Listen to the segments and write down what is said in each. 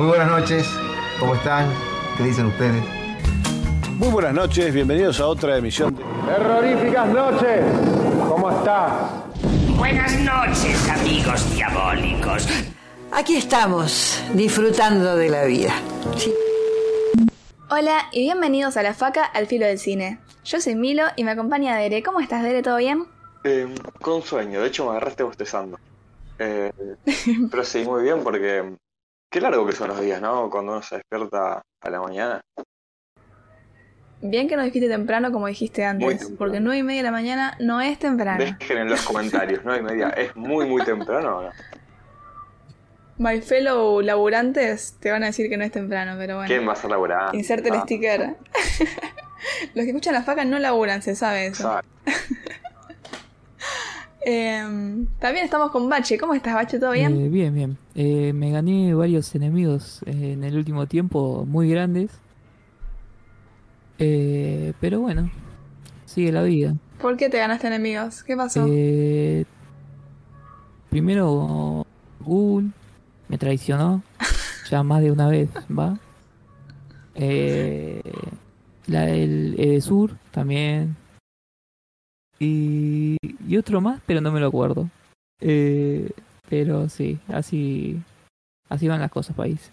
Muy buenas noches, ¿cómo están? ¿Qué dicen ustedes? Muy buenas noches, bienvenidos a otra emisión de... Terroríficas noches, ¿cómo estás? Buenas noches, amigos diabólicos. Aquí estamos, disfrutando de la vida. Sí. Hola y bienvenidos a La Faca al Filo del Cine. Yo soy Milo y me acompaña Dere. ¿Cómo estás, Dere? ¿Todo bien? Eh, con sueño, de hecho me agarraste bostezando. Eh, pero sí, muy bien porque qué largo que son los días, ¿no? Cuando uno se despierta a la mañana. Bien que no dijiste temprano como dijiste antes, porque nueve y media de la mañana no es temprano. Dejen en los comentarios, ¿no? Y media, ¿es muy, muy temprano o no? My fellow laburantes te van a decir que no es temprano, pero bueno. ¿Quién va a ser laburante? Inserte el Ah, sticker. Los que escuchan La Faca no laburan, se sabe eso. Eh, también estamos con Bache. ¿Cómo estás, Bache? ¿Todo bien? Eh, bien, bien. Eh, me gané varios enemigos eh, en el último tiempo muy grandes. Eh, pero bueno, sigue la vida. ¿Por qué te ganaste enemigos? ¿Qué pasó? Eh, primero, Google me traicionó ya más de una vez, ¿va? Eh, la, el Edesur también. Y, y otro más, pero no me lo acuerdo. Eh, pero sí, así, así van las cosas, país.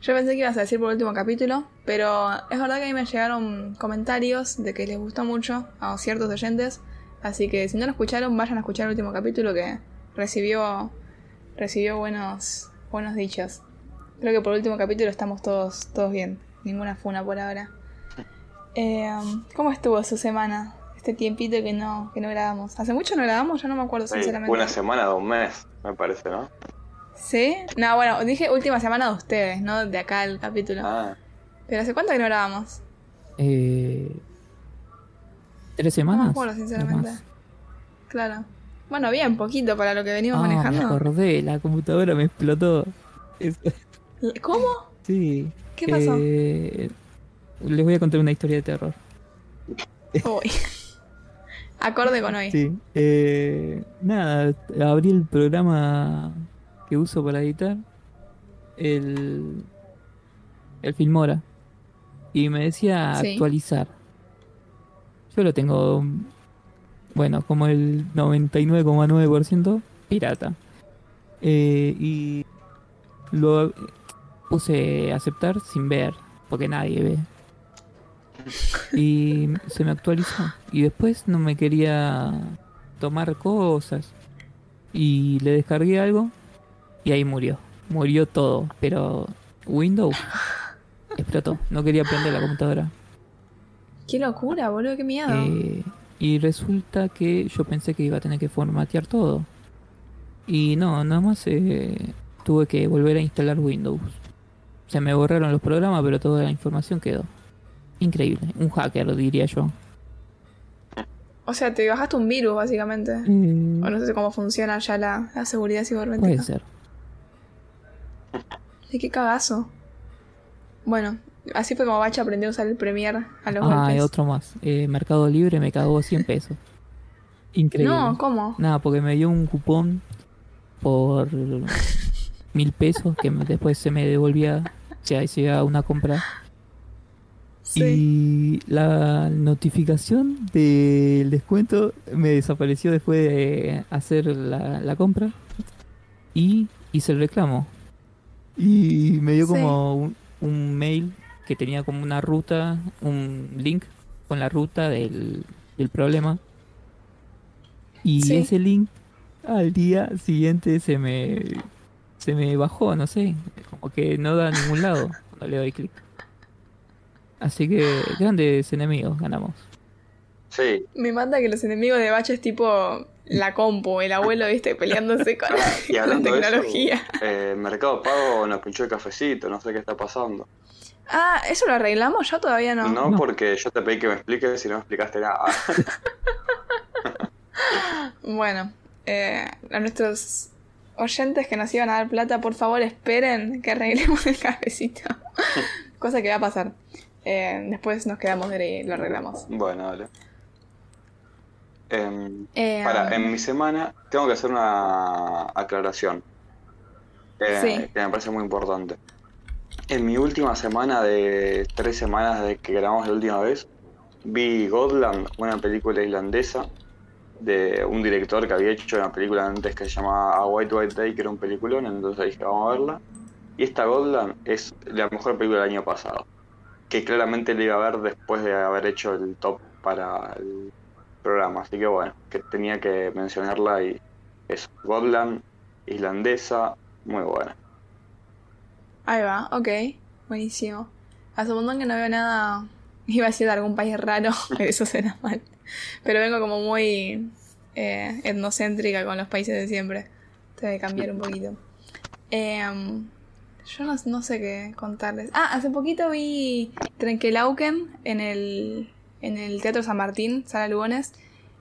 Yo pensé que ibas a decir por último capítulo, pero es verdad que a mí me llegaron comentarios de que les gustó mucho a ciertos oyentes, así que si no lo escucharon, vayan a escuchar el último capítulo que recibió recibió buenos buenos dichos. Creo que por el último capítulo estamos todos todos bien, ninguna funa por ahora. Eh, ¿Cómo estuvo su semana? Este tiempito que no que no grabamos. ¿Hace mucho no grabamos? Yo no me acuerdo Sí, sinceramente. una semana, dos meses, me parece, ¿no? ¿Sí? No, bueno, dije última semana de ustedes, no de acá el capítulo. Ah, ¿Pero hace cuánto que no grabamos? Eh, ¿Tres No me semanas? acuerdo, sinceramente. Claro. Bueno, bien, poquito para lo que venimos Ah, me manejando. acordé, la computadora me explotó. ¿Cómo? sí. ¿Qué pasó? Eh, les voy a contar una historia de terror. Uy. Acorde con hoy. Sí. Eh, nada, abrí el programa que uso para editar, el, el Filmora, y me decía Sí. actualizar. Yo lo tengo, bueno, como el 99,9% pirata. Eh, y lo puse aceptar sin ver, porque nadie ve. Y se me actualizó. Y después no me quería tomar cosas. Y le descargué algo y ahí murió. Murió todo. Pero Windows explotó. No quería prender la computadora. Qué locura, boludo, qué miedo. Eh, y resulta que yo pensé que iba a tener que formatear todo. Y no, nada más eh, tuve que volver a instalar Windows. Se me borraron los programas, pero toda la información quedó. Increíble. Un hacker, diría yo. O sea, te bajaste un virus, básicamente. Eh, O no sé cómo funciona ya la, la seguridad puede cibernética. ser. Y qué cagazo. Bueno, así fue como Bacha aprendió a usar el Premiere a los Ah, golpes. otro más. Eh, Mercado Libre me cagó 100 pesos. Increíble. No, ¿cómo? Nada, porque me dio un cupón por mil pesos que después se me devolvía si hacía una compra. Sí. Y la notificación del descuento me desapareció después de hacer la, la compra. Y hice el reclamo. Y me dio Sí. como un, un mail que tenía como una ruta, un link con la ruta del, del problema. Y Sí. ese link al día siguiente se me, se me bajó, no sé. Como que no da a ningún lado cuando le doy clic. Así que grandes enemigos ganamos. sí. Me mata que los enemigos de Bacha es tipo la compu, el abuelo, viste, peleándose con, Ah, y con la hablando de tecnología. eso, eh, Mercado Pago nos pinchó el cafecito, no sé qué está pasando. Ah, ¿eso lo arreglamos? Yo todavía no. No, No. porque yo te pedí que me expliques y no me explicaste nada. Bueno, eh, a nuestros oyentes que nos iban a dar plata, por favor esperen que arreglemos el cafecito. Cosa que va a pasar. Eh, después nos quedamos de y lo arreglamos. bueno, dale. Em, Eh, para, en mi semana tengo que hacer una aclaración. eh, Sí. que me parece muy importante. En mi última semana de tres semanas de que grabamos la última vez, vi Godland, una película islandesa de un director que había hecho una película antes que se llamaba A White White Day, que era un peliculón, entonces dije, vamos a verla. Y esta Godland es la mejor película del año pasado, que claramente la iba a ver después de haber hecho el top para el programa, así que bueno, que tenía que mencionarla y es Godland, islandesa, muy buena. Ahí va, ok. Buenísimo. Hace un montón que no veo nada. Iba a decir de algún país raro, eso será mal. Pero vengo como muy eh, etnocéntrica con los países de siempre. Tengo cambiar un poquito. Em, yo no, sé qué contarles. Ah, hace poquito vi Trenkelauken en el, en el Teatro San Martín, Sala Lugones.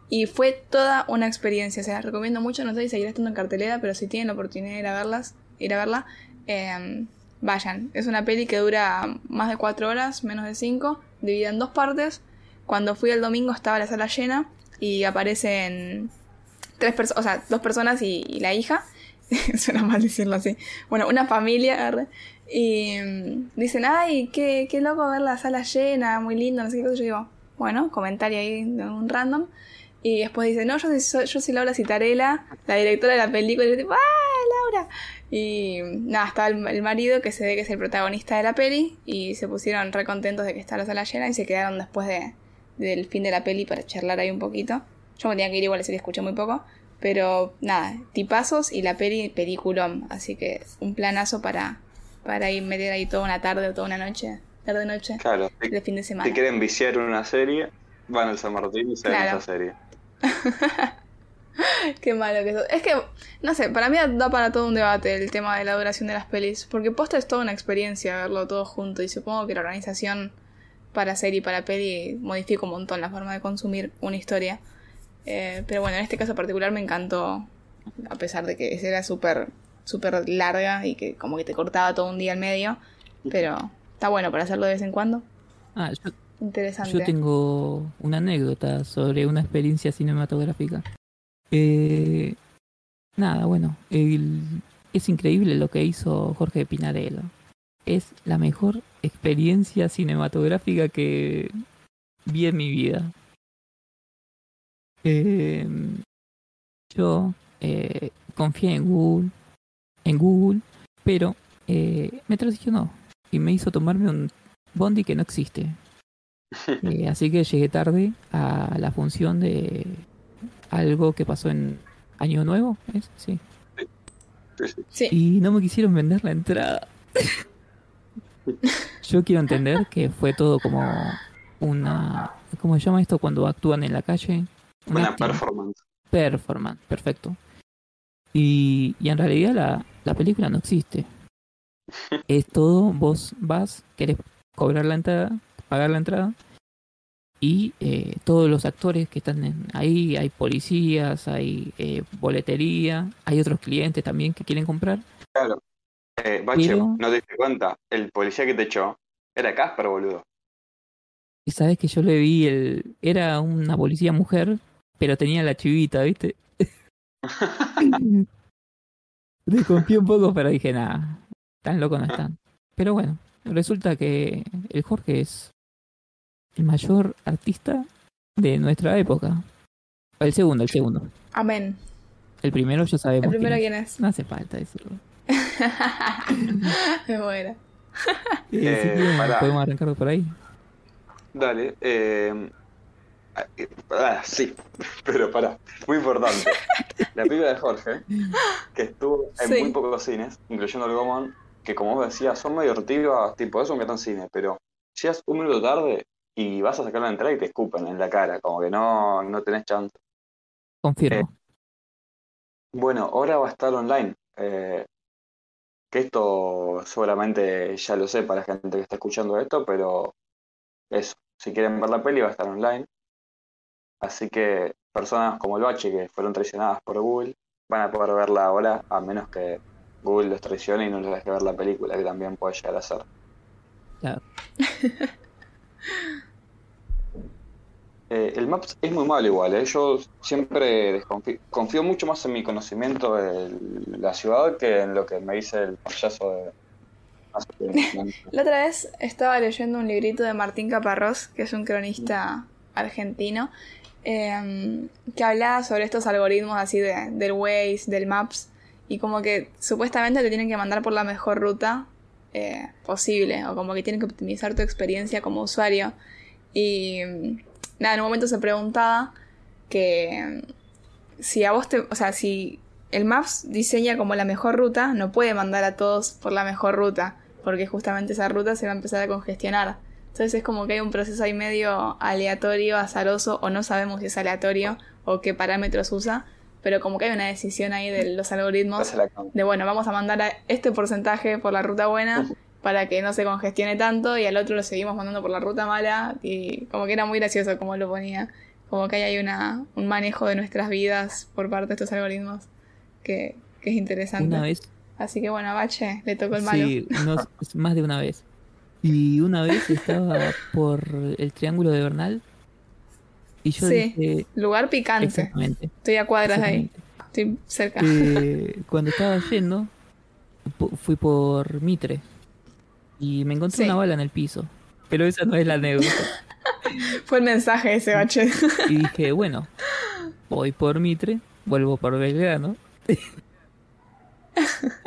Y fue toda una experiencia. O sea, recomiendo mucho. No sé si seguirá estando en cartelera, pero si tienen la oportunidad de ir a verlas, ir a verla, em, vayan. Es una peli que dura más de cuatro horas, menos de cinco, dividida en dos partes. Cuando fui el domingo estaba la sala llena y aparecen tres personas, o sea, dos personas y la hija. Suena mal decirlo así. Bueno, una familia. Y mm, dicen, ay, qué, qué loco ver la sala llena, muy lindo, no sé qué cosa. Yo digo, bueno, comentario ahí de un random. Y después dice, no, yo soy, yo soy Laura Citarella, la directora de la película. Y yo tipo, ¡ah, Laura! Y nada, estaba el, el marido que se ve que es el protagonista de la peli. Y se pusieron re contentos de que está la sala llena y se quedaron después de, del fin de la peli para charlar ahí un poquito. Yo me tenía que ir igual, así que escuché muy poco. Pero nada, tipazos y la peli, peliculón. Así que un planazo para, para ir meter ahí toda una tarde o toda una noche, tarde-noche, Claro, si, de fin de semana. si quieren viciar una serie, van al San Martín y se ven Claro. esa serie. Qué malo que eso. Es que, no sé, para mí da para todo un debate el tema de la duración de las pelis. Porque posta es toda una experiencia verlo todo junto. Y supongo que la organización para serie y para peli modifica un montón la forma de consumir una historia. Eh, pero bueno, en este caso particular me encantó. A pesar de que era súper, súper larga y que como que te cortaba todo un día al medio. Pero está bueno para hacerlo de vez en cuando. Ah, yo, Interesante. yo tengo una anécdota sobre una experiencia cinematográfica. Eh, nada, bueno, el- es increíble lo que hizo Jorge Pinarello. Es la mejor experiencia cinematográfica que vi en mi vida. Eh, yo eh, confié en Google, en Google, pero eh, me traicionó y me hizo tomarme un bondi que no existe. Eh, así que llegué tarde a la función de algo que pasó en Año Nuevo, ¿es? Sí. Sí, sí. Sí. Y no me quisieron vender la entrada. Yo quiero entender que fue todo como una... ¿Cómo se llama esto cuando actúan en la calle? Un Una performance. Performance, perfecto. Y, y en realidad la, la película no existe. Es todo, vos vas, querés cobrar la entrada, pagar la entrada, y eh, todos los actores que están en- ahí, hay policías, hay eh, boletería, hay otros clientes también que quieren comprar. Claro. Eh, Bache, Pero- no te diste cuenta, el policía que te echó era Casper, boludo. Y sabes que yo le vi el... Era una policía mujer, pero tenía la chivita, ¿viste? Desconfié un poco, pero dije, nada, tan loco no están. Pero bueno, resulta que el Jorge es el mayor artista de nuestra época. El segundo, el segundo. Amén. El primero ya sabemos. El primero quién quién es. No hace falta decirlo. Me muero. Eh, pará. podemos arrancar por ahí. Dale. Eh, ah, eh, ah, sí, pero pará. Muy importante. La película de Jorge, que estuvo en Sí. muy pocos cines, incluyendo el Gomón, que como vos decías, son medio hortivas, tipo, eso que están en cine, pero llegas un minuto tarde y vas a sacar la entrada y te escupen en la cara, como que no, no tenés chance. Confirmo. Bueno, ahora va a estar online. eh, que esto seguramente ya lo sé para la gente que está escuchando esto, pero eso, si quieren ver la peli va a estar online. Así que personas como el Bache que fueron traicionadas por Google van a poder verla ahora, a menos que Google los traicione y no les deje ver la película, que también puede llegar a ser. Claro. Eh, el Maps es muy malo igual, ¿eh? yo siempre desconfío, confío mucho más en mi conocimiento de la ciudad que en lo que me dice el payaso de... La otra vez estaba leyendo un librito de Martín Caparrós, que es un cronista argentino, eh, que hablaba sobre estos algoritmos así de, del Waze, del Maps, y como que supuestamente te tienen que mandar por la mejor ruta eh, posible, o como que tienen que optimizar tu experiencia como usuario. Y nada, en un momento se preguntaba que si a vos te, o sea, si el Maps diseña como la mejor ruta, no puede mandar a todos por la mejor ruta, porque justamente esa ruta se va a empezar a congestionar. Entonces es como que hay un proceso ahí medio aleatorio, azaroso, o no sabemos si es aleatorio o qué parámetros usa, pero como que hay una decisión ahí de los algoritmos de, bueno, vamos a mandar a este porcentaje por la ruta buena para que no se congestione tanto y al otro lo seguimos mandando por la ruta mala y como que era muy gracioso como lo ponía. Como que hay una, un manejo de nuestras vidas por parte de estos algoritmos que, que es interesante. Una vez. Así que bueno, a Bache le tocó el malo. Sí, unos- más de una vez. Y una vez estaba por el Triángulo de Bernal y yo Sí. dije... Lugar picante. Exactamente. Estoy a cuadras ahí. Estoy cerca. Eh, cuando estaba yendo, fui por Mitre y me encontré Sí. una bala en el piso. Pero esa no es la anécdota. Fue el mensaje ese bache. Y dije, bueno, voy por Mitre, vuelvo por Belgrano.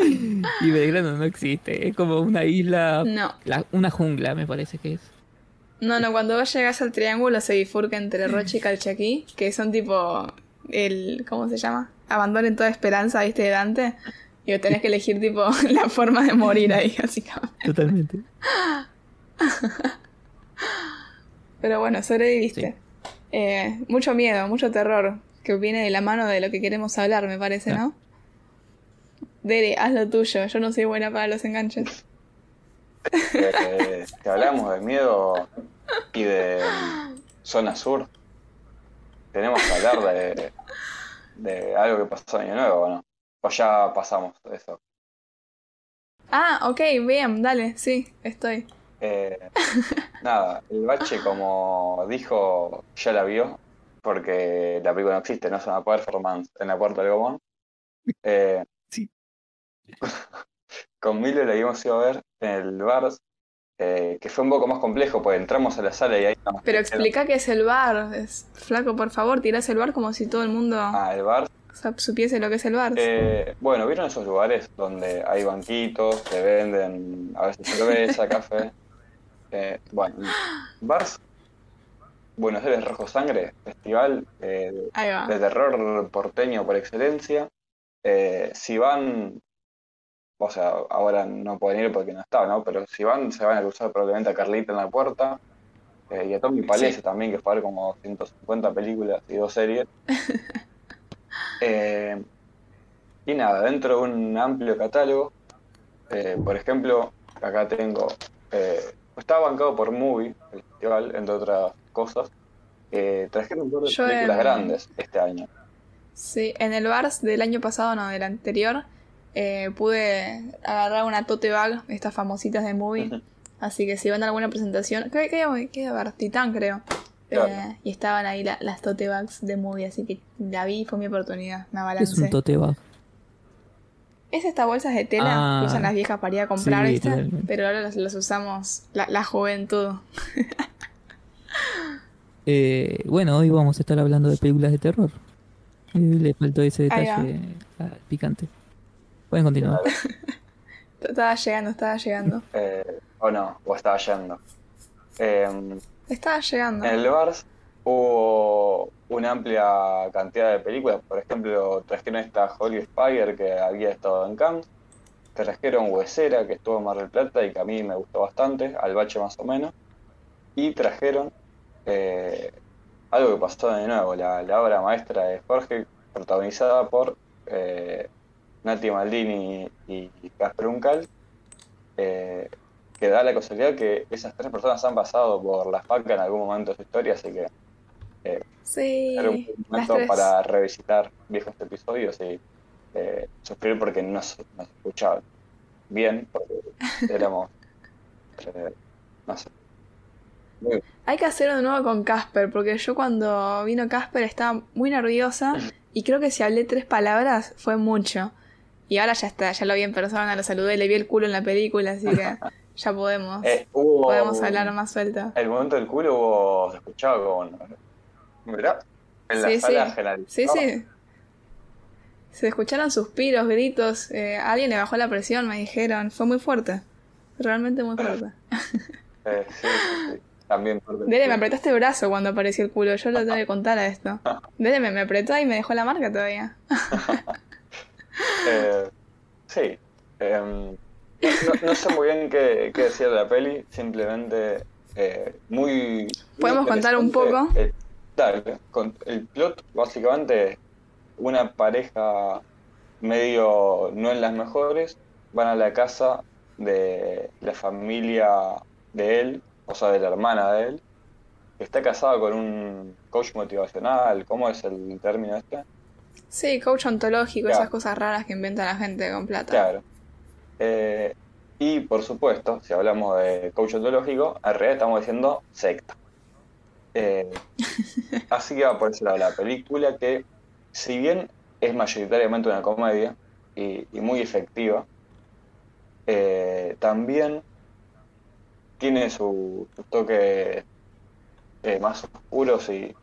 y Belgrano no existe, es como una isla, No. la- una jungla me parece que es. No, no, cuando vos llegás al triángulo se bifurca entre Roche y Calchaquí, que son tipo el. ¿Cómo se llama? Abandonen toda esperanza, ¿viste? De Dante. Y tenés que elegir tipo la forma de morir ahí, básicamente. Totalmente. Pero bueno, sobreviviste. Eh, mucho miedo, mucho terror, que viene de la mano de lo que queremos hablar, me parece, ¿no? Dere, haz lo tuyo, yo no soy buena para los enganches. Eh, hablamos de miedo y de zona sur. Tenemos que hablar de, de algo que pasó Año Nuevo, ¿o no? O ya pasamos eso. Ah, ok, bien, dale, sí, estoy. Eh, nada, el bache, como dijo, ya la vio, porque la película no existe, no es una performance en la Puerta del Gomón. Eh. Con Milo la a ir a ver en el bar, eh, que fue un poco más complejo, porque entramos a la sala y ahí Pero explica qué es el bar. Es, flaco, por favor, tirás el bar como si todo el mundo Ah, el bar. supiese lo que es el bar. Eh, bueno, ¿vieron esos lugares donde hay banquitos, te venden a veces cerveza, café? Eh, bueno, Bars, Buenos Aires Rojo Sangre, festival eh, de terror porteño por excelencia. Eh, si van, o sea, ahora no pueden ir porque no está, ¿no? Pero si van, se van a cruzar probablemente a Carlita en la puerta eh, y a Tommy Palese Sí. también, que fue a ver como 150 películas y dos series. Eh, y nada, dentro de un amplio catálogo, eh, por ejemplo, acá tengo, eh, estaba bancado por Movie, el festival, entre otras cosas, trajeron un par de Yo películas en- grandes este año. Sí, en el bar del año pasado, no, del anterior, eh, pude agarrar una tote bag, estas famositas de movie. Así que si van a alguna presentación, ¿qué, qué, qué bar? Titán, creo. Claro. Eh, y estaban ahí la- las tote bags de movie, así que la vi y fue mi oportunidad, me Es abalancé. un tote bag. Es estas bolsas de tela Ah, que usan las viejas para ir a comprar, sí. Pero ahora las, las usamos la, la juventud. Eh, bueno, hoy vamos a estar hablando de películas de terror. Eh, le faltó ese detalle picante. Pueden continuar. Estaba llegando, estaba llegando. Eh, o no, o estaba yendo. Eh, Estaba llegando. En el Bars hubo una amplia cantidad de películas. Por ejemplo, trajeron esta Holy Spider que había estado en Cannes. Trajeron Huesera que estuvo en Mar del Plata y que a mí me gustó bastante, al bache más o menos. Y trajeron eh, algo que pasó de nuevo, la, la obra maestra de Jorge, protagonizada por eh, Nati Maldini y Casper Uncal. eh, que da la casualidad que esas tres personas han pasado por la FACA en algún momento de su historia, así que sí, era un momento para revisitar viejos episodios y eh, sufrir porque no nos escuchaban bien, porque éramos, eh, no sé, Muy- Hay que hacerlo de nuevo con Casper, porque yo cuando vino Casper estaba muy nerviosa y creo que si hablé tres palabras fue mucho. Y ahora ya está, ya lo vi en persona, lo saludé, le vi el culo en la película, así que ya podemos, Eh, hubo podemos hablar más suelta. El momento del culo hubo, se escuchaba como, ¿verdad? En la Sí, sala sí. general. Sí, sí. Se escucharon suspiros, gritos, eh, alguien le bajó la presión, me dijeron, fue muy fuerte, realmente muy fuerte. Eh, sí. También fuerte. Dele, me apretaste el brazo cuando apareció el culo. Yo lo tengo que contar a esto. Dele, me, me apretó y me dejó la marca todavía. Eh, sí. Em, no, no sé muy bien qué, qué decir de la peli, simplemente eh, muy... muy ¿Podemos contar un poco? Eh, dale, con- el plot básicamente una pareja medio no en las mejores, van a la casa de la familia de él, o sea, de la hermana de él, que está casada con un coach motivacional, ¿cómo es el término este? Sí, coach ontológico, Claro. esas cosas raras que inventa la gente con plata. Claro. Eh, y por supuesto, si hablamos de coach ontológico, en realidad estamos diciendo secta. Eh, así que va por ese lado la película que, si bien es mayoritariamente una comedia y, y muy efectiva, eh, también tiene su, toques eh, más oscuros y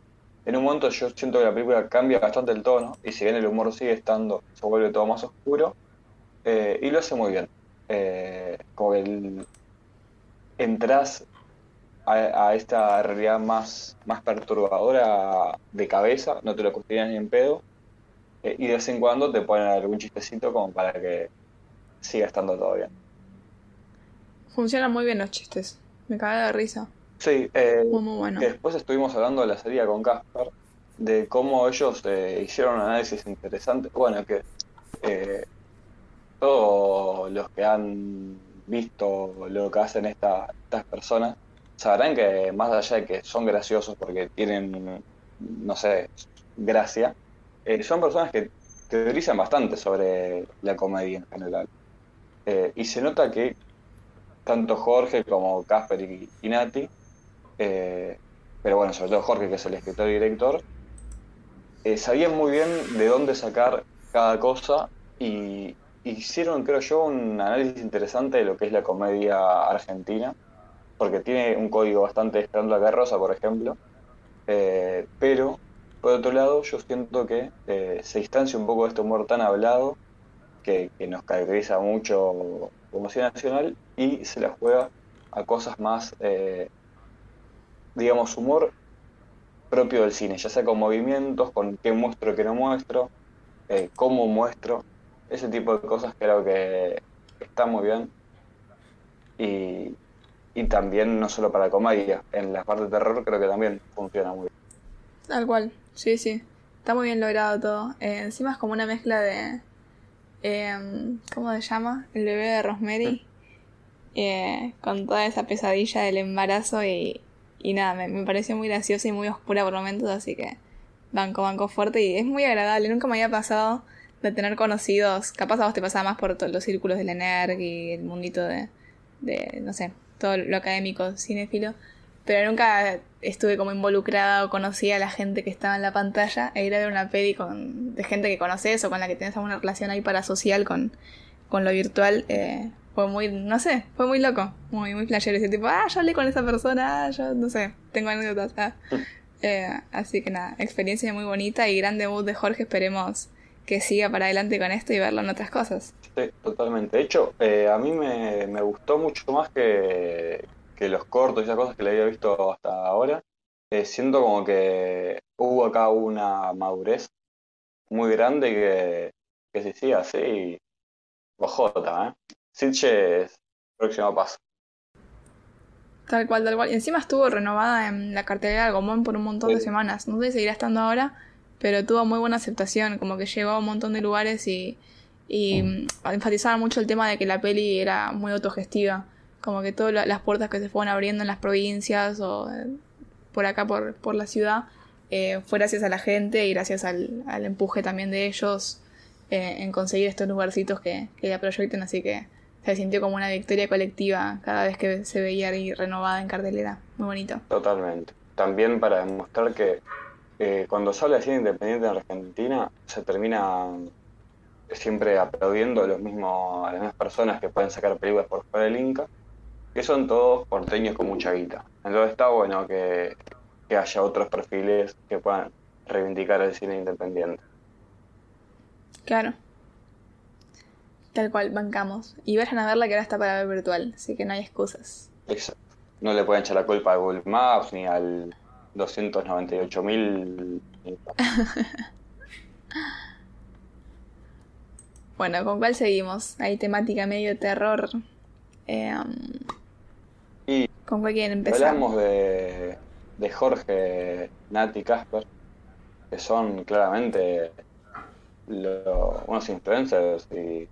en un momento yo siento que la película cambia bastante el tono y si bien el humor sigue estando, se vuelve todo más oscuro eh, y lo hace muy bien. Eh, como que el- entras a, esta realidad más, más perturbadora de cabeza, no te lo cuestionas ni en pedo, eh, y de vez en cuando te ponen algún chistecito como para que siga estando todo bien. Funcionan muy bien los chistes. Me cagué de risa. Sí, eh, Muy, muy bueno. que después estuvimos hablando de la serie con Casper, de cómo ellos eh, hicieron un análisis interesante. Bueno, que eh, todos los que han visto lo que hacen esta- estas personas sabrán que más allá de que son graciosos porque tienen, no sé, gracia, son personas que teorizan bastante sobre la comedia en general. Eh, y se nota que tanto Jorge como Casper y, y Nati eh, pero bueno, sobre todo Jorge, que es el escritor y director, eh, sabían muy bien de dónde sacar cada cosa y hicieron, creo yo, un análisis interesante de lo que es la comedia argentina, porque tiene un código bastante estándar de Rosa, por ejemplo, eh, pero por otro lado yo siento que se distancia un poco de este humor tan hablado que, nos caracteriza mucho como cine nacional y se la juega a cosas más... digamos, humor propio del cine, ya sea con movimientos, con qué muestro, qué no muestro, eh, cómo muestro, ese tipo de cosas creo que está muy bien. Y, y también no solo para comedia, en la parte de terror creo que también funciona muy bien. Tal cual. Sí, sí. Está muy bien logrado todo. Eh, encima es como una mezcla de. em, ¿Cómo se llama? El bebé de Rosemary. Eh, con toda esa pesadilla del embarazo y, y nada, me, me pareció muy graciosa y muy oscura por momentos, así que banco, banco fuerte y es muy agradable. Nunca me había pasado de tener conocidos, capaz a vos te pasaba más por los círculos del ENERG y el mundito de, de, no sé, todo lo académico, cinéfilo, pero nunca estuve como involucrada o conocía a la gente que estaba en la pantalla e ir a ver una peli con, de gente que conoces o con la que tienes alguna relación ahí parasocial con, con lo virtual, eh, fue muy, no sé, fue muy loco, muy, muy flashero. Ese tipo, ah, yo hablé con esa persona, ah, yo no sé, tengo anécdotas. ah. Eh, así que nada, experiencia muy bonita y gran debut de Jorge. Esperemos que siga para adelante con esto y verlo en otras cosas. Sí, totalmente. De hecho, eh, a mí me, me gustó mucho más que, que los cortos y esas cosas que le había visto hasta ahora. Eh, siento como que hubo acá una madurez muy grande que, que se sigue así, bojota, ¿eh? Sitche es próximo paso. Tal cual, tal cual. Y encima estuvo renovada en la cartelera de Gomón por un montón de semanas. No sé si seguirá estando ahora, pero tuvo muy buena aceptación. Como que llegó a un montón de lugares y, y mm, enfatizaban mucho el tema de que la peli era muy autogestiva. Como que todas la- las puertas que se fueron abriendo en las provincias o eh, por acá, por, por la ciudad, eh, fue gracias a la gente y gracias al, al empuje también de ellos eh, en conseguir estos lugarcitos que, que la proyecten. Así que se sintió como una victoria colectiva cada vez que se veía ahí renovada en cartelera. Muy bonito. Totalmente. También para demostrar que eh, cuando de cine independiente en Argentina, se termina siempre aplaudiendo a, los mismos, a las mismas personas que pueden sacar películas por fuera del Inca, que son todos porteños con mucha guita. Entonces está bueno que, que haya otros perfiles que puedan reivindicar el cine independiente. Claro. Tal cual, bancamos. Y vayan a verla que ahora está para ver virtual, así que no hay excusas. Exacto. No le pueden echar la culpa a Google Maps ni al 298.000. Bueno, ¿con cuál seguimos? Hay temática medio terror. Eh, Y ¿Con cuál quieren empezar? hablamos de, de Jorge, Nati Casper, que son claramente unos influencers y,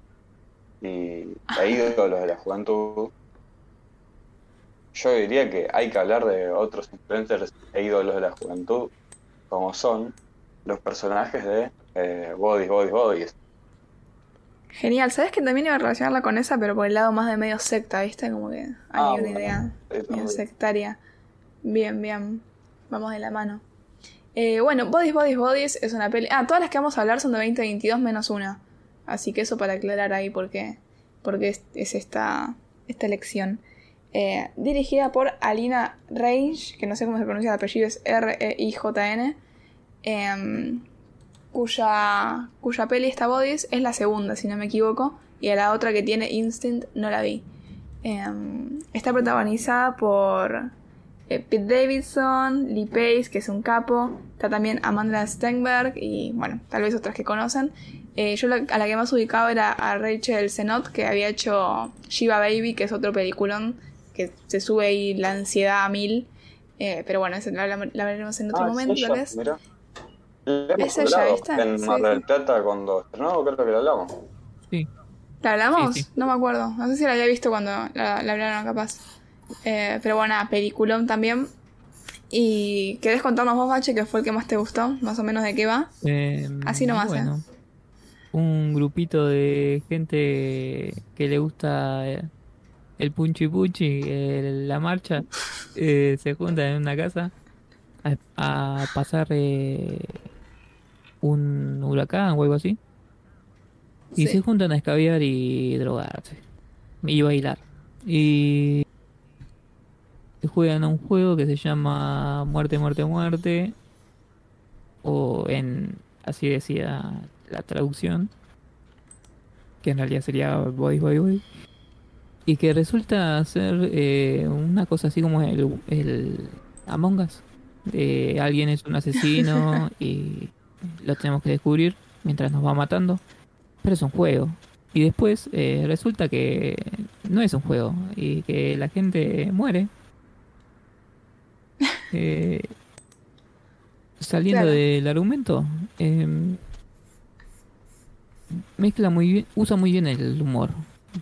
y e ídolos de la juventud. Yo diría que hay que hablar de otros influencers e ídolos de la juventud, como son los personajes de eh, Bodies, Bodies, Bodies. Genial, ¿sabes que también iba a relacionarla con esa, pero por el lado más de medio secta, ¿viste? Como que hay Ah, una bueno. idea medio sectaria. Bien, bien. Vamos de la mano. Eh, bueno, Bodies, Bodies, Bodies es una peli. Ah, todas las que vamos a hablar son de 2022 menos una. Así que eso para aclarar ahí por qué, por qué es, es esta, esta elección. Eh, dirigida por Alina Range, que no sé cómo se pronuncia el apellido, es R-E-I-J-N. em, cuya, cuya peli esta Bodies es la segunda, si no me equivoco. Y a la otra que tiene Instinct no la vi. Em, está protagonizada por eh, Pete Davidson, Lee Pace, que es un capo. Está también Amanda Stenberg y, bueno, tal vez otras que conocen. Eh, yo la- a la que más ubicaba era a Rachel Zenott, que había hecho Shiva Baby, que es otro peliculón que se sube ahí la ansiedad a mil. Eh, pero bueno, eso la, la- la veremos en otro Ah, momento, es ella. La Es ¿viste? En Sí, Mar del sí. Plata cuando estrenó, creo que lo hablamos. Sí. ¿La hablamos? Sí, sí. No me acuerdo. No sé si la había visto cuando la, la hablaron capaz. Eh, pero bueno, peliculón también. ¿Y querés contarnos vos, Bache, que fue el que más te gustó? Más o menos de qué va. Eh, Así nomás, ¿eh? Bueno, un grupito de gente que le gusta eh, el punchi punchi, el- la marcha, eh, se juntan en una casa a, a pasar eh, un huracán o algo así. Y Sí. se juntan a escabiar y drogarse. Y bailar. Y juegan a un juego que se llama Muerte, Muerte, Muerte. O en, así decía la traducción. Que en realidad sería Boy, Boy, Boy. Y que resulta ser eh, una cosa así como el, el Among Us. Eh, alguien es un asesino y lo tenemos que descubrir mientras nos va matando. Pero es un juego. Y después eh, resulta que no es un juego y que la gente muere. Eh, saliendo Claro. del argumento, em, mezcla muy bien, usa muy bien el humor.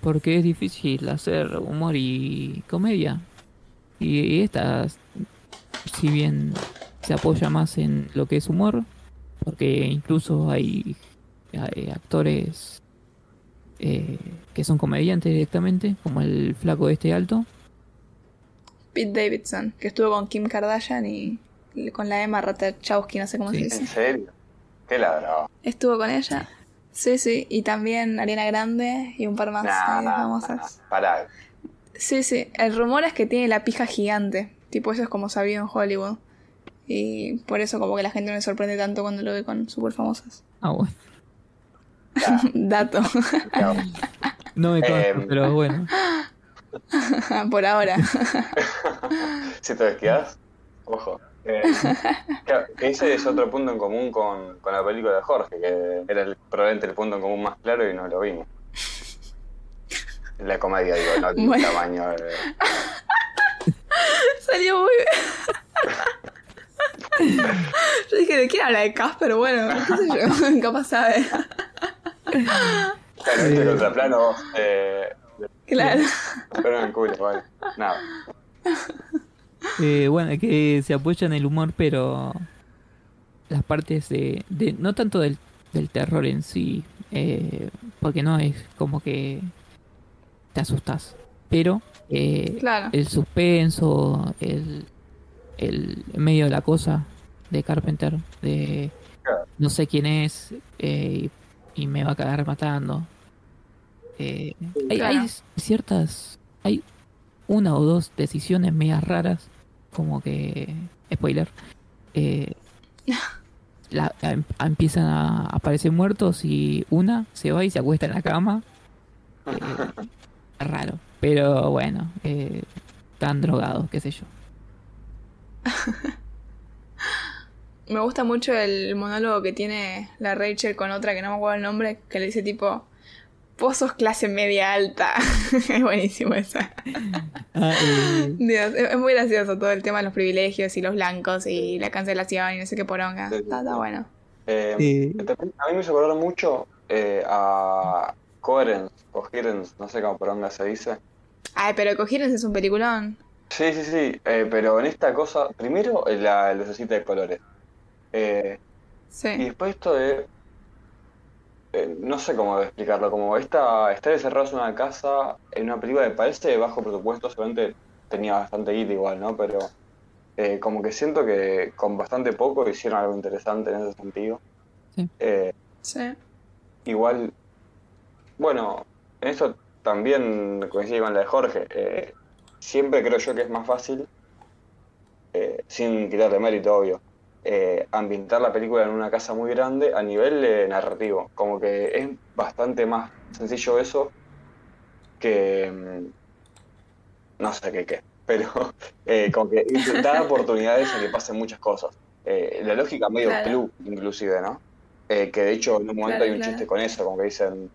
Porque es difícil hacer humor y comedia. Y, y esta, si bien se apoya más en lo que es humor, porque incluso hay, hay actores eh, que son comediantes directamente, como el flaco este alto. Pete Davidson, que estuvo con Kim Kardashian y con la Emma Ratajkowski, no sé cómo Sí. se ¿En dice. serio? Qué ladrado. Estuvo con ella. Sí, sí. Y también Ariana Grande y un par más Nah, ahí nah, famosas. nah, Pará. Sí, sí. El rumor es que tiene la pija gigante. Tipo, eso es como sabido en Hollywood. Y por eso como que la gente no le sorprende tanto cuando lo ve con super famosas. Ah, bueno. Dato. No me consta, Em. pero bueno. por ahora. Si te desquedas, ojo. Eh, claro, que ese es otro punto en común con, con la película de Jorge, que era el- probablemente el punto en común más claro y no lo vimos. La comedia, digo, no el Bueno. tamaño. Salió muy bien. Yo dije, ¿de quién habla de Casper? Bueno, qué sé yo. Capaz sabe. Claro, este contraplano, eh, Claro. pero en culo, vale. Nada. Eh, bueno, que se apoya en el humor, pero las partes de, de- no tanto del, del terror en sí, eh, porque no es como que te asustas. Pero eh, Claro. el suspenso, el, el medio de la cosa de Carpenter, de Claro. no sé quién es eh, y, y me va a cagar matando. Eh, hay, Claro. hay ciertas, hay una o dos decisiones medias raras, como que, spoiler, eh, la- em- empiezan a aparecer muertos y una se va y se acuesta en la cama. Eh, raro, pero bueno, eh, están drogados, qué sé yo. Me gusta mucho el monólogo que tiene la Rachel con otra que no me acuerdo el nombre, que le dice tipo, vos sos clase media alta. es buenísimo esa. Ah, eh, Dios, es, es muy gracioso todo el tema de los privilegios y los blancos y la cancelación y no sé qué poronga. Sí, sí, Está, está sí. bueno. Eh, Sí. A mí me hizo acordar mucho eh, a Coherence, Coherence, no sé cómo poronga se dice. Ay, pero Cogieron es un peliculón. Sí, sí, sí, eh, pero en esta cosa, primero la lucecita de colores. Eh, y Sí. después esto de, eh, no sé cómo explicarlo, como esta, estar encerrados en una casa, en una película que parece de bajo presupuesto, seguramente tenía bastante guita igual, ¿no? Pero eh, como que siento que con bastante poco hicieron algo interesante en ese sentido. Sí. Eh, Sí. Igual, bueno, en esto también coincide con la de Jorge. eh, siempre creo yo que es más fácil, eh, sin quitarle mérito, obvio, eh, ambientar la película en una casa muy grande a nivel eh, narrativo. Como que es bastante más sencillo eso que... mm, No sé qué qué, pero eh, como que da oportunidades a que pasen muchas cosas. La lógica medio Claro. club, inclusive, ¿no? Que de hecho en un momento Claro, hay un claro. chiste con eso, como que dicen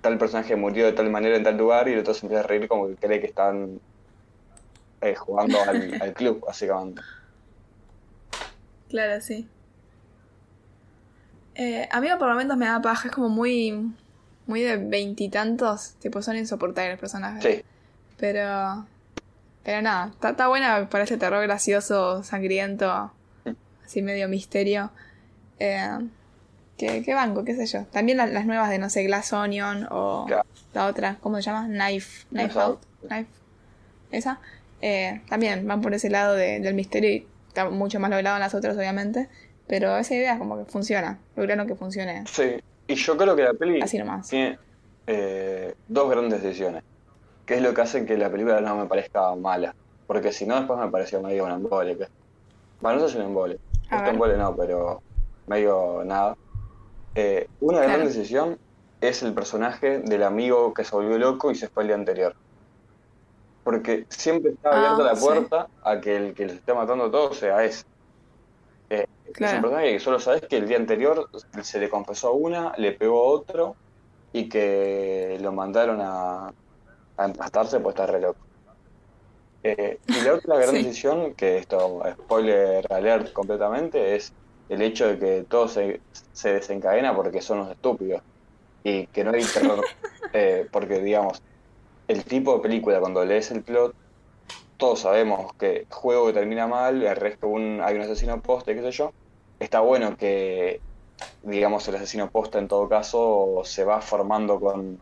tal personaje murió de tal manera en tal lugar y el otro se empieza a reír como que cree que están eh, jugando al, al club, básicamente. Claro, sí. Eh, a mí por momentos me da paja, es como muy, muy de veintitantos, tipo son insoportables los personajes. Sí, Pero, pero nada, está, está buena para ese terror gracioso, sangriento, así medio misterio. Eh, que, que banco, qué sé yo. También la- las nuevas de, no sé, Glass Onion o Claro. la otra, ¿cómo se llama? Knife, Knife. Out. Knife. Esa. Eh, también van por ese lado de- del misterio y está mucho más logrado en las otras, obviamente. Pero esa idea como que funciona. Lograron que funcione sí. Y yo creo que la peli así nomás. tiene eh, dos grandes decisiones, que es lo que hace que la película no me parezca mala. Porque si no, después me pareció medio un embole. Que... Bueno, no sé si un embole. A Este ver. embole no, pero medio nada. Eh, una gran decisión es el personaje del amigo que se volvió loco y se fue el día anterior. Porque siempre está abierta Ah, la sí. puerta a que el que los esté matando a todos sea ese. Eh, Es un Claro. personaje que solo sabes que el día anterior se le confesó a una, le pegó a otro y que lo mandaron a, a empastarse pues está re loco. Eh, y la otra gran Sí. decisión, que esto, spoiler alert completamente, es el hecho de que todo se, se desencadena porque son unos estúpidos y que no hay terror, eh, porque digamos, el tipo de película cuando lees el plot, todos sabemos que juego que termina mal, el resto un, hay un asesino poste, qué sé yo, está bueno que, digamos, el asesino posta en todo caso se va formando con,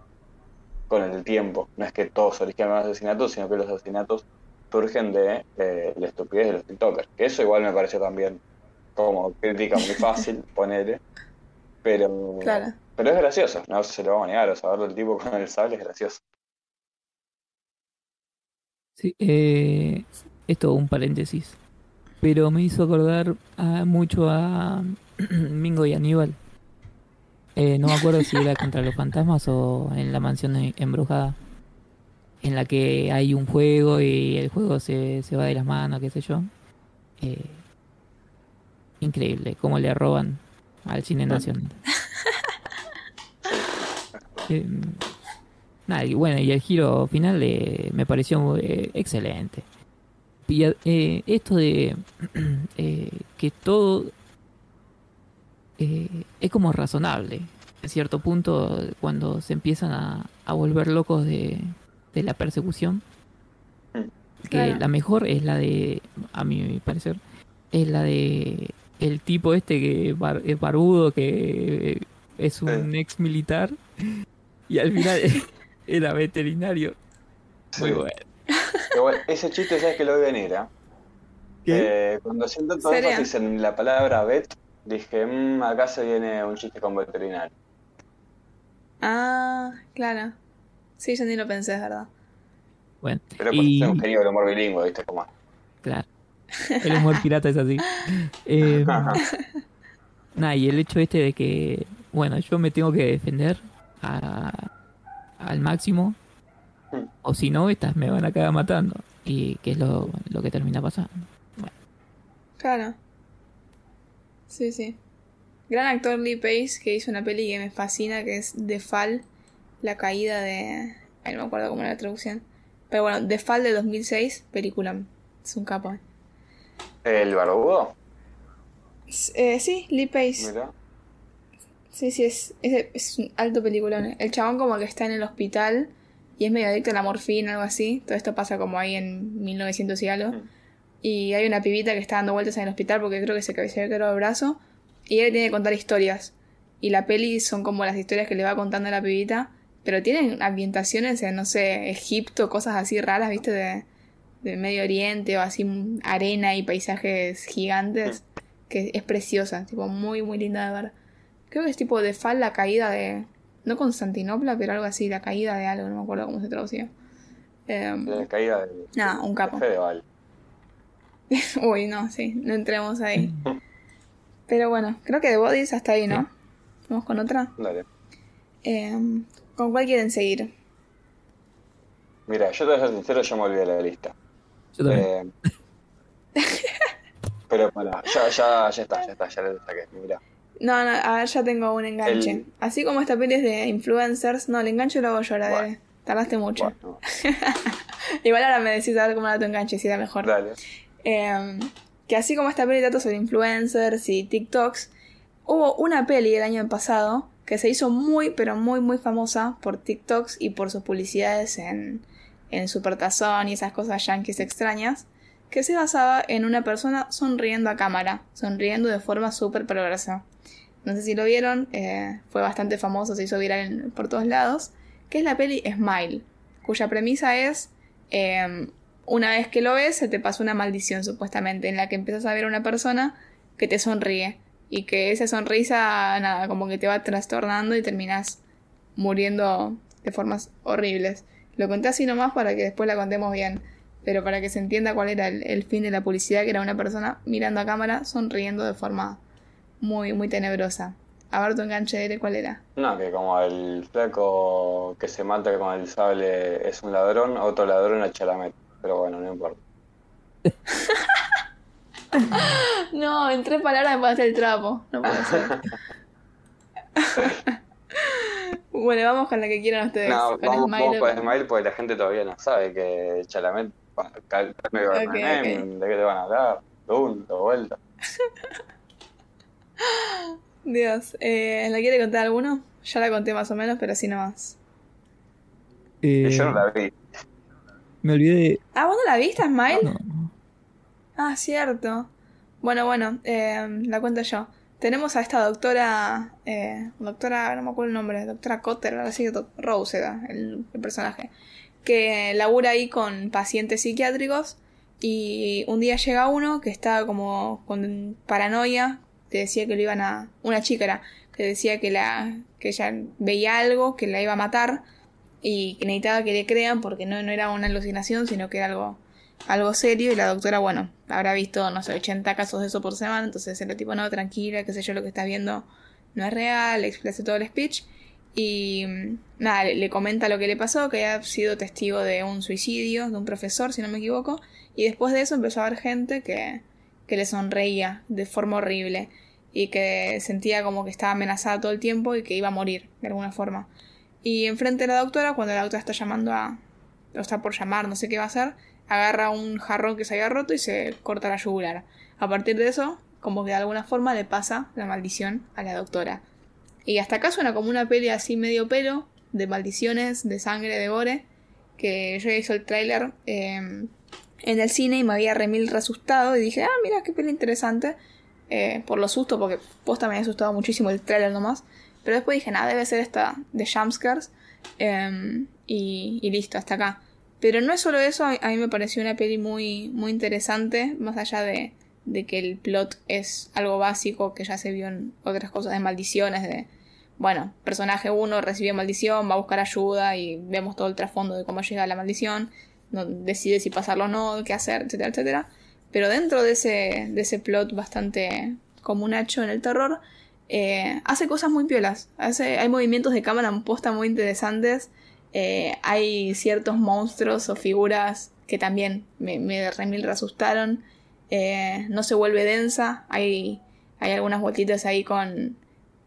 con el tiempo, no es que todos originan un asesinato, sino que los asesinatos surgen de eh, la estupidez de los TikTokers, que eso igual me pareció también como crítica muy fácil, ponerle, pero, Claro. pero es gracioso, no se lo vamos a negar, o sea, verlo el tipo con el sable es gracioso. Sí, eh, esto un paréntesis. Pero me hizo acordar a- mucho a Mingo y Aníbal. Eh, no me acuerdo si era contra los fantasmas o en la mansión embrujada. En la que hay un juego y el juego se, se va de las manos, qué sé yo. Eh, increíble cómo le roban al cine nacional. Nada, y bueno, y el giro final eh, me pareció eh, excelente. Y eh, esto de eh, que todo eh, es como razonable, en cierto punto, cuando se empiezan a, a volver locos de, de la persecución. Que Claro. la mejor es la de, a mi parecer, es la de el tipo este que bar- es barbudo, que es un ex militar y al final era veterinario. Muy Sí. bueno. Igual, ese chiste, ¿sabes que lo vi venir? ¿eh? Eh, cuando siento todo ¿Serio? énfasis en la palabra vet, dije, "Mm, acá se viene un chiste con veterinario. Ah, claro. Sí, yo ni lo pensé, es verdad. Bueno, Pero pues y, soy un genio del humor bilingüe, ¿viste cómo es? claro, el humor pirata es así. Eh, nada, y el hecho este de que, bueno, yo me tengo que defender a- al máximo, o si no, estas me van a acabar matando. Y que es lo, lo que termina pasando. Bueno, Claro. Sí, sí. Gran actor Lee Pace que hizo una peli que me fascina que es The Fall, la caída de... Ay, no me acuerdo cómo era la traducción. Pero bueno, The Fall de 2006, película. Es un capo. ¿El barbudo? Eh, sí, Lee Pace. Mira. Sí, sí, es, es, es un alto peliculón. El chabón como que está en el hospital y es medio adicto a la morfina, algo así. Todo esto pasa como ahí en 1900 y algo. Y hay una pibita que está dando vueltas en el hospital porque creo que se, quebrado el brazo. Y él tiene que contar historias. Y la peli son como las historias que le va contando la pibita. Pero tienen ambientaciones en, no sé, Egipto, cosas así raras, viste, de, de Medio Oriente o así, mm, arena y paisajes gigantes. Que es preciosa, tipo, muy, muy linda de ver. Creo que es tipo de Fall, la caída de. No Constantinopla, pero algo así, la caída de algo, no me acuerdo cómo se traducía. Em, La caída del Nada, un capo. Fedeval. Uy, no, sí, no entremos ahí. Pero bueno, creo que de Bodies hasta ahí, ¿no? Vamos con otra. Dale. Em, ¿Con cuál quieren seguir? Mira, yo te voy a ser sincero, yo me olvidé la lista. yo también. Eh, pero bueno, ya, ya, ya está, ya está, ya le saqué. Mira. No, no, a ver, ya tengo un enganche. El- Así como esta peli es de influencers, no, el enganche lo hago yo, la de. Bueno. Tardaste mucho. Bueno, Igual ahora me decís a ver cómo era tu enganche, si era mejor. dale. Eh, que así como esta peli trata sobre influencers y TikToks, hubo una peli el año pasado que se hizo muy, pero muy, muy famosa por TikToks y por sus publicidades en, en Supertazón y esas cosas yankees extrañas, que se basaba en una persona sonriendo a cámara, sonriendo de forma súper perversa. No sé si lo vieron, eh, fue bastante famoso, se hizo viral por todos lados, que es la peli Smile, cuya premisa es eh, una vez que lo ves, se te pasa una maldición supuestamente, en la que empiezas a ver a una persona que te sonríe y que esa sonrisa, nada, como que te va trastornando y terminas muriendo de formas horribles. Lo conté así nomás para que después la contemos bien, pero para que se entienda cuál era el, el fin de la publicidad, que era una persona mirando a cámara, sonriendo de forma muy, muy tenebrosa. A ver tu enganche, ¿cuál era? No, que como el flaco que se mata con el sable es un ladrón, otro ladrón a Chalamet. Pero bueno, no importa. No, en tres palabras me pasaste el trapo. No puede ser. bueno, vamos con la que quieran ustedes. No, con vamos, Smile vamos con Smile porque la gente todavía no sabe que Chalamet de qué te van a hablar, punto, vuelta. Dios, eh, ¿la quiere contar alguno? Ya la conté más o menos, pero así nomás. Eh, Yo no la vi. Me olvidé. Ah, ¿vos no la viste, Smile? No, no. Ah, cierto. Bueno, bueno, eh, la cuento yo. Tenemos a esta doctora, eh, doctora, no me acuerdo el nombre, doctora Cotter, así, doc- Rose era el, el personaje, que labura ahí con pacientes psiquiátricos y un día llega uno que estaba como con paranoia, que decía que lo iban a... Una chica era, que decía que, la, que ella veía algo, que la iba a matar y que necesitaba que le crean porque no, era una alucinación, sino que era algo algo serio. Y la doctora, bueno, habrá visto, no sé, 80 casos de eso por semana, entonces era tipo, no, tranquila, qué sé yo, lo que estás viendo no es real, le explica todo el speech. Y mm, nada, le, le comenta lo que le pasó, que había sido testigo de un suicidio de un profesor, si no me equivoco, y después de eso empezó a haber gente que, que le sonreía de forma horrible y que sentía como que estaba amenazada todo el tiempo y que iba a morir de alguna forma. Y enfrente de la doctora, cuando la doctora está llamando a... o está por llamar, no sé qué va a hacer, agarra un jarrón que se había roto y se corta la yugular. A partir de eso, como que de alguna forma le pasa la maldición a la doctora. Y hasta acá suena como una peli así medio pelo, de maldiciones, de sangre, de gore, que yo hizo el tráiler eh, en el cine y me había remil asustado y dije, ah, mira, qué peli interesante. eh, por lo susto, porque posta me había asustado muchísimo el tráiler nomás. Pero después dije, nada, debe ser esta de jumpscares. eh, y, listo, hasta acá. Pero no es solo eso, a a mí me pareció una peli muy, muy interesante, más allá de, de que el plot es algo básico que ya se vio en otras cosas de maldiciones, de, bueno, personaje 1 recibió maldición, va a buscar ayuda y vemos todo el trasfondo de cómo llega la maldición, no, decide si pasarlo o no, qué hacer, etcétera, etcétera. Pero dentro de ese, de ese plot bastante comunacho en el terror, eh, hace cosas muy piolas. Hace, hay movimientos de cámara en posta muy interesantes. Eh, hay ciertos monstruos o figuras que también me, me remil asustaron. Eh, no se vuelve densa. Hay, hay algunas vueltitas ahí con,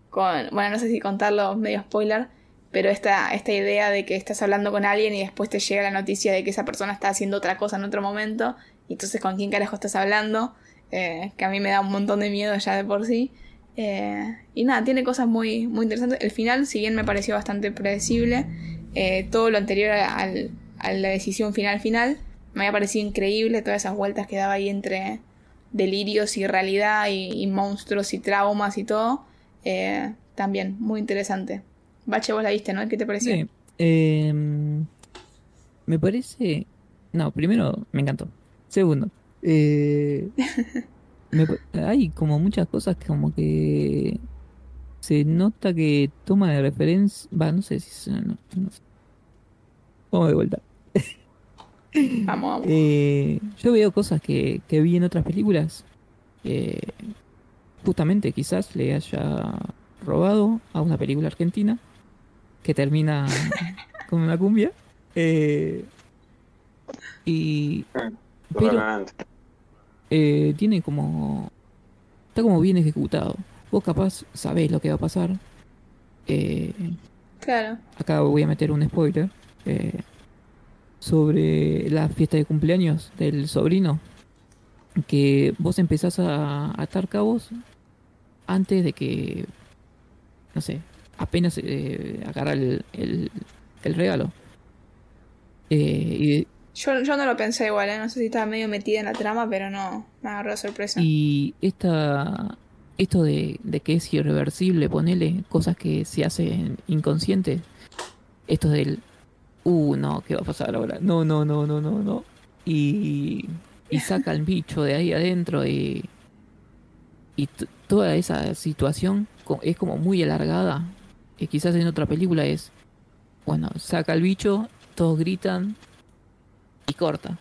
con. Bueno, no sé si contarlo medio spoiler. Pero esta, esta idea de que estás hablando con alguien y después te llega la noticia de que esa persona está haciendo otra cosa en otro momento. Y entonces con quién carajo estás hablando. eh, que a mí me da un montón de miedo ya de por sí. Eh, y nada, tiene cosas muy, muy interesantes. El final, si bien me pareció bastante predecible, eh, todo lo anterior al- a la decisión final final, me había parecido increíble todas esas vueltas que daba ahí entre delirios y realidad y, y monstruos y traumas y todo. Eh, también, muy interesante. Bache, vos la viste, ¿no? ¿Qué te pareció? Sí. Em, me parece. No, primero, me encantó. Segundo, eh, me hay como muchas cosas que como que se nota que toma de referencia. Va, no sé si no, no sé. Vamos de vuelta. Vamos, vamos. Eh, yo veo cosas que, que vi en otras películas. eh, justamente quizás le haya robado a una película argentina que termina con una cumbia. eh, y pero eh, tiene como está como bien ejecutado. Vos capaz sabés lo que va a pasar. Eh, Claro. acá voy a meter un spoiler eh, sobre la fiesta de cumpleaños del sobrino que vos empezás a atar cabos antes de que no sé apenas eh, agarra el, el, el regalo. Eh, y, Yo, yo no lo pensé igual, ¿eh? No sé si estaba medio metida en la trama, pero no, me agarró sorpresa. y esta esto de, de que es irreversible ponele cosas que se hacen inconscientes. Esto del uh no qué va a pasar ahora no no no no no no. Y y saca el bicho de ahí adentro y y toda esa situación es como muy alargada y quizás en otra película es bueno saca el bicho todos gritan y corta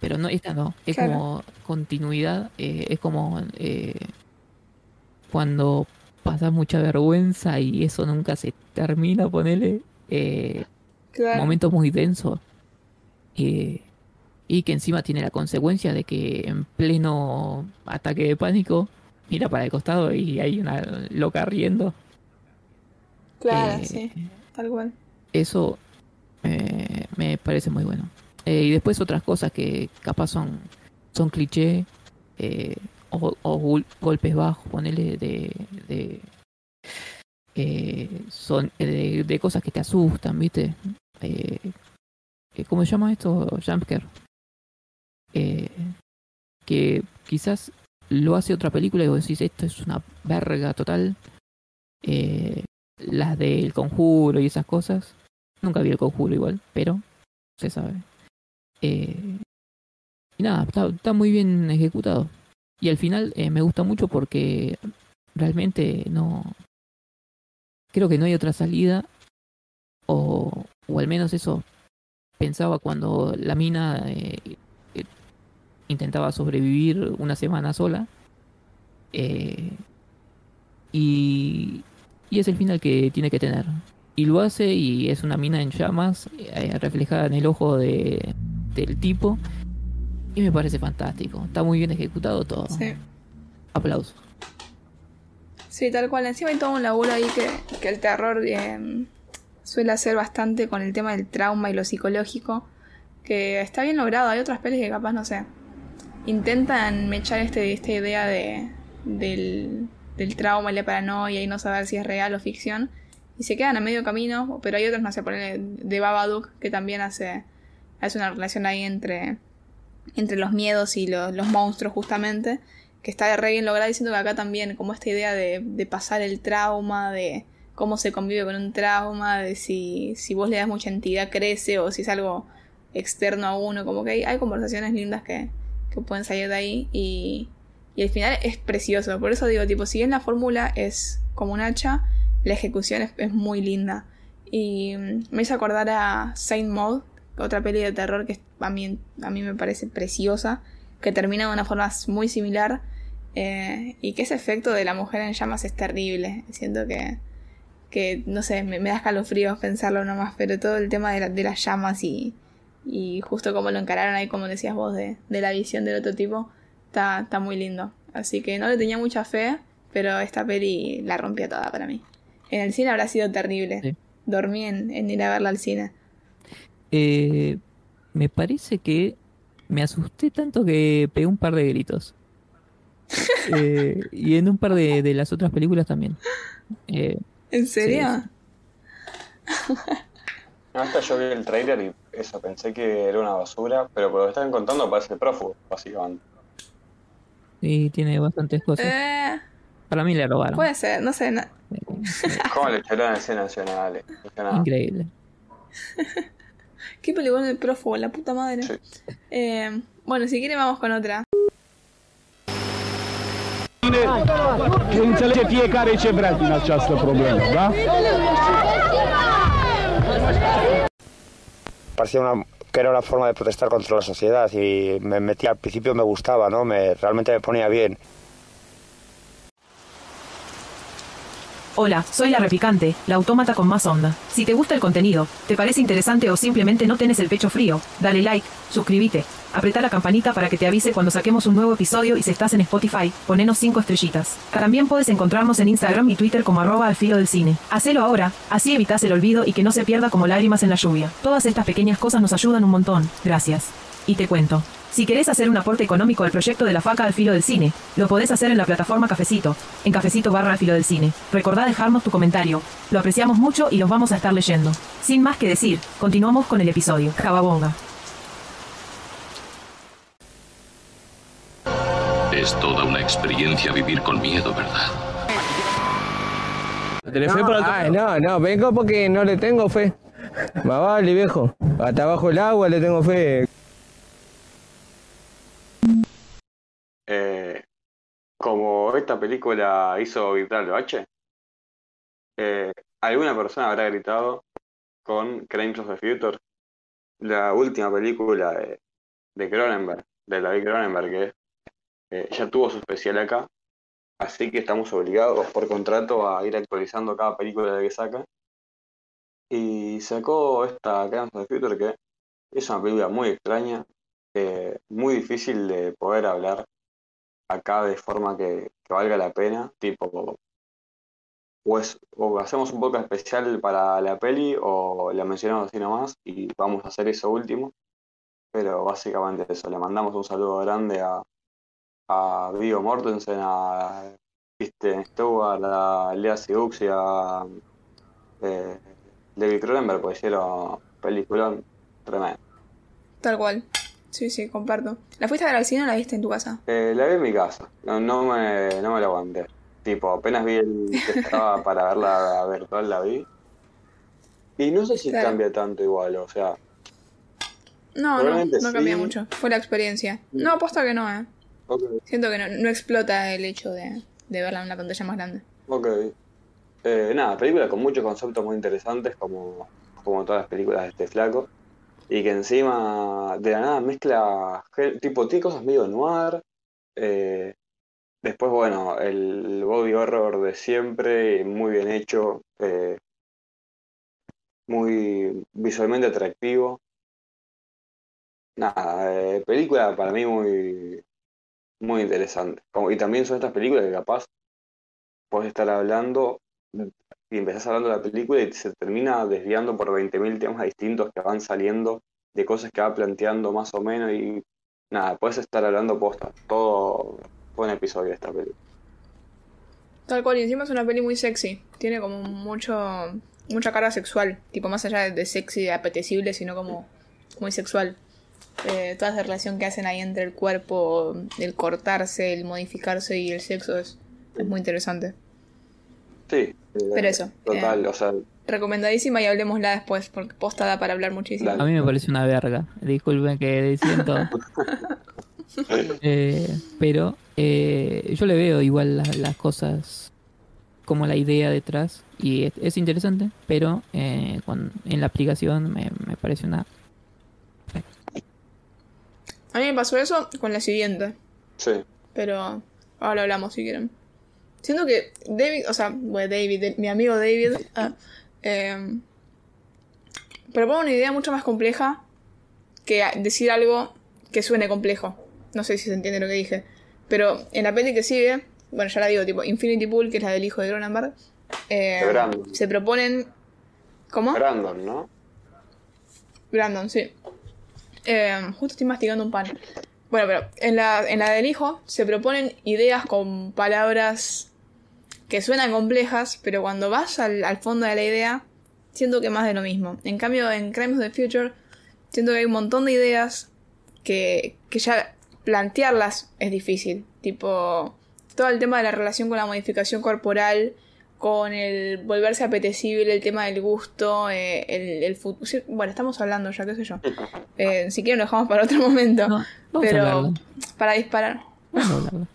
pero no esta no es Claro. como continuidad eh, es como eh, cuando pasas mucha vergüenza y eso nunca se termina ponele eh, claro. momentos muy densos eh, y que encima tiene la consecuencia de que en pleno ataque de pánico mira para el costado y hay una loca riendo Claro, eh, sí, tal cual. eso eh, me parece muy bueno Eh, y después otras cosas que capaz son son cliché o, o gol- golpes bajos ponele de, de eh, son de, de cosas que te asustan viste ¿cómo se llama esto? jumpscare eh, que quizás lo hace otra película y vos decís esto es una verga total eh, las del conjuro y esas cosas. Nunca vi el conjuro igual pero se sabe. Eh, y nada está, está muy bien ejecutado. Y al final eh, me gusta mucho porque realmente no creo que no hay otra salida. O, o al menos eso pensaba cuando la mina eh, intentaba sobrevivir una semana sola. Y, y es el final que tiene que tener y lo hace y es una mina en llamas eh, reflejada en el ojo de, del tipo y me parece fantástico está muy bien ejecutado todo Sí. aplausos Sí, tal cual. Encima hay todo un laburo ahí que, que el terror eh, suele hacer bastante con el tema del trauma y lo psicológico. Que está bien logrado. Hay otras pelis que capaz, no sé, intentan mechar este, esta idea de, del, del trauma y la paranoia y no saber si es real o ficción. Y se quedan a medio camino, pero hay otras, no sé, por de Babadook, que también hace, hace una relación ahí entre, entre los miedos y los, los monstruos justamente que está re bien lograda diciendo que acá también como esta idea de, de pasar el trauma, de cómo se convive con un trauma, de si, si vos le das mucha entidad crece o si es algo externo a uno, como que hay, hay conversaciones lindas que, que pueden salir de ahí y, y el final es precioso. Por eso digo, tipo, si bien la fórmula es como un hacha, la ejecución es, es muy linda. Y mm, me hizo acordar a Saint Maud, otra peli de terror que a mí, a mí me parece preciosa, que termina de una forma muy similar. eh, y que ese efecto de la mujer en llamas es terrible. Siento que, que no sé, me, me da escalofríos pensarlo nomás, pero todo el tema de, la- de las llamas y, y justo como lo encararon ahí, como decías vos, de, de la visión del otro tipo, está, está muy lindo. Así que no le tenía mucha fe, pero esta peli la rompió toda para mí. En el cine habrá sido terrible. Sí. Dormí en, en ir a verla al cine. Eh, me parece que me asusté tanto que pegué un par de gritos. Eh, y en un par de, de las otras películas también. Eh, ¿En serio? No, esta yo vi el trailer y eso, pensé que era una basura, pero por lo que están contando parece prófugo, básicamente. Y tiene bastantes cosas. Eh, Para mí le robaron. puede ser, no sé. no- ¿Cómo le echaron escenas nacionales? Increíble. ¿Qué película de prófugo? La puta madre. Sí. Eh, bueno, si quiere vamos con otra. Înțelege fiecare ce vrea din această problemă, da? parecía una, que era una forma de protestar contra la sociedad y me metí al principio me gustaba, ¿no? Me, realmente me ponía bien. Hola, soy la replicante, la autómata con más onda. Si te gusta el contenido, te parece interesante o simplemente no tenés el pecho frío, dale like, suscríbete, apretá la campanita para que te avise cuando saquemos un nuevo episodio y si estás en Spotify, ponenos 5 estrellitas. También puedes encontrarnos en Instagram y Twitter como arroba al filo del cine. Hacelo ahora, así evitas el olvido y que no se pierda como lágrimas en la lluvia. Todas estas pequeñas cosas nos ayudan un montón, gracias. Y te cuento. Si querés hacer un aporte económico al proyecto de la faca al filo del cine, lo podés hacer en la plataforma Cafecito, en cafecito barra al filo del cine. Recordá dejarnos tu comentario. Lo apreciamos mucho y los vamos a estar leyendo. Sin más que decir, continuamos con el episodio. Jababonga. Es toda una experiencia vivir con miedo, ¿verdad? ¿Tenés fe para Ay, no, no, vengo porque no le tengo fe. Más vale, viejo. Hasta abajo el agua le tengo fe. Eh, como esta película hizo vibrar el eh, alguna persona habrá gritado con Crimes of the Future, la última película de, de Cronenberg, de David Cronenberg, que eh, ya tuvo su especial acá, así que estamos obligados por contrato a ir actualizando cada película que saca. Y sacó esta Crimes of the Future, que es una película muy extraña, eh, muy difícil de poder hablar acá de forma que, valga la pena, tipo, o, es- o hacemos un podcast especial para la peli o la mencionamos así nomás y vamos a hacer eso último, pero básicamente eso, le mandamos un saludo grande a, a Viggo Mortensen, a Kristen Stewart, a Lea Seydoux y a eh, David Cronenberg, porque hicieron peliculón tremendo. Tal cual. Sí, sí, comparto. ¿La fuiste a ver al cine o la viste en tu casa? Eh, la vi en mi casa, no, no me, no me la aguanté. Tipo, apenas vi el que estaba para verla virtual, la vi. Y no sé si Claro. cambia tanto igual, o sea, No, no, no cambia sí. mucho. Fue la experiencia. No, aposto que no, eh. Siento que no, no explota el hecho de, de verla en una pantalla más grande. ok. Eh, nada, película con muchos conceptos muy interesantes, como, como todas las películas de este flaco. Y que encima, de la nada, mezcla, tipo, tiene cosas medio noir. eh, después, bueno, el body horror de siempre, muy bien hecho. eh, muy visualmente atractivo. Nada, eh, película para mí muy, muy interesante. Como, y también son estas películas que capaz puedes estar hablando y empezás hablando de la película y se termina desviando por 20.000 temas distintos que van saliendo de cosas que va planteando más o menos y nada, puedes estar hablando posta. Todo un episodio de esta película. Tal cual, y encima es una peli muy sexy. Tiene como mucho mucha carga sexual. Tipo, más allá de, de sexy, de apetecible, sino como muy sexual. Eh, toda esa relación que hacen ahí entre el cuerpo, el cortarse, el modificarse y el sexo es, es muy interesante. Sí, eh, Pero eso, Total, eh, o sea, recomendadísima y hablemosla después, porque posta da para hablar muchísimo. A mí me parece una verga. Disculpen que siento. Eh, pero eh, yo le veo igual la- las cosas como la idea detrás y es, es interesante, pero eh, con- en la aplicación me, me parece una... A mí me pasó eso con la siguiente, Sí. pero ahora hablamos si quieren. Siento que David, o sea, bueno, David, mi amigo David, ah, eh, propone una idea mucho más compleja que decir algo que suene complejo. No sé si se entiende lo que dije. Pero en la peli que sigue, bueno, ya la digo, tipo Infinity Pool, que es la del hijo de Cronenberg, eh, se proponen... ¿Cómo? Brandon, ¿no? Brandon, sí. Eh, justo estoy masticando un pan. Bueno, pero en la, en la del hijo se proponen ideas con palabras que suenan complejas, pero cuando vas al, al fondo de la idea, siento que más de lo mismo. En cambio, en Crimes of the Future, siento que hay un montón de ideas que, que ya plantearlas es difícil. Tipo, todo el tema de la relación con la modificación corporal, con el volverse apetecible, el tema del gusto, eh, el, el fut- sí, Bueno, estamos hablando ya, qué sé yo. Eh, si quieren lo dejamos para otro momento. pero para disparar. Vamos a hablarlo.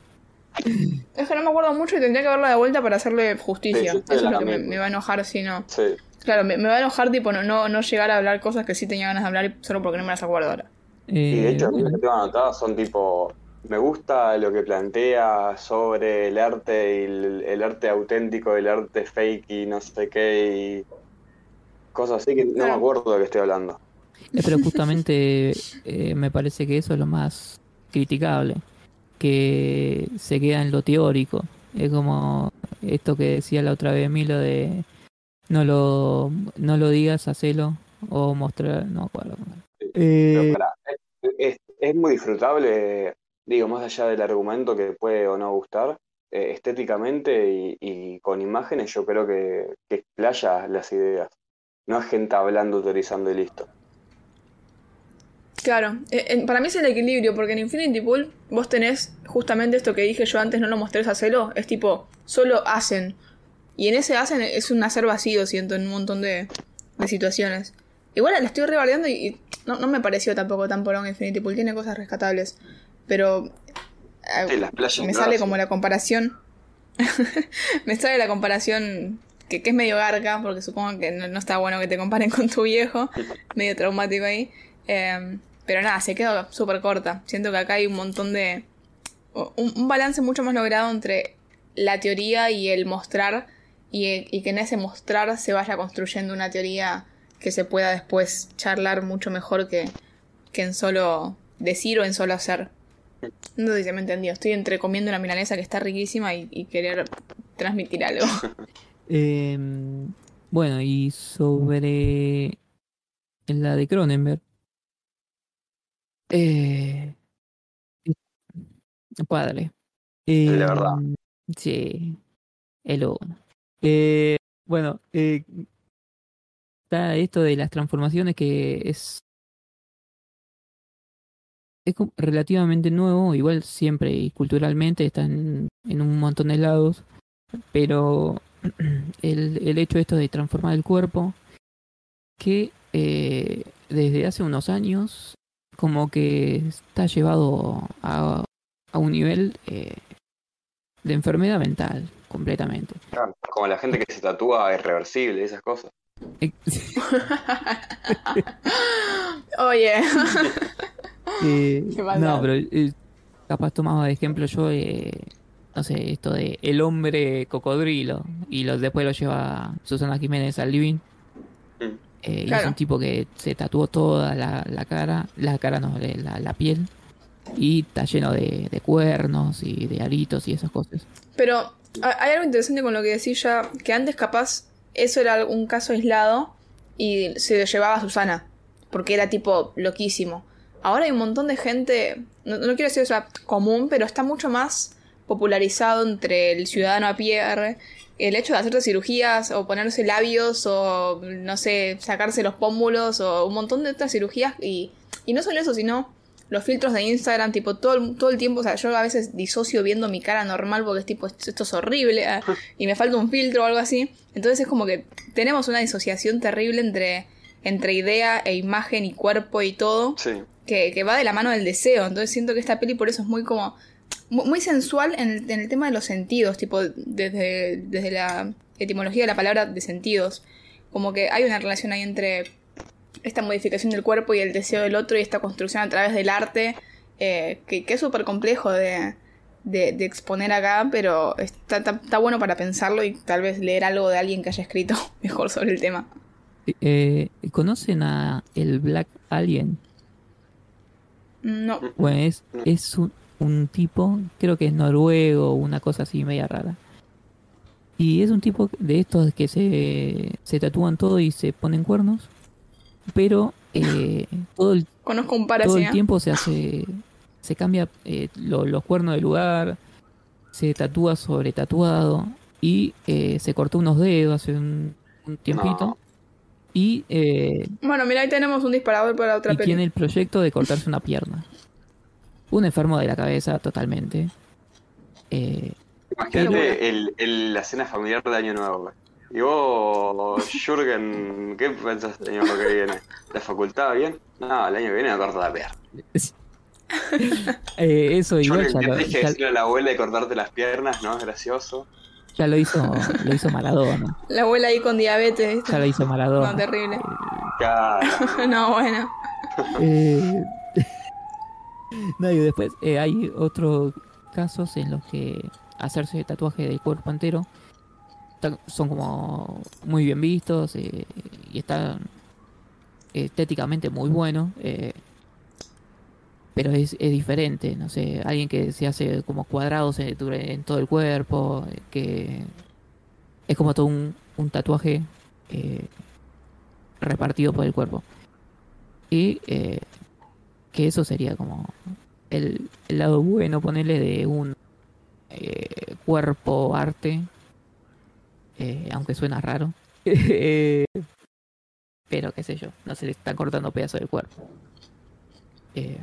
Es que no me acuerdo mucho y tendría que verla de vuelta para hacerle justicia. Sí, sí, estoy Eso es lo que me, va a enojar si no. Sí. Claro, me, me va a enojar tipo no, no, no llegar a hablar cosas que sí tenía ganas de hablar solo porque no me las acuerdo ahora. Y de Eh, hecho, a mí bueno, lo que tengo anotado son tipo. Me gusta lo que plantea sobre el arte y el, el arte auténtico, el arte fake y no sé qué y cosas así que no me acuerdo de lo que estoy hablando. Eh, Pero justamente eh, me parece que eso es lo más criticable, que se queda en lo teórico. Es como esto que decía la otra vez Milo de no lo, no lo digas, hacelo o mostrar, no acuerdo. Pero pará, es, es- muy disfrutable, digo, más allá del argumento que puede o no gustar, eh, estéticamente y, y con imágenes, yo creo que, que explaya las ideas. No es gente hablando, autorizando y listo. Claro, eh, para mí es el equilibrio, porque en Infinity Pool vos tenés justamente esto que dije yo antes, no lo mostrés hacerlo, es tipo, solo hacen. Y en ese hacen es un hacer vacío, siento, en un montón de, de situaciones. Igual la estoy rebardeando y, y no, no me pareció tampoco tan porón Infinity Pool, tiene cosas rescatables. Pero eh, Sí, las playas me sale como la comparación. me sale la comparación que, que es medio garca, porque supongo que no, no está bueno que te comparen con tu viejo, medio traumático ahí. Eh, pero nada, se quedó súper corta. Siento que acá hay un montón de. Un, balance mucho más logrado entre la teoría y el mostrar, y, que en ese mostrar se vaya construyendo una teoría que se pueda después charlar mucho mejor que, que en solo decir o en solo hacer. No sé si me entendió. Estoy entre comiendo una milanesa que está riquísima y, querer transmitir algo. Eh, bueno, y sobre la de Cronenberg. Eh, padre. de Eh, verdad. Sí, el uno. Eh, bueno, eh, está esto de las transformaciones que es es como relativamente nuevo, igual siempre y culturalmente está en, en un montón de lados, pero el, el hecho esto de transformar el cuerpo, que eh, desde hace unos años como que está llevado a, a un nivel eh, de enfermedad mental completamente. Claro, Como la gente que se tatúa irreversible, esas cosas. Eh, Oye. Eh, no, pero eh, capaz tomaba de ejemplo yo, eh, no sé, esto de el hombre cocodrilo y lo, después lo lleva Susana Jiménez al living. Mm. Eh, y es un tipo que se tatuó toda la, la cara, la cara no, la, la piel, y está lleno de, de cuernos y de aritos y esas cosas. Pero ha- hay algo interesante con lo que decís ya, que antes capaz eso era un caso aislado y se lo llevaba a Susana, porque era tipo loquísimo. Ahora hay un montón de gente, no, no quiero decir o sea, común, pero está mucho más popularizado entre el ciudadano a pie el hecho de hacerse cirugías o ponerse labios o no sé, sacarse los pómulos o un montón de otras cirugías y, y no solo eso, sino los filtros de Instagram, tipo, todo, el- todo el tiempo, o sea, yo a veces disocio viendo mi cara normal porque es tipo, esto, esto es horrible ah, y me falta un filtro o algo así. Entonces es como que tenemos una disociación terrible entre, entre idea e imagen y cuerpo y todo Sí. que, que va de la mano del deseo. Entonces siento que esta peli por eso es muy como. Mu- Muy sensual en el, en el tema de los sentidos, tipo, desde, desde la etimología de la palabra de sentidos. Como que hay una relación ahí entre esta modificación del cuerpo y el deseo del otro y esta construcción a través del arte, eh, que, que es súper complejo de, de, de exponer acá, pero está, está, está bueno para pensarlo y tal vez leer algo de alguien que haya escrito mejor sobre el tema. Eh, ¿Conocen a el Black Alien? No. Bueno, es, es un, un tipo, creo que es noruego, una cosa así media rara. Y es un tipo de estos que se, se tatúan todo y se ponen cuernos, pero eh, todo el, Conozco un todo el ¿eh? tiempo se hace, se cambia eh, lo- los cuernos de lugar, se tatúa sobre tatuado y eh, se cortó unos dedos hace un, un tiempito. Y, eh, Bueno, mira, ahí tenemos un disparador para otra y peli. tiene el proyecto de cortarse una pierna. Un enfermo de la cabeza totalmente. Eh, Imagínate el, el- la cena familiar de Año Nuevo. Y vos, Jürgen, ¿qué pensás el año que viene? ¿La facultad bien? No, el año que viene me corto la pierna. eh, eso igual Jürgen, ya ¿qué lo, que ya- decirle a la abuela de cortarte las piernas? ¿No? Es gracioso. ya lo hizo, lo hizo Maradona. La abuela ahí con diabetes, ¿viste? Ya lo hizo Maradona. No, terrible. Claro. no, bueno. Eh, no, y después eh, hay otros casos en los que hacerse tatuaje del cuerpo entero son como muy bien vistos eh, y están estéticamente muy buenos. eh, pero es, es diferente, no sé, alguien que se hace como cuadrados en, en todo el cuerpo, que es como todo un, un tatuaje repartido por el cuerpo. Y que eso sería como el, el lado bueno, ponerle de un eh, cuerpo arte, eh, aunque suena raro. Pero qué sé yo, no se le están cortando pedazos del cuerpo. Eh,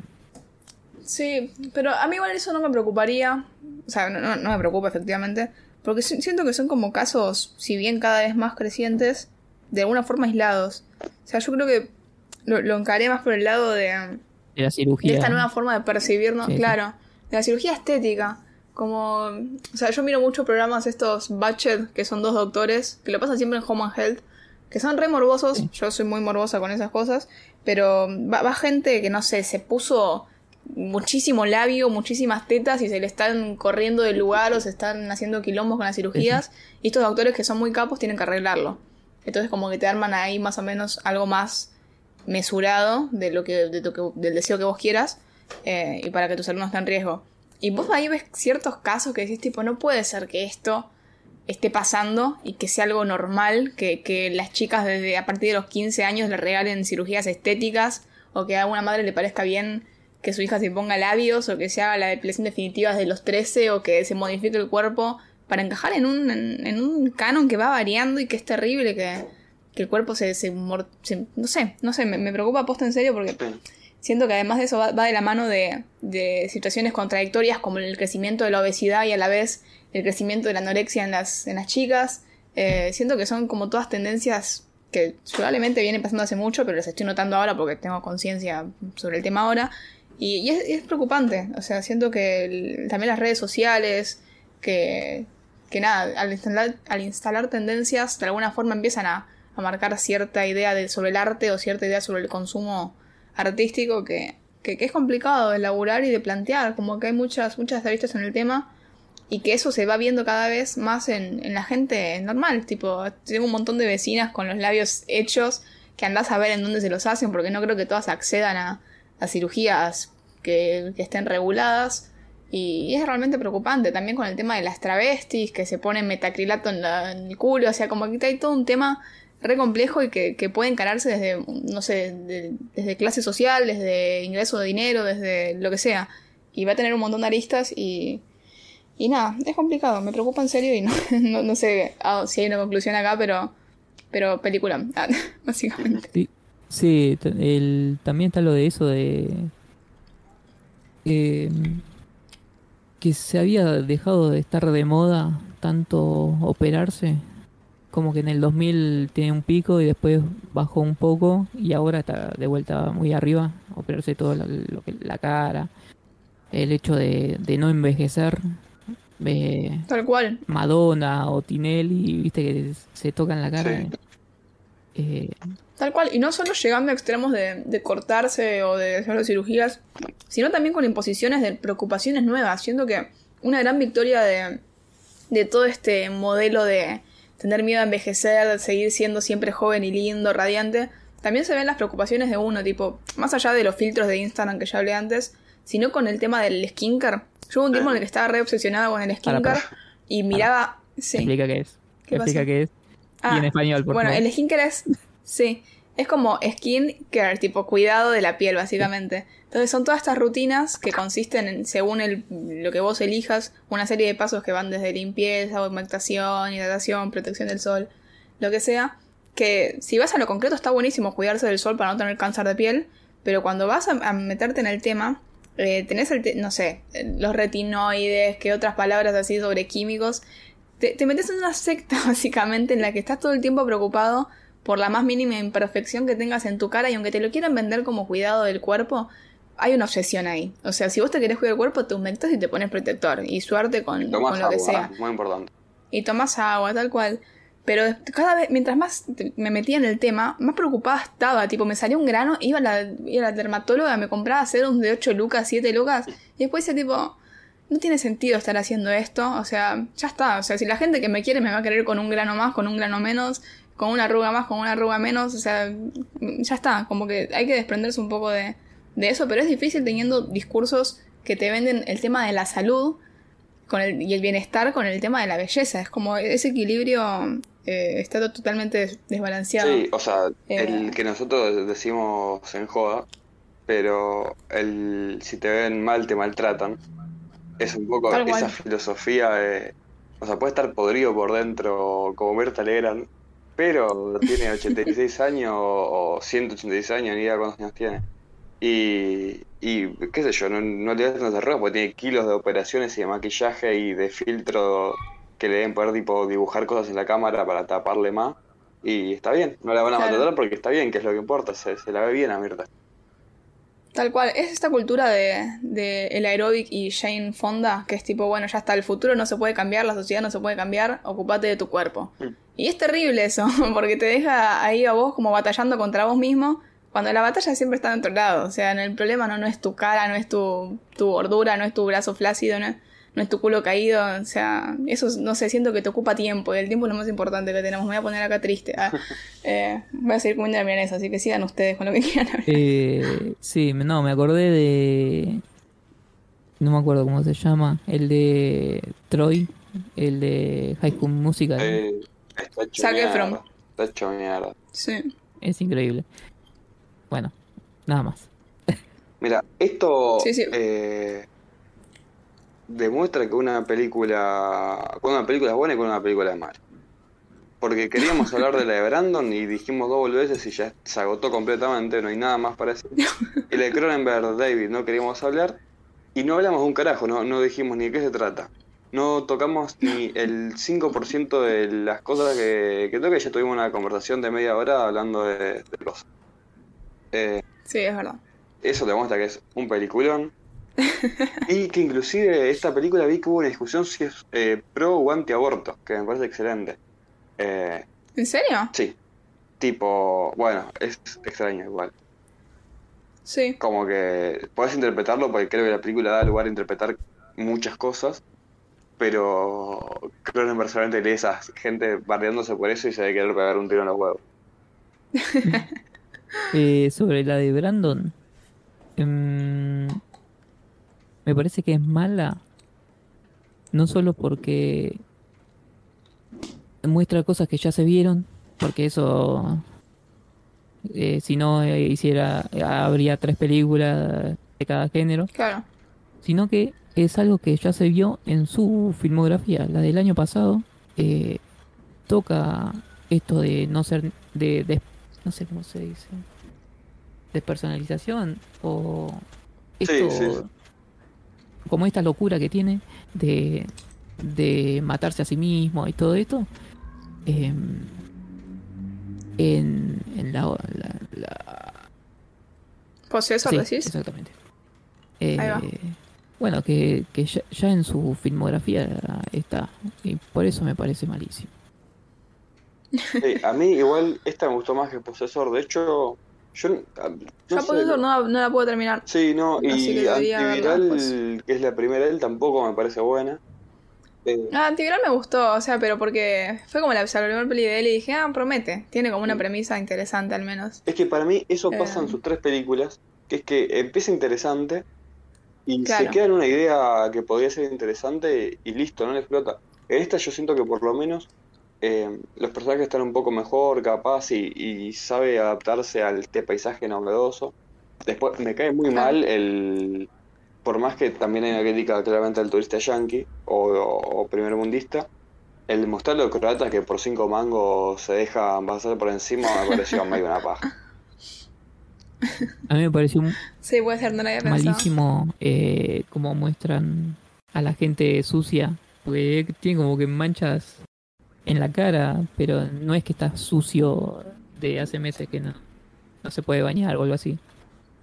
Sí, pero a mí igual eso no me preocuparía. O sea, no, me preocupa efectivamente. Porque si- siento que son como casos, si bien cada vez más crecientes, de alguna forma aislados. O sea, yo creo que lo encaré más por el lado de, de la de cirugía. esta nueva forma de percibirnos, Sí, claro, de la cirugía estética. Como, o sea, yo miro muchos programas estos Batchet, que son dos doctores, que lo pasan siempre en Home and Health, que son re morbosos, yo soy muy morbosa con esas cosas, pero va, va gente que no sé, se puso muchísimo labio, muchísimas tetas y se le están corriendo del lugar o se están haciendo quilombos con las cirugías, y estos doctores que son muy capos tienen que arreglarlo. Entonces como que te arman ahí más o menos algo más mesurado de lo que, de que- del deseo que vos quieras eh, y para que tu salud no esté en riesgo. Y vos ahí ves ciertos casos que decís tipo, no puede ser que esto esté pasando y que sea algo normal, que, que las chicas desde a partir de los 15 años le regalen cirugías estéticas o que a una madre le parezca bien que su hija se ponga labios o que se haga la depilación definitiva desde los 13 o que se modifique el cuerpo para encajar en un, en, en un canon que va variando y que es terrible que, que el cuerpo se, se, se- no sé, no sé, me, me preocupa posta en serio porque siento que además de eso va, va de la mano de, de situaciones contradictorias como el crecimiento de la obesidad y a la vez el crecimiento de la anorexia en las, en las chicas. Eh, siento que son como todas tendencias que probablemente vienen pasando hace mucho, pero las estoy notando ahora porque tengo conciencia sobre el tema ahora. Y, y es, preocupante, o sea, siento que el- también las redes sociales, que, que nada, al instalar, al instalar tendencias, de alguna forma empiezan a, a marcar cierta idea de, sobre el arte o cierta idea sobre el consumo artístico que, que, que es complicado de elaborar y de plantear, como que hay muchas, muchas aristas en el tema y que eso se va viendo cada vez más en, en la gente normal, tipo, tengo un montón de vecinas con los labios hechos que andás a ver en dónde se los hacen, porque no creo que todas accedan a, a cirugías que, estén reguladas. Y es realmente preocupante también con el tema de las travestis que se ponen metacrilato en, la- en el culo. O sea, como que hay todo un tema re complejo y que, puede encararse desde, no sé, de- desde clase social, desde ingreso de dinero, desde lo que sea. Y va a tener un montón de aristas y, y nada, es complicado. Me preocupa en serio y no, no, sé ah, si hay una conclusión acá, pero, pero película, ah, básicamente. Sí, sí, el, también está lo de eso de eh, que se había dejado de estar de moda tanto operarse. Como que en el 2000 tiene un pico y después bajó un poco y ahora está de vuelta muy arriba. Operarse todo la, lo que, la cara. El hecho de, de no envejecer. eh, Tal cual. Madonna o Tinelli, viste que se tocan la cara. Eh, Tal cual, y no solo llegando a extremos de, de cortarse o de hacer cirugías, sino también con imposiciones de preocupaciones nuevas. Siento que una gran victoria de, de todo este modelo de tener miedo a envejecer, de seguir siendo siempre joven y lindo, radiante, también se ven las preocupaciones de uno, tipo, más allá de los filtros de Instagram que ya hablé antes, sino con el tema del skincare. Yo hubo un tiempo en el que estaba re obsesionada con el skincare para. y miraba... Sí. Explica qué es. ¿Qué explica qué es. Ah, y en español, por bueno, favor. el skincare es. Sí. Es como skin care, tipo cuidado de la piel, básicamente. Entonces son todas estas rutinas que consisten en, según el, lo que vos elijas, una serie de pasos que van desde limpieza, humectación, hidratación, protección del sol, lo que sea. Que si vas a lo concreto está buenísimo cuidarse del sol para no tener cáncer de piel, pero cuando vas a, a meterte en el tema, eh, tenés el, te- no sé, los retinoides, que otras palabras así sobre químicos, te, te metes en una secta básicamente en la que estás todo el tiempo preocupado por la más mínima imperfección que tengas en tu cara y aunque te lo quieran vender como cuidado del cuerpo, hay una obsesión ahí. O sea, si vos te querés cuidar el cuerpo, te humectas y te pones protector y suerte con, Tomás con lo que agua, sea. muy importante. Y tomas agua, tal cual. Pero cada vez, mientras más me metía en el tema, más preocupada estaba. Tipo, me salía un grano, iba a la, iba a la dermatóloga, me compraba serums de 8 lucas, 7 lucas. Y después decía, tipo, no tiene sentido estar haciendo esto. O sea, ya está. O sea, si la gente que me quiere me va a querer con un grano más, con un grano menos, con una arruga más, con una arruga menos. O sea, ya está. Como que hay que desprenderse un poco de, de eso. Pero es difícil teniendo discursos que te venden el tema de la salud con el, y el bienestar con el tema de la belleza. Es como ese equilibrio eh, está to- totalmente des- desbalanceado. Sí, o sea, Eh. el que nosotros decimos en joda, pero el si te ven mal te maltratan, es un poco cual. esa filosofía de, o sea, puede estar podrido por dentro como Berta Legrand, pero tiene 86 años o 186 años, ni idea cuántos años tiene. Y, y qué sé yo, no, no le das de ropa porque tiene kilos de operaciones y de maquillaje y de filtro que le deben poder tipo dibujar cosas en la cámara para taparle más. Y está bien, no la van a Claro. maltratar porque está bien, que es lo que importa, se, se la ve bien a Mirta. Tal cual, es esta cultura de, de el aeróbic y Jane Fonda, que es tipo, bueno, ya está, el futuro no se puede cambiar, la sociedad no se puede cambiar, ocupate de tu cuerpo. Y es terrible eso, porque te deja ahí a vos como batallando contra vos mismo, cuando la batalla siempre está en otro lado. O sea, en el problema no, no es tu cara, no es tu, tu gordura, no es tu brazo flácido, no es, no es tu culo caído. O sea, eso no sé, siento que te ocupa tiempo, y el tiempo es lo más importante que tenemos. Me voy a poner acá triste. ah. Eh, voy a seguir comiendo la milanesa, así que sigan ustedes con lo que quieran. Eh, sí, me- no, me acordé de. No me acuerdo cómo se llama. El de Troy. El de High School Musical. Eh, está mierda. Efron. Está hecho mierda. Sí. Es increíble. Bueno, nada más. Mira, esto Sí, sí. eh, demuestra que una película, cuando una película es buena y cuando una película es mala. Porque queríamos hablar de la de Brandon y dijimos dos veces y ya se agotó completamente, no hay nada más para decir. Y la de Cronenberg, David, no queríamos hablar y no hablamos de un carajo, no, no dijimos ni de qué se trata. No tocamos ni el 5% de las cosas que, que toca y ya tuvimos una conversación de media hora hablando de, de cosas. Eh, Sí, es verdad. eso demuestra que es un peliculón. y que inclusive esta película vi que hubo una discusión si es eh, pro o anti-aborto, que me parece excelente. Eh, ¿En serio? sí, tipo, bueno, es extraño igual. Sí. Como que puedes interpretarlo porque creo que la película da lugar a interpretar muchas cosas, pero Cronenberg solamente lee esa gente bardeándose por eso y se debe querer pegar un tiro en los huevos. Eh, sobre la de Brandon. em, me parece que es mala. No solo porque muestra cosas que ya se vieron. Porque eso. eh, si no eh, hiciera. Habría tres películas de cada género. Claro. Sino que es algo que ya se vio en su filmografía. La del año pasado. eh, toca esto de no ser. De, de- no sé cómo se dice despersonalización o Sí, esto sí, sí. como esta locura que tiene de, de matarse a sí mismo y todo esto. eh, en, en la, la- la- ¿Posesor sí, decís? Exactamente. Ahí va. Eh, bueno, que, que ya, ya en su filmografía está. Y por eso me parece malísimo. Sí, a mí igual esta me gustó más que Posesor. De hecho, yo no Ya sé, Posesor no, no la puedo terminar. Sí, no, Así que y verla Antiviral, que es la primera de él, tampoco me parece buena. Eh, Ah, Antiviral me gustó, o sea, pero porque fue como la, la primera peli de él y dije, ah, promete. Tiene como una premisa interesante al menos. es que para mí eso pasa en Eh. sus tres películas, que es que empieza interesante y Claro. se queda en una idea que podría ser interesante y listo, no le explota. En esta yo siento que por lo menos eh, los personajes están un poco mejor, capaz, y, y sabe adaptarse a este paisaje novedoso. Después me cae muy mal el... Por más que también hay una crítica claramente al turista yankee o, o, primer mundista, el mostrarlo de croata que por cinco mangos se deja pasar por encima me pareció medio una paja. A mí me pareció Sí, puede ser, no malísimo eh, como muestran a la gente sucia. Porque tiene como que manchas en la cara, pero no es que está sucio de hace meses que no, no se puede bañar o algo así.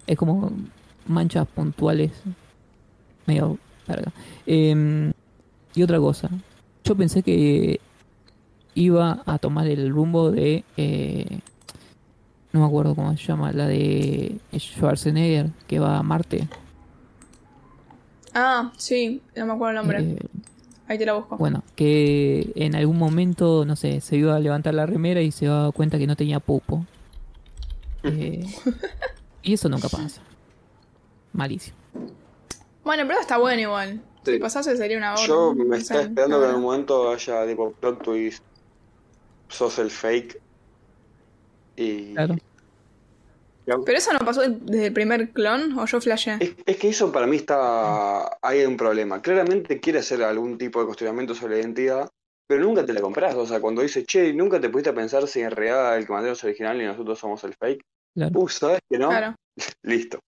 Es como manchas puntuales. Medio larga. Em, y otra cosa. Yo pensé que iba a tomar el rumbo de... eh, no me acuerdo cómo se llama, la de Schwarzenegger, que va a Marte. Ah, sí, no me acuerdo el nombre. Eh, Ahí te la busco. Bueno, que en algún momento, no sé, se iba a levantar la remera y se daba cuenta que no tenía pupo. Eh, y eso nunca pasa. Malísimo. Bueno, pero está bueno igual. Sí. Si pasase sería una hora. Yo me estaba esperando no, que en un momento haya tipo plot twist, sos el fake. Y Claro. Pero eso no pasó desde el primer clon o yo flashé. Es, es que eso para mí está. Ahí hay un problema. Claramente quiere hacer algún tipo de cuestionamiento sobre la identidad, pero nunca te la compras. O sea, cuando dice, che, nunca te pudiste pensar si en realidad el comandante es original y nosotros somos el fake. Claro. Uh, ¿sabes que no? Claro. Listo.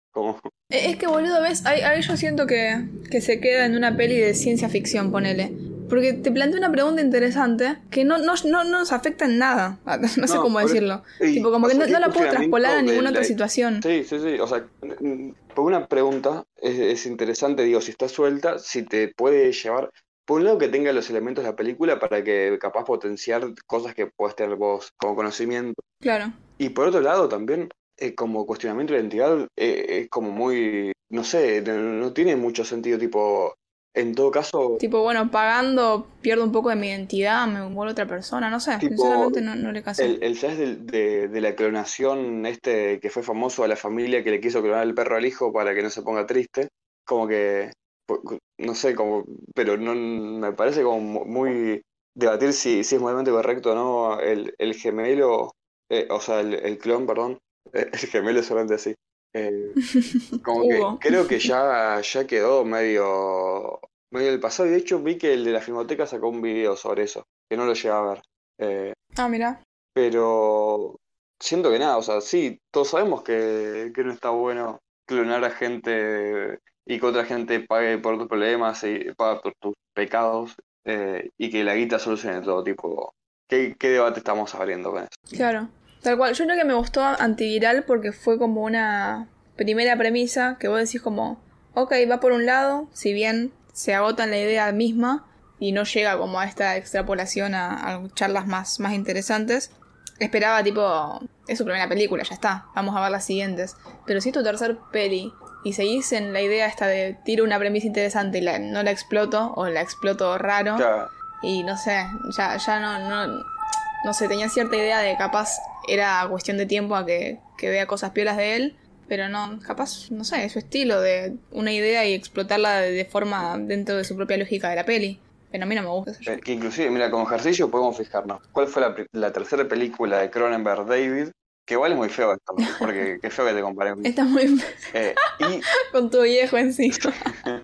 Es que, boludo, ves, ahí, ahí yo siento que, que se queda en una peli de ciencia ficción, ponele. Porque te plantea una pregunta interesante que no, no, no, no nos afecta en nada. No sé cómo decirlo. y tipo, como que no, la puedo traspolar a ninguna otra la- situación. Sí, sí, sí. O sea, mm, por una pregunta es, es interesante, digo, si está suelta, si te puede llevar. Por un lado, que tenga los elementos de la película para que capaz potenciar cosas que puedes tener vos como conocimiento. Claro. Y por otro lado, también, eh, como cuestionamiento de identidad, eh, es como muy. No sé, no, no tiene mucho sentido, tipo. En todo caso. Tipo, bueno, pagando pierdo un poco de mi identidad, me vuelvo otra persona, no sé. Tipo, Sinceramente no, no le casé. El, el flash de, de la clonación, este que fue famoso a la familia que le quiso clonar el perro al hijo para que no se ponga triste, como que, no sé, como, pero no me parece como mu- muy debatir si, si es moralmente correcto o no el, el gemelo, eh, o sea, el, el clon, perdón, el gemelo es solamente así. Eh, como que creo que ya, ya quedó medio, medio del pasado y de hecho vi que el de la Filmoteca sacó un video sobre eso, que no lo llegué a ver. Eh, Ah, mira. pero siento que nada, o sea, sí, todos sabemos que, que no está bueno clonar a gente y que otra gente pague por tus problemas y pague por tus pecados eh, y que la guita solucione todo, tipo, ¿qué, qué debate estamos abriendo con eso? Claro. Tal cual. Yo creo que me gustó Antiviral porque fue como una primera premisa que vos decís como, ok, va por un lado, si bien se agota en la idea misma y no llega como a esta extrapolación a, a charlas más, más interesantes, esperaba tipo, es su primera película, ya está, vamos a ver las siguientes. Pero si es tu tercer peli y seguís en la idea esta de tiro una premisa interesante y la- no la exploto o la exploto raro, y no sé, ya, ya no, no, no sé, tenía cierta idea de capaz era cuestión de tiempo a que, que vea cosas piolas de él, pero no, capaz, no sé, su estilo de una idea y explotarla de, forma dentro de su propia lógica de la peli. Pero a mí no me gusta eso. eh, que inclusive, mira, con ejercicio podemos fijarnos. ¿Cuál fue la, la tercera película de Cronenberg, David? Que igual es muy feo esto, porque qué feo que te comparen. Está muy Eh, y con tu viejo encima.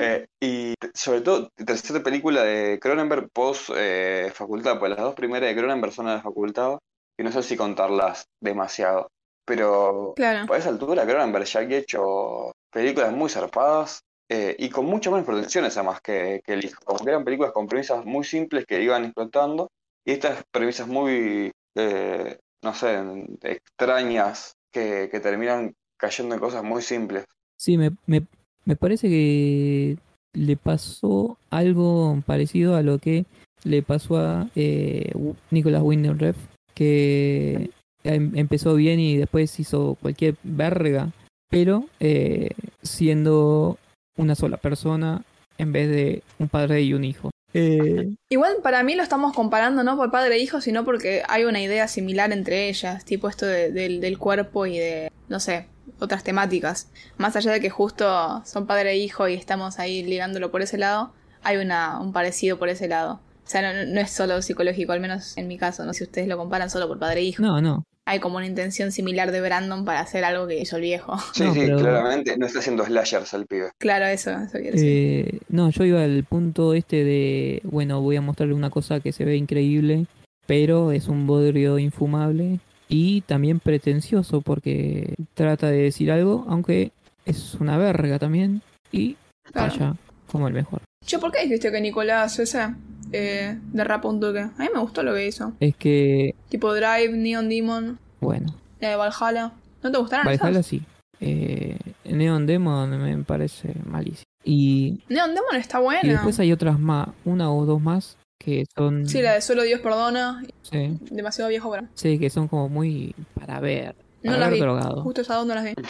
Eh, y sobre todo, tercera película de Cronenberg post eh, facultad, pues las dos primeras de Cronenberg son a la facultad, y no sé si contarlas demasiado, pero Claro. por esa altura Cronenberg ya había hecho películas muy zarpadas, eh, y con muchas menos pretensiones además que, que el hijo. Eran películas con premisas muy simples que iban explotando y estas premisas muy, eh, no sé, extrañas que, que terminan cayendo en cosas muy simples. Sí, me, me, me parece que le pasó algo parecido a lo que le pasó a eh, Nicolas Winding Refn, que em- empezó bien y después hizo cualquier verga, pero eh, siendo una sola persona en vez de un padre y un hijo. Eh, Igual para mí lo estamos comparando no por padre e hijo, sino porque hay una idea similar entre ellas, tipo esto de- del, del cuerpo y de, no sé, otras temáticas. Más allá de que justo son padre e hijo y estamos ahí ligándolo por ese lado, hay una, un parecido por ese lado. O sea, no, no es solo psicológico, al menos en mi caso, no sé si ustedes lo comparan solo por padre e hijo. no, no. Hay como una intención similar de Brandon para hacer algo que hizo el viejo. Sí, No, sí, pero- claramente. No está haciendo slashers el pibe. Claro, eso, eso quiero decir. Eh, no, yo iba al punto este de, bueno, voy a mostrarle una cosa que se ve increíble, pero es un bodrio infumable y también pretencioso porque trata de decir algo, aunque es una verga también y Claro. vaya como el mejor. Che, ¿por qué dijiste que Nicolás ese eh, derrapa un toque? A mí me gustó lo que hizo. Es que, Tipo Drive, Neon Demon, bueno, la de Valhalla. ¿No te gustaron Valhalla esas? sí. Eh, Neon Demon me parece malísimo. Y, Neon Demon está y buena. después hay otras más, una o dos más que son... Sí, la de Solo Dios Perdona. sí, Demasiado viejo para. sí, que son como muy para ver. No las vi. drogado. Justo dos no las vi.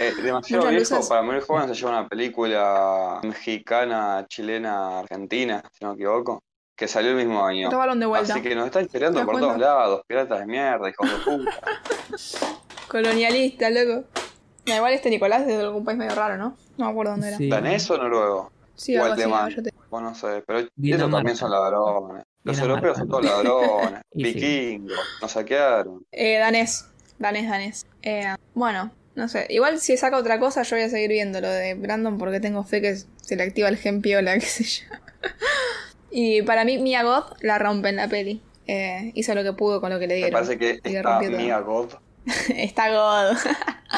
Eh, demasiado Muchas viejo luces. para muy joven se lleva una película mexicana, chilena, argentina, si no me equivoco, que salió el mismo año. Balón de vuelta. Así que nos está inspirando ¿Te das por cuenta? todos lados, piratas de mierda, hijos de puta. Colonialista, loco. No, igual este Nicolás es de algún país medio raro, ¿no? No me acuerdo dónde era. Sí. ¿Danés o noruego? Sí, o alemán. yo te- Bueno, no sé, pero ellos Dinamarca. también son ladrones. Los Dinamarca, europeos son todos ladrones, sí. vikingos, nos saquearon. Eh, danés. Danés, danés. Eh, bueno, no sé. Igual si saca otra cosa, yo voy a seguir viendo lo de Brandon porque tengo fe que se le activa el gen piola, qué sé yo. y para mí, Mia Goth la rompe en la peli. Eh, hizo lo que pudo con lo que le Me dieron. parece que está. Mia God. Está God.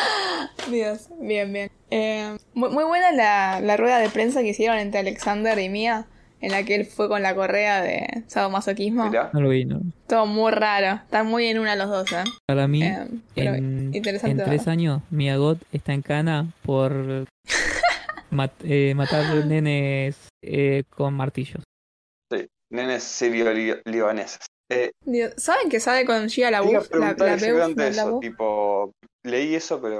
Dios, bien, bien. Eh, muy, muy buena la, la rueda de prensa que hicieron entre Alexander y Mia, en la que él fue con la correa de sadomasoquismo. Mirá. No lo vi, ¿no? Todo muy raro. Están muy en una los dos, ¿eh? Para mí, Eh, pero en, interesante en tres años, Miyagot está en cana por mat- eh, matar nenes eh, con martillos. Sí, nenes sirio-libaneses. Eh, ¿Saben que sabe con Gia la Buff? La, la eso, Buff. tipo, leí eso, pero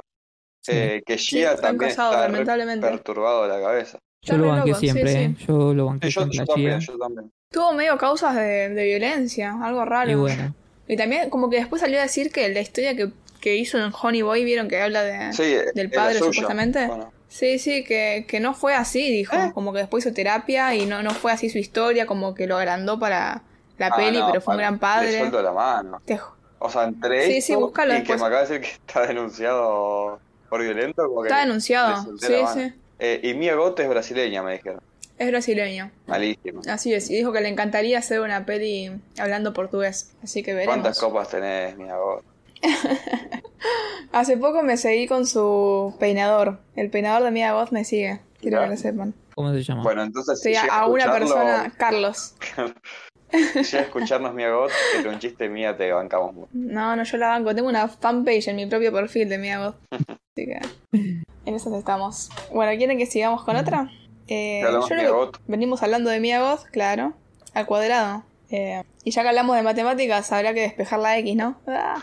Sí. eh, que Sí, Gia también está re perturbado de la cabeza. Yo Está lo banqué sí, siempre, sí. ¿eh? Yo lo banqué Sí, yo, siempre yo también, yo también. Tuvo medio causas de, de violencia, algo raro. Y bueno, Y también como que después salió a decir que la historia que, que hizo en Honey Boy, vieron que habla de... Sí, del es la padre, supuestamente. Bueno, Sí, sí, que, que no fue así, dijo. ¿Eh? Como que después hizo terapia y no, no fue así su historia, como que lo agrandó para la ah, peli, no, pero fue un gran Le padre. suelto la mano. Te O sea, entre Sí, esto sí, búscalo y después. que me acaba de decir que está denunciado por violento, como que Está le denunciado, sí, sí. Eh, y Mia Goth es brasileña, me dijeron. Es brasileño. Malísimo. Así es, y dijo que le encantaría hacer una peli hablando portugués. Así que veremos. ¿Cuántas copas tenés, Mia Goth? Hace poco me seguí con su peinador. El peinador de Mia Goth me sigue. Quiero Ya. que lo sepan. ¿cómo se llama? Bueno, entonces si a, una persona, Carlos. Si a escucharnos Mia Goth, que era un chiste mía, te bancamos mucho. No, no, yo la banco. Tengo una fanpage en mi propio perfil de Mia Goth. Así que en esas estamos. Bueno, ¿quieren que sigamos con otra? Eh, yo creo que venimos hablando de Mia Goth, claro, al cuadrado. Eh, y ya que hablamos de matemáticas, habrá que despejar la X, ¿no? Ah,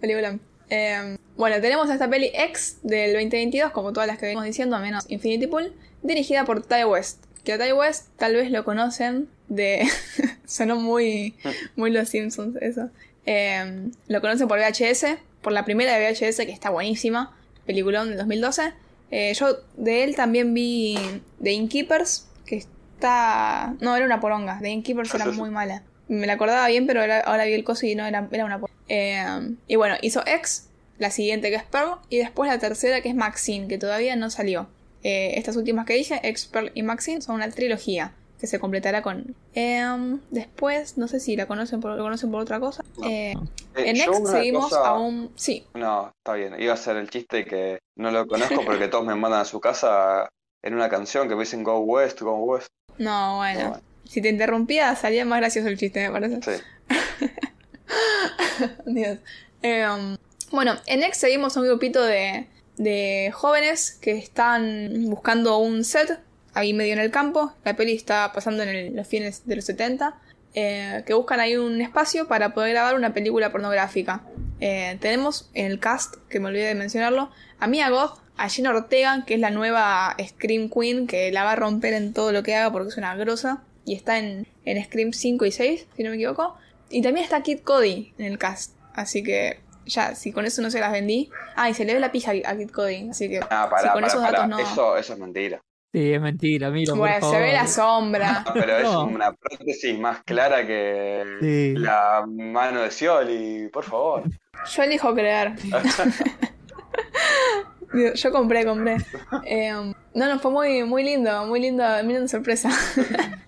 película. Eh, bueno, tenemos esta peli X del 2022, como todas las que venimos diciendo, menos Infinity Pool, dirigida por Ty West. Que a Ty West tal vez lo conocen de... Sonó muy, muy Los Simpsons eso. Eh, lo conocen por VHS, por la primera de VHS, que está buenísima, peliculón del 2012. Eh, yo de él también vi The Innkeepers, que está... No, era una poronga. The Innkeepers era muy mala. Me la acordaba bien, pero era- ahora vi el coso y no era, era una poronga. Eh, y bueno, hizo X, la siguiente que es Pearl, y después la tercera que es Maxine, que todavía no salió. Eh, estas últimas que dije, X, Pearl y Maxine, son una trilogía que se completará con... Em, después, no sé si la conocen por, lo conocen por otra cosa. Eh, Eh, en una seguimos cosa- a un... Sí, No, está bien. Iba a ser el chiste que no lo conozco porque todos me mandan a su casa en una canción que me dicen Go West, Go West. No, bueno. Si te interrumpía, salía más gracioso el chiste, me parece. Sí. Dios. Eh, bueno, en X seguimos un grupito de, de jóvenes que están buscando un set ahí medio en el campo. La peli está pasando en el- los fines de los 70. eh, que buscan ahí un espacio para poder grabar una película pornográfica. Eh, tenemos en el cast, que me olvidé de mencionarlo, a Mia Goth, a Gina Ortega, que es la nueva Scream Queen, que la va a romper en todo lo que haga porque es una grosa. Y está en, en Scream 5 y 6, si no me equivoco. Y también está Kid Cody en el cast. Así que ya, si con eso no se las vendí. Ah, y se le ve la pija a Kid Cody. Así que Ah, si con esos datos no. Eso, eso es mentira. Sí, es mentira, mira, por Bueno, se favor. ve la sombra. No, pero es No. una prótesis más clara que Sí. la mano de Scioli, por favor. Yo elijo creer. Yo compré, compré. Eh, no, no, fue muy, muy lindo, muy lindo, muy linda sorpresa.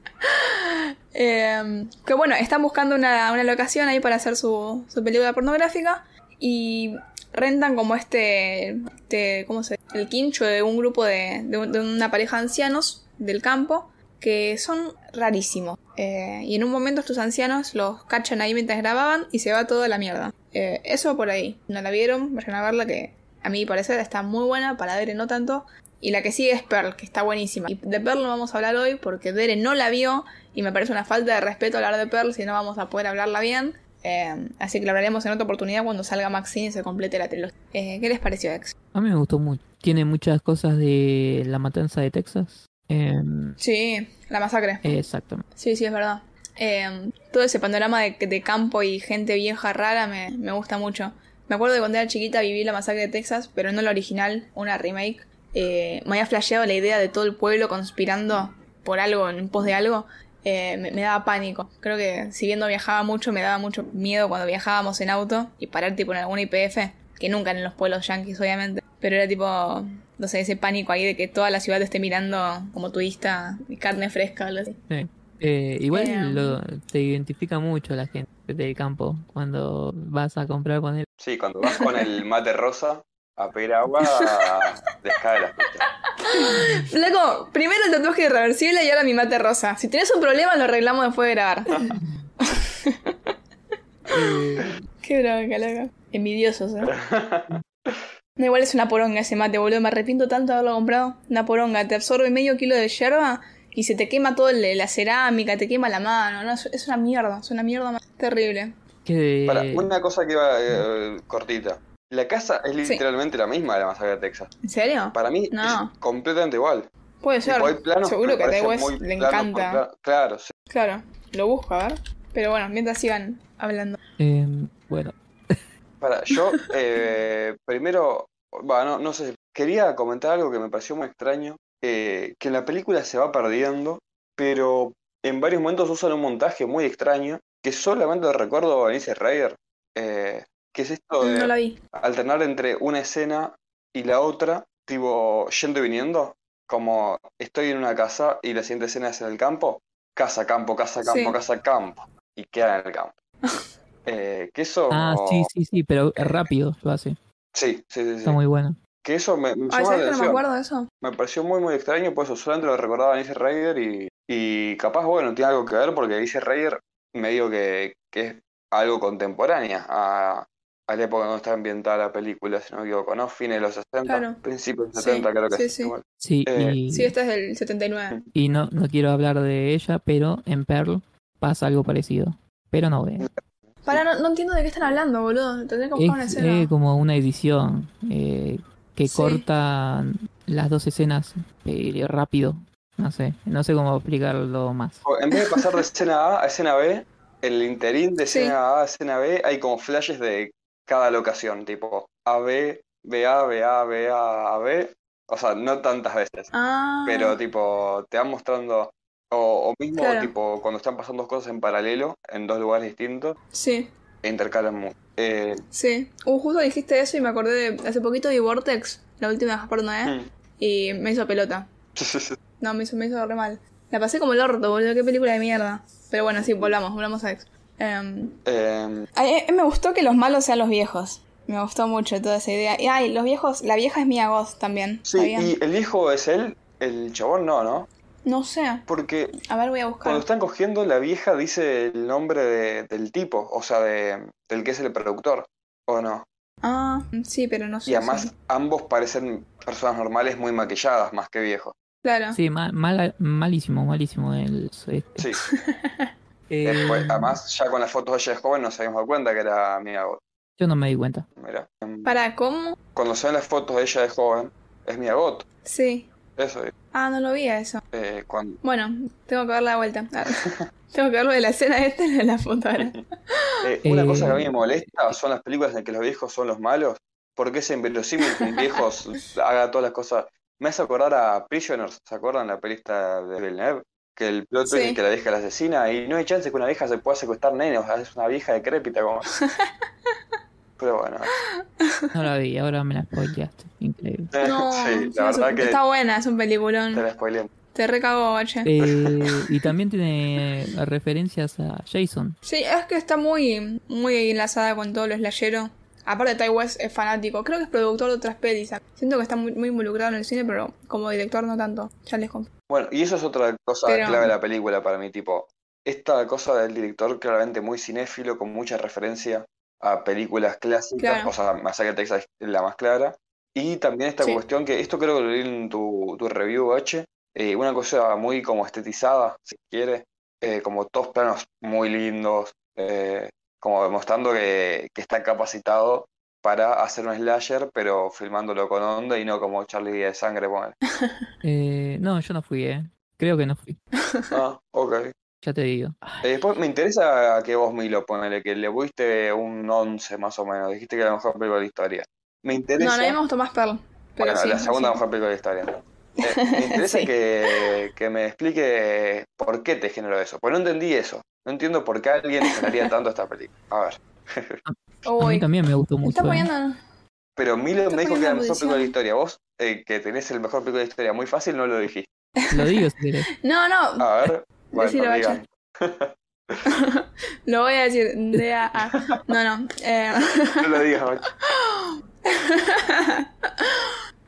Eh, que bueno, están buscando una, una locación ahí para hacer su, su película pornográfica y rentan como este, este ¿cómo se dice? El quincho de un grupo de, de un- de una pareja de ancianos del campo que son rarísimos. Eh, y en un momento estos ancianos los cachan ahí mientras grababan y se va todo a la mierda. Eh, eso por ahí. No la vieron, vayan a verla que a mi parecer está muy buena, para Dere no tanto. Y la que sigue es Pearl, que está buenísima. Y de Pearl no vamos a hablar hoy porque Dere no la vio y me parece una falta de respeto hablar de Pearl si no vamos a poder hablarla bien. Eh, así que la hablaremos en otra oportunidad cuando salga Maxine y se complete la trilogía. Eh, ¿Qué les pareció, Ex? A mí me gustó mucho. Tiene muchas cosas de la matanza de Texas. Em, Sí, la masacre. exactamente. Sí, sí, es verdad. Eh, todo ese panorama de, de campo y gente vieja rara me, me gusta mucho. Me acuerdo de cuando era chiquita viví la masacre de Texas, pero no la original, una remake. Eh, me había flasheado la idea de todo el pueblo conspirando por algo, en pos de algo. Eh, me, me daba pánico. Creo que si bien no viajaba mucho, me daba mucho miedo cuando viajábamos en auto y parar tipo en alguna IPF, que nunca en los pueblos yanquis, obviamente. Pero era tipo, no sé, ese pánico ahí de que toda la ciudad te esté mirando como turista, y carne fresca o algo así. Sí. Eh, igual Em. lo- te identifica mucho la gente del campo cuando vas a comprar con él. Sí, cuando vas con el mate rosa a pedir agua, descae las. Flaco, primero el tatuaje irreversible y ahora mi mate rosa. Si tenés un problema, lo arreglamos después de grabar. Qué bronca, loco. Envidiosos, eh. No, igual es una poronga ese mate, boludo. Me arrepiento tanto de haberlo comprado. Una poronga. Te absorbe medio kilo de yerba y se te quema todo el- la cerámica, te quema la mano. No, es, es una mierda. Es una mierda más terrible. Que Para, una cosa que iba eh, cortita. La casa es Sí. literalmente la misma de la masacre de Texas. ¿En serio? Para mí No. es completamente igual. Puede ser. Tipo, hay planos Seguro que a Ty West le encanta. Claro, sí. Claro. Lo busco, a ver. Pero bueno, mientras sigan hablando. em, bueno, Para, yo eh, primero, bueno, no, no sé, quería comentar algo que me pareció muy extraño, eh, que en la película se va perdiendo, pero en varios momentos usan un montaje muy extraño, que solamente recuerdo a Alice Ryder, eh, que es esto de No la vi. alternar entre una escena y la otra, tipo yendo y viniendo, como estoy en una casa y la siguiente escena es en el campo, casa, campo, casa, campo, Sí. casa, campo, y queda en el campo. Eh, que eso... ah, sí, sí, sí, pero rápido lo hace. Sí, sí, sí, sí. Está muy bueno. Que eso me, me Ay, ¿sabes que no me acuerdo de eso? Me pareció muy, muy extraño, por eso solamente lo recordaba a Alice Ryder y, y capaz, bueno, tiene algo que ver porque Alice Ryder me digo que, que es algo contemporánea a, a la época donde está ambientada la película, si no me equivoco, ¿no? Fines de los 60, Claro. principios de los Sí, 70 creo que sí, es. sí. igual. Sí, Eh, y, Sí, esta es del 79. y no, no quiero hablar de ella, pero en Pearl pasa algo parecido. Pero no ve. Para, no, no entiendo de qué están hablando, boludo. Tendré que una Es escena. eh, como una edición eh, que Sí. corta las dos escenas eh, rápido. No sé, no sé cómo explicarlo más. En vez de pasar de escena A a escena B, el interín de Sí. escena A a escena B hay como flashes de cada locación, tipo A, B, B, A, B, A, B, A, A, B. O sea, no tantas veces. Ah, pero tipo te van mostrando o, o mismo Claro. tipo cuando están pasando cosas en paralelo en dos lugares distintos sí, e intercalan mucho Eh, sí. Uh, justo dijiste eso y me acordé de. Hace poquito vi Vortex, la última porno, ¿eh? mm. Y me hizo pelota. No, me hizo, me hizo re mal. La pasé como el orto, boludo. Qué película de mierda. Pero bueno, sí, volvamos, volvamos a X. Em, a mí- a mí me gustó que los malos sean los viejos. Me gustó mucho toda esa idea. Y ay, los viejos, la vieja es Mia Goth también. sí ¿sabían? y el hijo es él El chabón no, ¿no? No sé. Porque A ver, voy a buscar. cuando están cogiendo, la vieja dice el nombre de- del tipo, o sea, de, del que es el productor, ¿o no? Ah, sí, pero no sé. Y además ambos parecen personas normales muy maquilladas, más que viejos. Claro. Sí, ma- mala- malísimo, malísimo el este. Sí. Eh, Después, además, ya con las fotos de ella de joven nos habíamos dado cuenta que era Mia Goth. Yo no me di cuenta. Mira. ¿Para cómo? Cuando se ven las fotos de ella de joven, es Mia Goth. Sí. Eso es. Ah, no lo vi a eso. Eh, cuando... Bueno, tengo que darle la vuelta. Tengo que verlo de la escena esta y de la foto ahora. Eh, una Eh. cosa que a mí me molesta son las películas en que los viejos son los malos. Porque es inverosímil que un viejo s- haga todas las cosas. Me hace acordar a Prisoners, ¿se acuerdan la pelista de Villeneuve? Que el plot twist Sí. es que la vieja la asesina y no hay chance que una vieja se pueda secuestrar nenes, o sea, es una vieja decrépita como... Pero bueno, No la vi, ahora me la spoileaste. Increíble. No, sí, la verdad que está buena, es un te peliculón. la spoileé. Te recago, bache. Eh, y también tiene referencias a Jason. Sí, es que está muy, muy enlazada con todo lo slayero. Aparte, Ty West es fanático. Creo que es productor de otras pelis. Siento que está muy, muy involucrado en el cine, pero como director no tanto. Ya les confío. Bueno, y eso es otra cosa Pero- clave de la película para mí, tipo, esta cosa del director claramente muy cinéfilo, con mucha referencia a películas clásicas, Claro. o sea, Masacre Texas es la más clara, y también esta Sí. cuestión que, esto creo que lo leí en tu, tu review, H, eh, una cosa muy como estetizada, si quiere, eh, como todos planos muy lindos, eh, como demostrando que, que está capacitado para hacer un slasher, pero filmándolo con onda y no como Charlie de sangre, ponele. Eh, no, yo no fui, ¿eh? Creo que no fui. Ah, ok. Ya te digo. Eh, después me interesa que vos, Milo, ponele que le fuiste un 11 más o menos. Dijiste que era la mejor película de la historia. Me interesa. No, no, a mí me gustó más Pearl. Pero bueno, sí, la segunda sí. mejor película de la historia. Eh, me interesa Sí. que, que me explique por qué te generó eso. Pues no entendí eso. No entiendo por qué alguien generaría tanto esta película. A ver. A mí también me gustó mucho. está ¿eh? poniendo. Pero Milo Está me dijo que era la mejor película de la historia. Vos, eh, que tenés el mejor película de la historia muy fácil, no lo dijiste. Lo digo si querés. No, no, A ver. Bueno, digan. lo voy a decir. De a, a. No, no. Eh, No lo digas, Macho.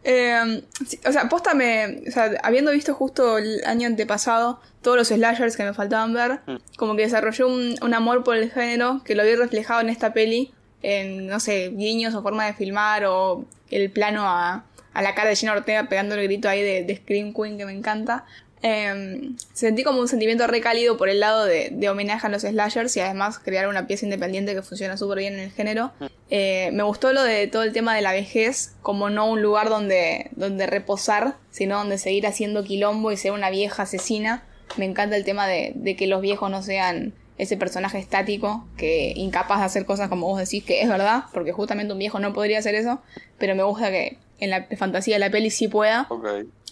Eh, o sea, posta me. O sea, habiendo visto justo el año antepasado todos los slashers que me faltaban ver, Mm. como que desarrollé un, un amor por el género que lo vi reflejado en esta peli. En, no sé, guiños o forma de filmar o el plano a, a la cara de Jenna Ortega pegando el grito ahí de, de Scream Queen que me encanta. Eh, sentí como un sentimiento recálido por el lado de, de homenaje a los slashers y además crear una pieza independiente que funciona súper bien en el género. Eh, me gustó lo de todo el tema de la vejez, como no un lugar donde, donde reposar, sino donde seguir haciendo quilombo y ser una vieja asesina. Me encanta el tema de, de que los viejos no sean ese personaje estático, que incapaz de hacer cosas como vos decís, que es verdad, porque justamente un viejo no podría hacer eso, pero me gusta que en la fantasía de la peli sí pueda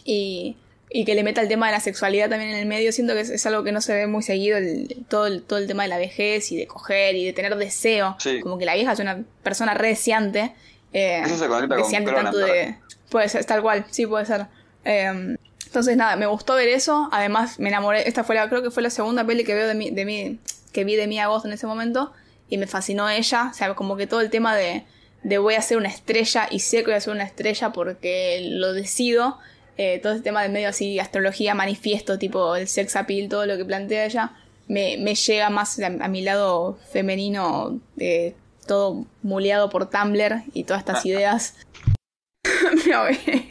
y, y que le meta el tema de la sexualidad también en el medio. Siento que es, es algo que no se ve muy seguido, el- todo, el, todo el tema de la vejez y de coger y de tener deseo. Sí. Como que la vieja es una persona re deseante. eh, Eso se conecta con tanto de... Puede ser, tal cual, sí puede ser. Eh, entonces nada, me gustó ver eso. Además me enamoré. Esta fue la, creo que fue la segunda peli que veo de mí, de mí, que vi de Mia Goth en ese momento. Y me fascinó ella. O sea, como que todo el tema de, de voy a ser una estrella y sé que voy a ser una estrella porque lo decido. Eh, todo ese tema de medio así, astrología, manifiesto, tipo el sex appeal, todo lo que plantea ella, me, me llega más a, a mi lado femenino, eh, todo muleado por Tumblr y todas estas ideas. me ahogué.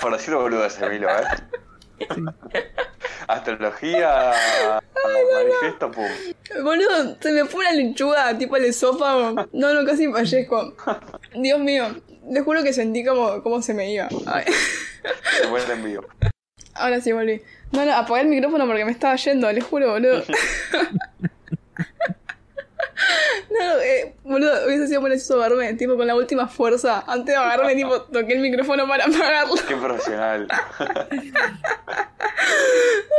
Por decirlo boludo ese Milo, ¿eh? Astrología, manifiesto, pum. Boludo, se me fue una lechuga tipo el esófago. No, no, casi fallezco. Dios mío, les juro que sentí como, como se me iba. Se vuelve en vivo. Ahora sí volví. No, no, apagué el micrófono porque me estaba yendo, les juro, boludo. No, eh, boludo, hubiese sido buenísimo agarrarme, tipo, con la última fuerza. Antes de agarrarme, tipo, toqué el micrófono para apagarlo. Qué profesional.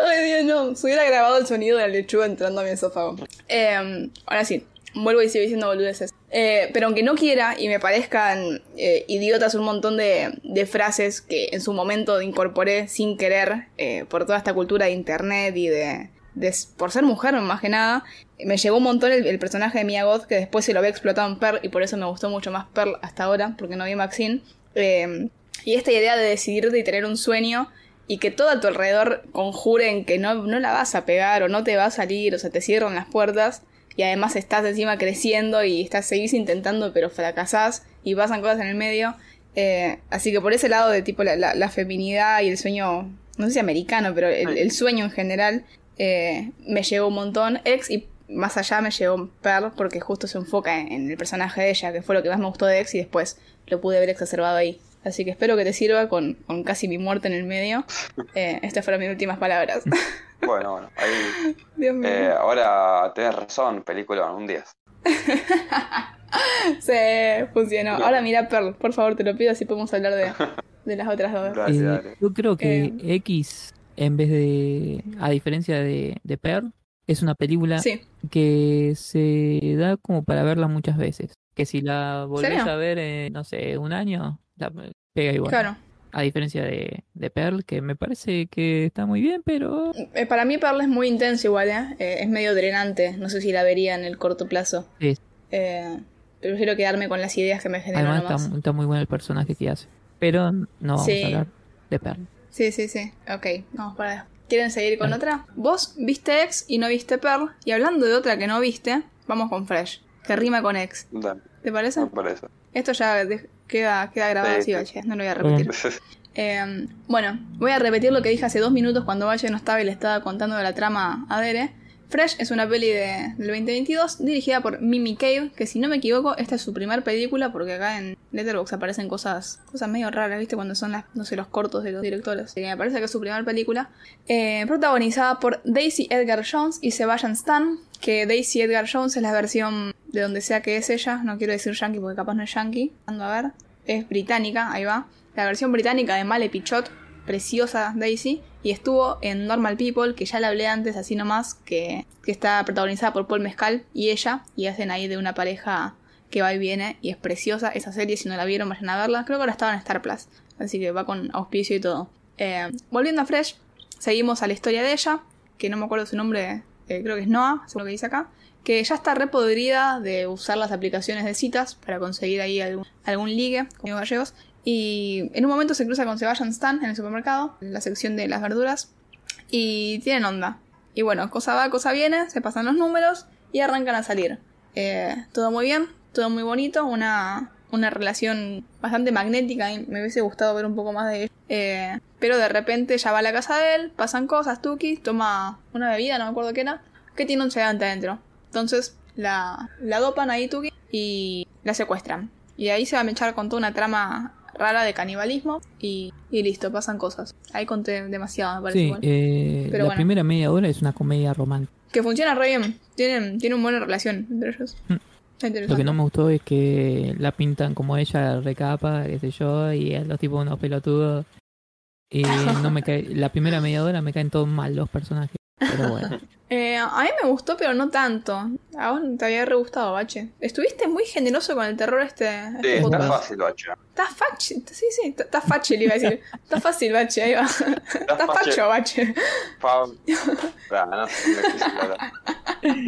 Ay, Dios, no. Se hubiera grabado el sonido de la lechuga entrando a mi esófago. Eh, ahora sí, vuelvo y sigo diciendo boludeces. Eh, pero aunque no quiera y me parezcan eh, idiotas un montón de, de frases que en su momento incorporé sin querer eh, por toda esta cultura de internet y de, de- por ser mujer más que nada, me llegó un montón el, personaje de Mia Goth que después se lo había explotado en Pearl y por eso me gustó mucho más Pearl hasta ahora porque no vi Maxine. Eh, Y esta idea de decidirte y tener un sueño y que todo a tu alrededor conjuren que no, no la vas a pegar o no te va a salir, o sea, te cierran las puertas y además estás encima creciendo y estás seguís intentando pero fracasás y pasan cosas en el medio. Eh, así que por ese lado de tipo la, la- la feminidad y el sueño, no sé si americano, pero el, el sueño en general eh, me llegó un montón. Ex y más allá me llegó Pearl porque justo se enfoca en, en el personaje de ella, que fue lo que más me gustó de Ex y después lo pude ver exacerbado ahí. Así que espero que te sirva con, con casi mi muerte en el medio. Eh, estas fueron mis últimas palabras. Bueno, bueno, ahí. Dios mío. Eh, ahora tenés razón, película, un 10. Se funcionó. Ahora mira Pearl, por favor, te lo pido, así podemos hablar de, de las otras dos. Eh, yo creo que Eh. X, en vez de, a diferencia de, de Pearl, es una película Sí. que se da como para verla muchas veces. Que si la volvés ¿Serio? a ver, en, no sé, un año, la pega igual. Claro. A diferencia de, de Pearl, que me parece que está muy bien, pero Eh, para mí Pearl es muy intenso igual, ¿eh? Eh, Es medio drenante. No sé si la vería en el corto plazo. Sí. Eh, prefiero quedarme con las ideas que me generan además está, está muy bueno el personaje que hace. Pero no vamos Sí. a hablar de Pearl. Sí, sí, sí. Ok, vamos para allá. ¿Quieren seguir con otra? Vos viste Ex y no viste Pearl. Y hablando de otra que no viste, vamos con Fresh, que rima con Ex. Dale, ¿Te parece? me parece. Esto ya de- queda, queda grabado Sí, así, sí. Bache, no lo voy a repetir. Eh, bueno, voy a repetir lo que dije hace dos minutos cuando Valle no estaba y le estaba contando de la trama a Dere. Fresh es una peli de, del 2022 dirigida por Mimi Cave, que si no me equivoco, esta es su primer película porque acá en Letterboxd aparecen cosas, cosas medio raras, ¿viste? Cuando son las, no sé, los cortos de los directores. Así que me parece que es su primer película. Eh, protagonizada por Daisy Edgar Jones y Sebastian Stan, que Daisy Edgar Jones es la versión de donde sea que es ella, no quiero decir yankee porque capaz no es yankee, ando a ver, es británica, ahí va. La versión británica de Male Pichot, preciosa Daisy, y estuvo en Normal People, que ya le hablé antes así nomás, que, que está protagonizada por Paul Mezcal y ella, y hacen ahí de una pareja que va y viene, y es preciosa esa serie, si no la vieron vayan a verla, creo que ahora estaba en Star Plus, así que va con auspicio y todo. Eh, volviendo a Fresh, seguimos a la historia de ella, que no me acuerdo su nombre, eh, creo que es Noah, según lo que dice acá, que ya está repodrida de usar las aplicaciones de citas para conseguir ahí algún, algún ligue, como gallegos. Y en un momento se cruza con Sebastian Stan en el supermercado, en la sección de las verduras, y tienen onda. Y bueno, cosa va, cosa viene, se pasan los números y arrancan a salir. Eh, todo muy bien, todo muy bonito, una, una relación bastante magnética me hubiese gustado ver un poco más de ella. Eh, pero de repente ya va a la casa de él, pasan cosas, Tuki toma una bebida, no me acuerdo qué era, que tiene un sedante adentro. Entonces la, la dopan ahí Tuki y la secuestran. Y ahí se va a mechar con toda una trama rara de canibalismo y, y listo, pasan cosas. Ahí conté demasiado, me parece Sí, igual. eh, Pero la bueno. primera media hora es una comedia romántica. Que funciona re bien. Tienen, tienen una buena relación entre ellos. Mm. Lo que no me gustó es que la pintan como ella recapa, qué sé yo, y a los tipos unos pelotudos. Y no me cae, la primera media hora me caen todos mal los personajes. Pero bueno. Eh, a mí me gustó, pero no tanto. A vos te había re gustado, Bache. Estuviste muy generoso con el terror este. Sí, este está podcast. fácil, bacho. Está fácil. Sí, sí, está- está fácil, iba a decir. Está fácil, Bache, ahí va. Está fácil. facho, Bache. Ah, no sé.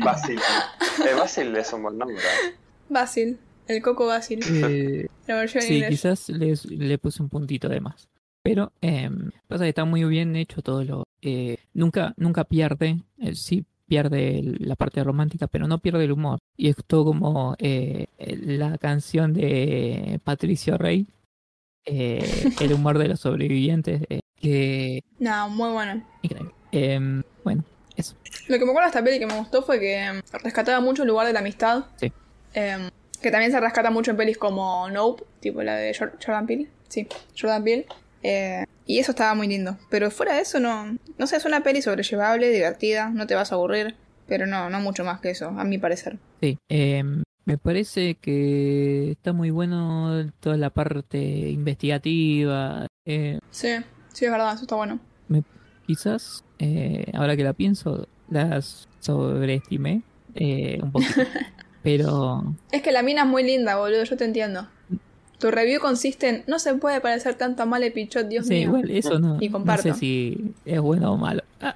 Basil. Eh, Basil es un buen nombre. ¿eh? Basil. El coco Basil. Eh, La versión sí, inglés. quizás les- le puse un puntito de más. Pero eh, pasa que está muy bien hecho todo lo. eh, nunca, nunca pierde. eh, sí pierde la parte romántica, pero no pierde el humor. Y es todo como eh, la canción de Patricio Rey. el humor de los sobrevivientes. que No, muy bueno. increíble. Em, bueno, eso. Lo que me acuerdo de esta peli que me gustó fue que em, rescataba mucho el lugar de la amistad. Sí. Que también se rescata mucho en pelis como Nope, tipo la de Jor- Jordan Peele. Sí, Jordan Peele. Eh, y eso estaba muy lindo. Pero fuera de eso, no. No sé, es una peli sobrellevable, divertida, no te vas a aburrir. Pero no, no mucho más que eso, a mi parecer. Sí, em, me parece que está muy bueno toda la parte investigativa. eh, Sí, sí, es verdad, eso está bueno. me- quizás, eh, ahora que la pienso, las sobreestimé eh, un poquito. Pero Es que la mina es muy linda, boludo, yo te entiendo. Tu review consiste en no se puede parecer tanto a Male Pichot, Dios sí, mío. igual eso no, Y no comparto. sé si es bueno o malo. Ah,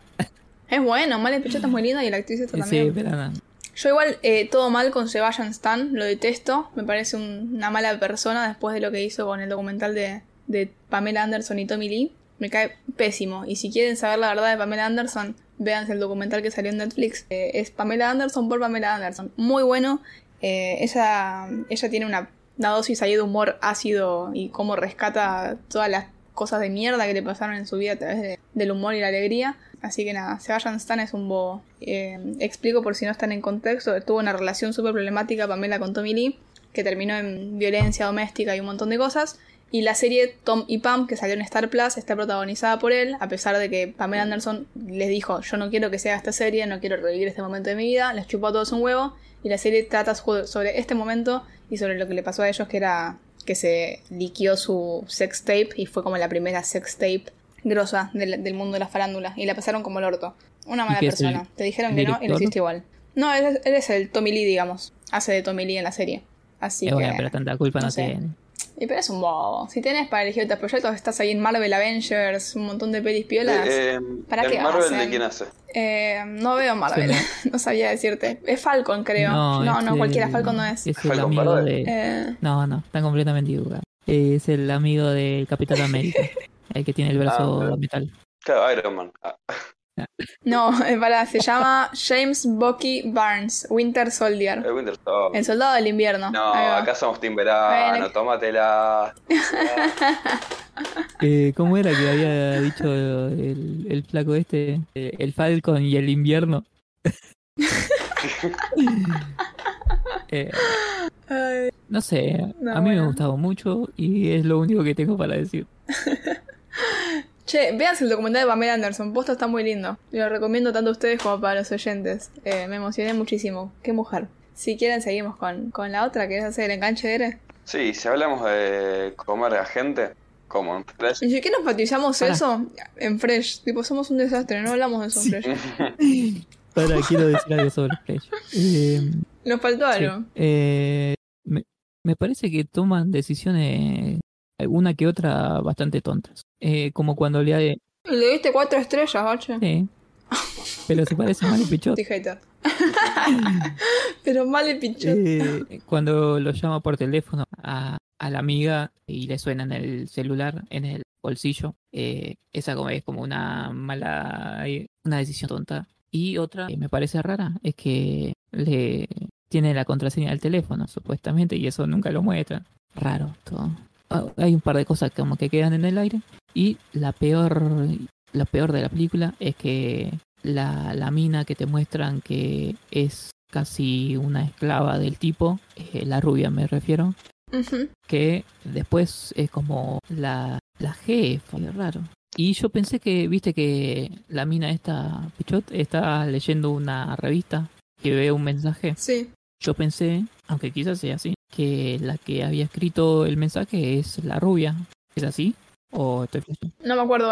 Es bueno, Male Pichot es muy linda y la actriz está sí, también. pero no. Yo igual eh, todo mal con Sebastian Stan, lo detesto, me parece un- una mala persona después de lo que hizo con el documental de, de Pamela Anderson y Tommy Lee. Me cae pésimo. Y si quieren saber la verdad de Pamela Anderson, véanse el documental que salió en Netflix. Eh, es Pamela Anderson por Pamela Anderson. Muy bueno. Eh, ella, ella tiene una, una dosis ahí de humor ácido y cómo rescata todas las cosas de mierda que le pasaron en su vida a través de- del humor y la alegría. Así que nada, Sebastian Stan es un bobo. Eh, explico por si no están en contexto. Tuvo una relación súper problemática Pamela con Tommy Lee, que terminó en violencia doméstica y un montón de cosas. Y la serie Tom y Pam, que salió en Star Plus, está protagonizada por él, a pesar de que Pamela Anderson les dijo, yo no quiero que se haga esta serie, no quiero revivir este momento de mi vida, les chupó a todos un huevo, y la serie trata so- sobre este momento y sobre lo que le pasó a ellos, que era que se liquió su sex tape, y fue como la primera sex tape grosa del, del mundo de la farándula, y la pasaron como el orto. Una mala el persona. Te dijeron que no y lo hiciste igual. No, él, es- él es el Tommy Lee, digamos. Hace de Tommy Lee en la serie. Así que... bueno, pero tanta culpa no, no sé. tiene. Y pero es un bobo. Si tenés para elegir otros proyectos, estás ahí en Marvel Avengers, un montón de pelis piolas. Eh, ¿Para ¿en qué Marvel hacen? de quién hace? Eh, no veo Marvel, Sí, no sabía decirte. Es Falcon, creo. No, no, cualquiera, el- Falcon no es. Es el Falcon amigo de. Eh, No, no, están completamente equivocados. Es el amigo del Capitán América. el que tiene el brazo Ah, de metal. Claro, Iron Man. Ah, no, para, se llama James Bucky Barnes, Winter Soldier. el Winter Soldier. El soldado del invierno. No, acá somos Team Verano, Bueno. tómatela. Eh, ¿Cómo era que había dicho el, el flaco este? Eh, El Falcon y el invierno. Eh, no sé, No, a mí me ha gustado mucho y es lo único que tengo para decir. Che, véanse el documental de Pamela Anderson. Posta está muy lindo. Lo recomiendo tanto a ustedes como para los oyentes. Eh, me emocioné muchísimo. Qué mujer. Si quieren, seguimos con, con la otra. ¿Querés hacer el enganche de Ere? Sí, si hablamos de comer a gente, como en Fresh. ¿Y si qué nos enfatizamos eso? En Fresh. Tipo, somos un desastre. No hablamos de eso en Fresh. Ahora quiero decir algo sobre Fresh. Eh, Nos faltó sí, algo. eh, me, me parece que toman decisiones, alguna que otra, bastante tontas. Eh, como cuando le de... Le diste cuatro estrellas, bache. Sí. Pero se parece mal el pichot. Pero mal el pincho. Eh, cuando lo llama por teléfono a, a la amiga y le suena en el celular, en el bolsillo, eh, esa como es como una mala, una decisión tonta. Y otra que me parece rara es que le tiene la contraseña del teléfono, supuestamente, y eso nunca lo muestra. Raro todo. Hay un par de cosas como que quedan en el aire. Y la peor, la peor de la película es que la, la mina que te muestran que es casi una esclava del tipo, eh, la rubia me refiero, Ujú. que después es como la, la jefa, qué raro. Y yo pensé que, viste que la mina esta, Pichot, está leyendo una revista que ve un mensaje. Sí. Yo pensé, aunque quizás sea así, que la que había escrito el mensaje es la rubia. ¿Es así? ¿O estoy? No me acuerdo.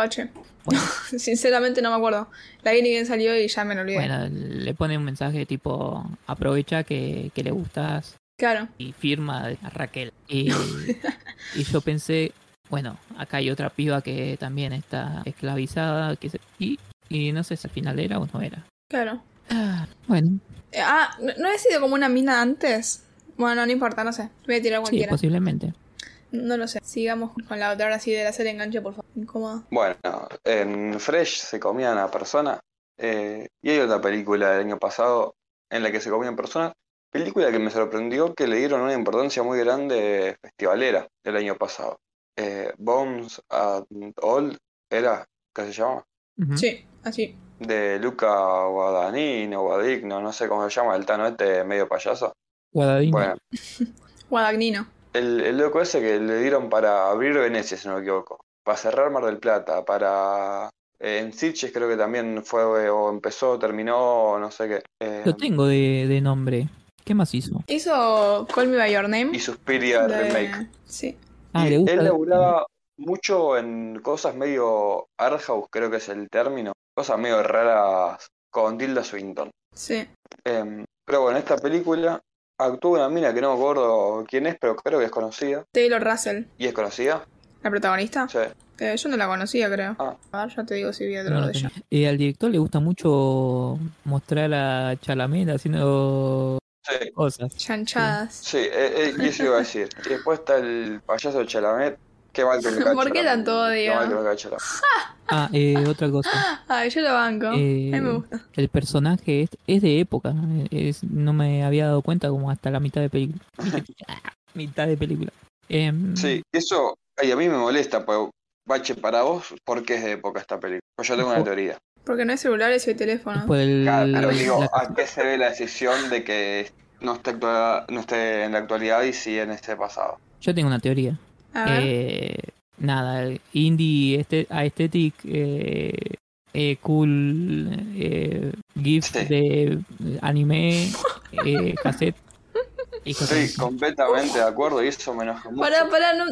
Bueno, Sinceramente no me acuerdo. La vi ni bien salió y ya me lo olvidé. bueno, le pone un mensaje tipo, aprovecha que, que le gustas Claro. y firma a Raquel. Y, y yo pensé, bueno, acá hay otra piba que también está esclavizada, que se- y, y no sé si al final era o no era. Claro. Ah, bueno, Eh, Ah, ¿no, ¿no he sido como una mina antes? Bueno, no importa, no sé. Voy a tirar sí, cualquiera. posiblemente. no lo sé. Sigamos con la otra, ahora sí, de la serie enganche, por favor. Incómoda. Bueno, en Fresh se comían a personas. eh, y hay otra película del año pasado en la que se comían personas. Película que me sorprendió que le dieron una importancia muy grande festivalera el año pasado. Eh, Bones and All era, ¿qué se llama? Sí, así. De Luca Guadagnino, Guadagnino, no sé cómo se llama, el tano este medio payaso. Guadagnino. Bueno, Guadagnino. el, el loco ese que le dieron para abrir Venecia, si no me equivoco. Para cerrar Mar del Plata, para... eh, en Sitges creo que también fue, o empezó, terminó, o no sé qué. Eh, Lo tengo de, de nombre. ¿Qué más hizo? Hizo Call Me By Your Name. y Suspiria de- Remake. Sí. Ah, Y le gusta. él laburaba mucho en cosas medio art house, creo que es el término. Cosas medio raras con Tilda Swinton. Sí. Em, pero bueno, esta película actúa una mina que no me acuerdo quién es, pero creo que es conocida. Taylor Russell, ¿Y es conocida? la protagonista. Sí. Eh, yo no la conocía, creo. Ah. A ver, ya te digo si vi otro de ella. Eh, al director le gusta mucho mostrar a Chalamet haciendo Sí, cosas. Chanchadas. sí, eh, eh, y eso iba a decir. Y después está el payaso de Chalamet, Qué mal que me ¿Por qué la- tanto Qué odio? mal que me cacho la- Ah, eh, otra cosa. Ay, yo lo banco. A Eh, mí me gusta. el personaje es, es de época. Es, no me había dado cuenta como hasta la mitad de película. mitad de película. Em, Sí, eso ay, a mí me molesta, pues, Bache, para vos, ¿por qué es de época esta película? Pues yo tengo una teoría. Porque no hay celulares y hay teléfono. por el- Claro, pero la- digo, ¿a qué se ve la decisión de que no esté, actua- no esté en la actualidad y sí en este pasado? yo tengo una teoría. Eh, nada, el indie este, aesthetic, eh, eh, cool, eh, GIF de anime, eh, cassette. y cosas Sí, así. completamente de acuerdo y eso me enoja mucho. Pará, pará, no,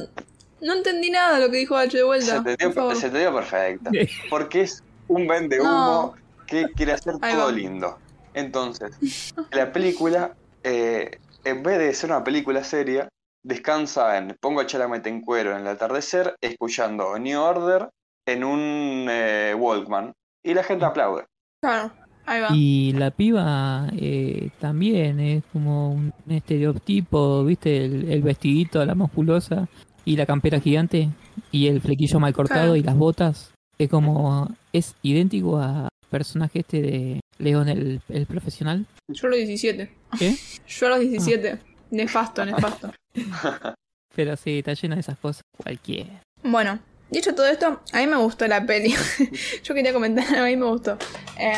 no entendí nada de lo que dijo H de Se vuelta. te, dio, se te dio perfecta. Porque es un vende humo No. que quiere hacer Ahí todo va. lindo. Entonces, la película, eh, en vez de ser una película seria, descansa en pongo a Chalamet en cuero en el atardecer, escuchando New Order en un eh, Walkman. Y la gente aplaude. Claro, ahí va. Y la piba eh, también es como un estereotipo, ¿viste? El, el vestidito, la musculosa y la campera gigante y el flequillo mal cortado Claro. y las botas. Es como, es idéntico a personaje este de León el, el profesional. Yo a los 17. ¿Qué? Yo a los 17. Nefasto, nefasto. Pero sí, está lleno de esas cosas. Cualquiera. Bueno, dicho todo esto, a mí me gustó la peli. Yo quería comentar, a mí me gustó. Eh,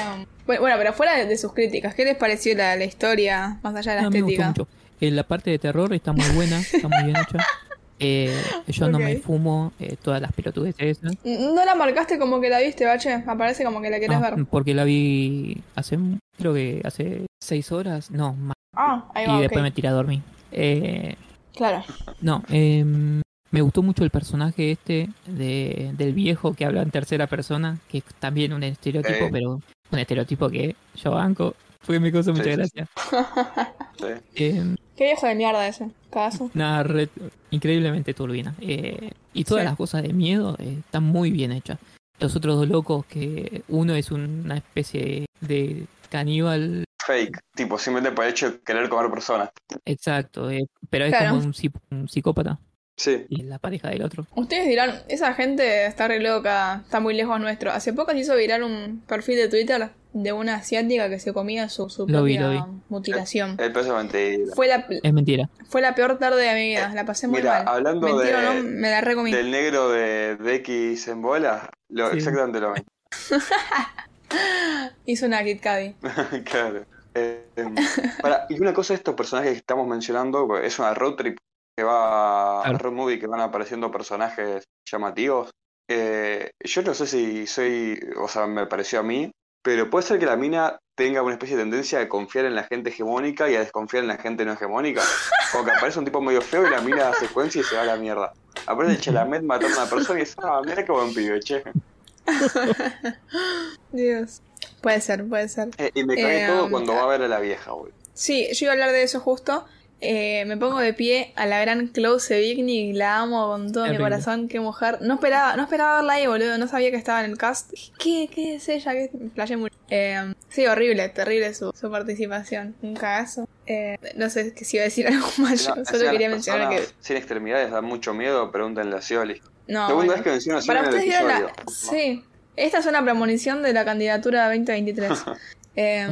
bueno, pero fuera de, de sus críticas, ¿qué les pareció la, la historia más allá de la No, me gustó estética? mucho. Eh, la parte de terror está muy buena, está muy bien hecha. Eh, yo no me fumo eh, todas las pelotudeces esas. ¿No la marcaste como que la viste, Bache? Aparece como que la querés No, ver. porque la vi hace, creo que hace seis horas, no, más. Ah, ahí y va, después ok. me tiré a dormir. Eh, Claro. no, em, me gustó mucho el personaje este de, del viejo que habla en tercera persona, que es también un estereotipo, Eh. pero un estereotipo que yo banco, porque me causó mucha Sí, sí, gracia. Sí. Em, Qué viejo de mierda ese, caso. Nada, re- increíblemente turbina. Eh, y todas Sí. las cosas de miedo eh, están muy bien hechas. Los otros dos locos, que uno es una especie de caníbal, Fake, tipo, simplemente por el hecho de querer comer personas. exacto, eh, pero es Claro. como un, un psicópata. Sí. Y la pareja del otro. Ustedes dirán, esa gente está re loca, está muy lejos nuestro. Hace poco se hizo viral un perfil de Twitter de una asiática que se comía su, su Lo vi, propia lo vi. mutilación. El peso de mentira. Fue la, Es mentira. fue la peor tarde de mi vida, la pasé muy Mira, mal. hablando de- no, me la recomí. Del negro de, de X en bola, lo, Sí. exactamente lo mismo. Hizo una Kit Cudi. claro. Eh, em, para, y una cosa de estos personajes que estamos mencionando, es una road trip que va a road movie que van apareciendo personajes llamativos. Eh, yo no sé si soy, o sea, me pareció a mí, pero puede ser que la mina tenga una especie de tendencia a confiar en la gente hegemónica y a desconfiar en la gente no hegemónica. Como que aparece un tipo medio feo y la mina da secuencia y se va a la mierda. Aparece el Chalamet matando a una persona y dice, ah, mira qué buen pibe, che. Dios. Puede ser, puede ser. Eh, y me cae Eh, todo um, cuando va a ver a la vieja, güey. Sí, yo iba a hablar de eso justo. Eh, me pongo de pie a la gran Chloe Sevigny, la amo con todo mi corazón, qué mujer. No esperaba, no esperaba verla ahí, boludo, no sabía que estaba en el cast. ¿Qué, qué es ella? ¿Qué? Me flashé mucho. Eh, sí, horrible, terrible su, su participación. Un cagazo. Eh, no sé si iba a decir algo más, yo solo quería mencionar que... Sin extremidades da mucho miedo, pregúntenle a Scioli. No, Segunda bueno. vez que menciono Para ustedes vieron la... Sí, esta es una premonición de la candidatura 2023. Eh,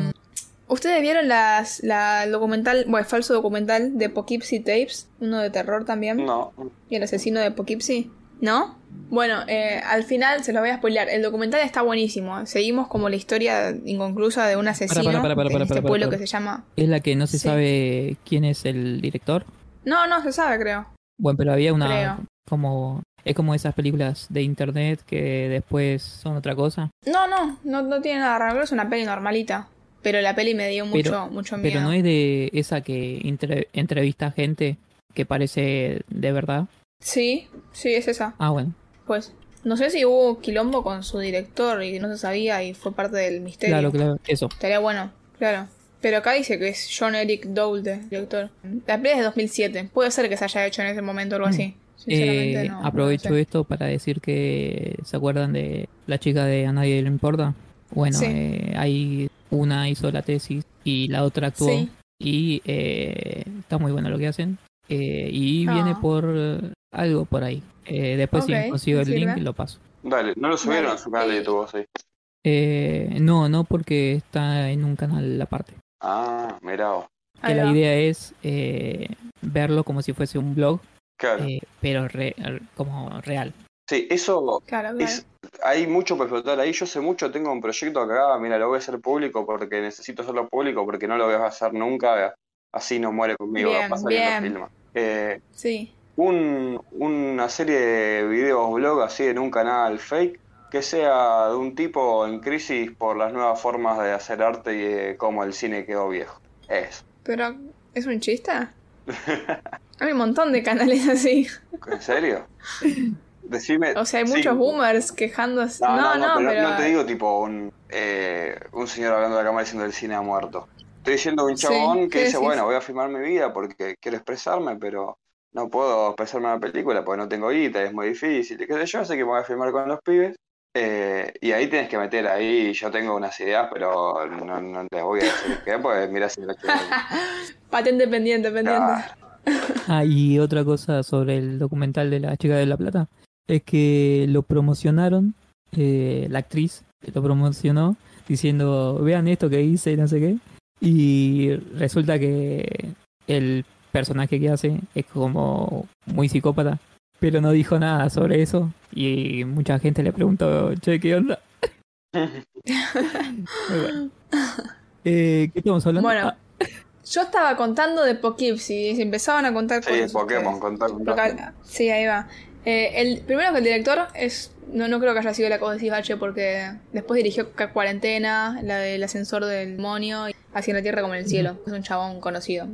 ¿Ustedes vieron las, la el documental, bueno, falso documental de Poughkeepsie Tapes? Uno de terror también. No. ¿Y el asesino de Poughkeepsie? ¿No? Bueno, eh, al final se los voy a spoilear. El documental está buenísimo. Seguimos como la historia inconclusa de un asesino para, para, para, en para, este para, pueblo para. que se llama... Es la que no se Sí. sabe quién es el director. No, no, se sabe, creo. Bueno, pero había una Creo. como es como esas películas de internet que después son otra cosa. No, no, no, no tiene nada raro. Es una peli normalita. Pero la peli me dio mucho, Pero- mucho miedo. Pero no es de esa que entre- entrevista gente que parece de verdad. Sí, sí, es esa. Ah, bueno. Pues no sé si hubo quilombo con su director y no se sabía y fue parte del misterio. Claro, claro, eso. Estaría bueno, claro. Pero acá dice que es John Eric Dowde, director. La peli es de 2007. Puede ser que se haya hecho en ese momento o algo así. Eh, no. aprovecho sé. esto para decir que se acuerdan de la chica de A nadie le importa. Bueno, Sí. eh, ahí una hizo la tesis y la otra actuó Sí. y eh, está muy bueno lo que hacen. Eh, y Ah. viene por Algo por ahí. Eh, después Ok, si consigo el link sirve. lo paso. Dale, no lo subieron Dale. a su canal de YouTube, sí. Eh, no, no porque está en un canal aparte. Ah, mirá vos. Que la idea es eh, verlo como si fuese un blog, Claro. eh, pero re- como real. Sí, eso Claro, claro. es, hay mucho para explotar ahí. Yo sé mucho, tengo un proyecto acá, mira, lo voy a hacer público porque necesito hacerlo público porque no lo voy a hacer nunca, así no muere conmigo, Bien, lo bien. filma. Eh, Sí. un, una serie de videos blog así en un canal fake que sea de un tipo en crisis por las nuevas formas de hacer arte y de cómo el cine quedó viejo. Es. Pero, ¿es un chiste? Hay un montón de canales así. ¿En serio? Decime. O sea, hay sí. muchos boomers quejándose. No, No, no, pero, pero. no te digo tipo un, eh, un señor hablando de la cámara diciendo el cine ha muerto. Estoy diciendo un chabón ¿qué que dice, decís? bueno, voy a filmar mi vida porque quiero expresarme, pero no puedo expresarme en una película porque no tengo guita, es muy difícil, qué sé yo, así que me voy a filmar con los pibes. Eh, y ahí tienes que meter ahí, yo tengo unas ideas, pero no, no te voy a decir qué, pues mira si lo Patente pendiente, pendiente. Ah, y otra cosa sobre el documental de la chica de La Plata es que lo promocionaron, eh, la actriz lo promocionó diciendo, vean esto que hice y no sé qué. Y resulta que el personaje que hace es como muy psicópata, pero no dijo nada sobre eso. Y mucha gente le preguntó, che, ¿qué onda? Muy bueno. Eh, ¿Qué estamos hablando? Bueno, Ah, yo estaba contando de Poughkeepsie y se empezaban a contar Sí, cosas. Pokémon. Porque- sí, ahí va. Eh, el, primero que el director es. No, no creo que haya sido la cosa de H porque después dirigió Cuarentena, la del ascensor del demonio, y Así en la Tierra como en el cielo. Es un chabón conocido.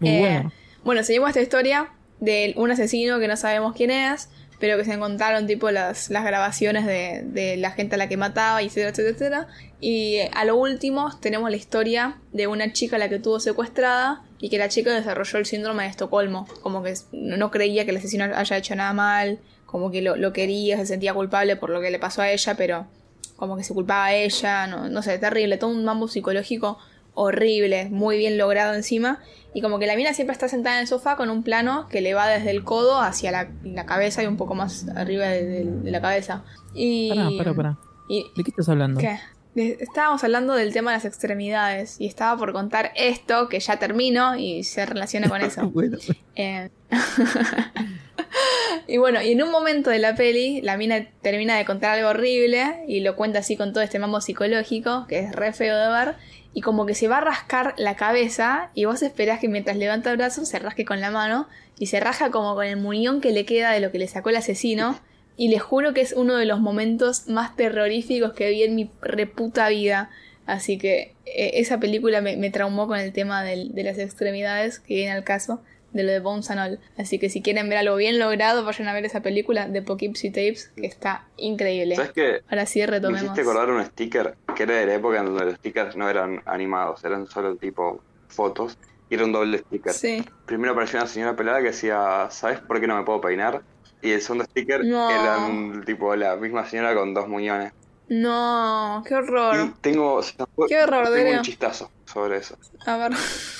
muy Eh, bueno. Bueno, seguimos esta historia de un asesino que no sabemos quién es, pero que se encontraron tipo las, las grabaciones de, de la gente a la que mataba, y etcétera, etcétera, etcétera. Y eh, a lo último tenemos la historia de una chica a la que tuvo secuestrada y que la chica desarrolló el síndrome de Estocolmo, como que no creía que el asesino haya hecho nada mal, como que lo, lo quería, se sentía culpable por lo que le pasó a ella, pero como que se culpaba a ella, no, no sé, terrible, todo un mambo psicológico horrible, muy bien logrado encima, y como que la mina siempre está sentada en el sofá con un plano que le va desde el codo hacia la, la cabeza y un poco más arriba de, de- de la cabeza. Y, Pará, pará, pará. y- ¿De qué estás hablando? ¿Qué? Estábamos hablando del tema de las extremidades y estaba por contar esto que ya termino y se relaciona con eso. Bueno, Eh, y bueno, y en un momento de la peli, la mina termina de contar algo horrible y lo cuenta así con todo este mambo psicológico, que es re feo de ver, y como que se va a rascar la cabeza y vos esperás que mientras levanta el brazo se rasque con la mano y se raja como con el muñón que le queda de lo que le sacó el asesino. Y les juro que es uno de los momentos más terroríficos que vi en mi reputa vida. Así que eh, esa película me, me traumó con el tema del- de las extremidades, que viene al caso, de lo de Bones and All. Así que si quieren ver algo bien logrado, vayan a ver esa película de Poughkeepsie Tapes, que está increíble. ¿Sabes qué? Ahora sí Me retomemos. hiciste acordar un sticker que era de la época en donde los stickers no eran animados, eran solo tipo fotos y era un doble sticker. Sí. Primero apareció una señora pelada que decía, ¿sabes por qué no me puedo peinar? Y el segundo sticker No. era tipo la misma señora con dos muñones. No, qué horror. Y tengo, o sea, Qué horror, tengo Darío. un chistazo sobre eso. A ver.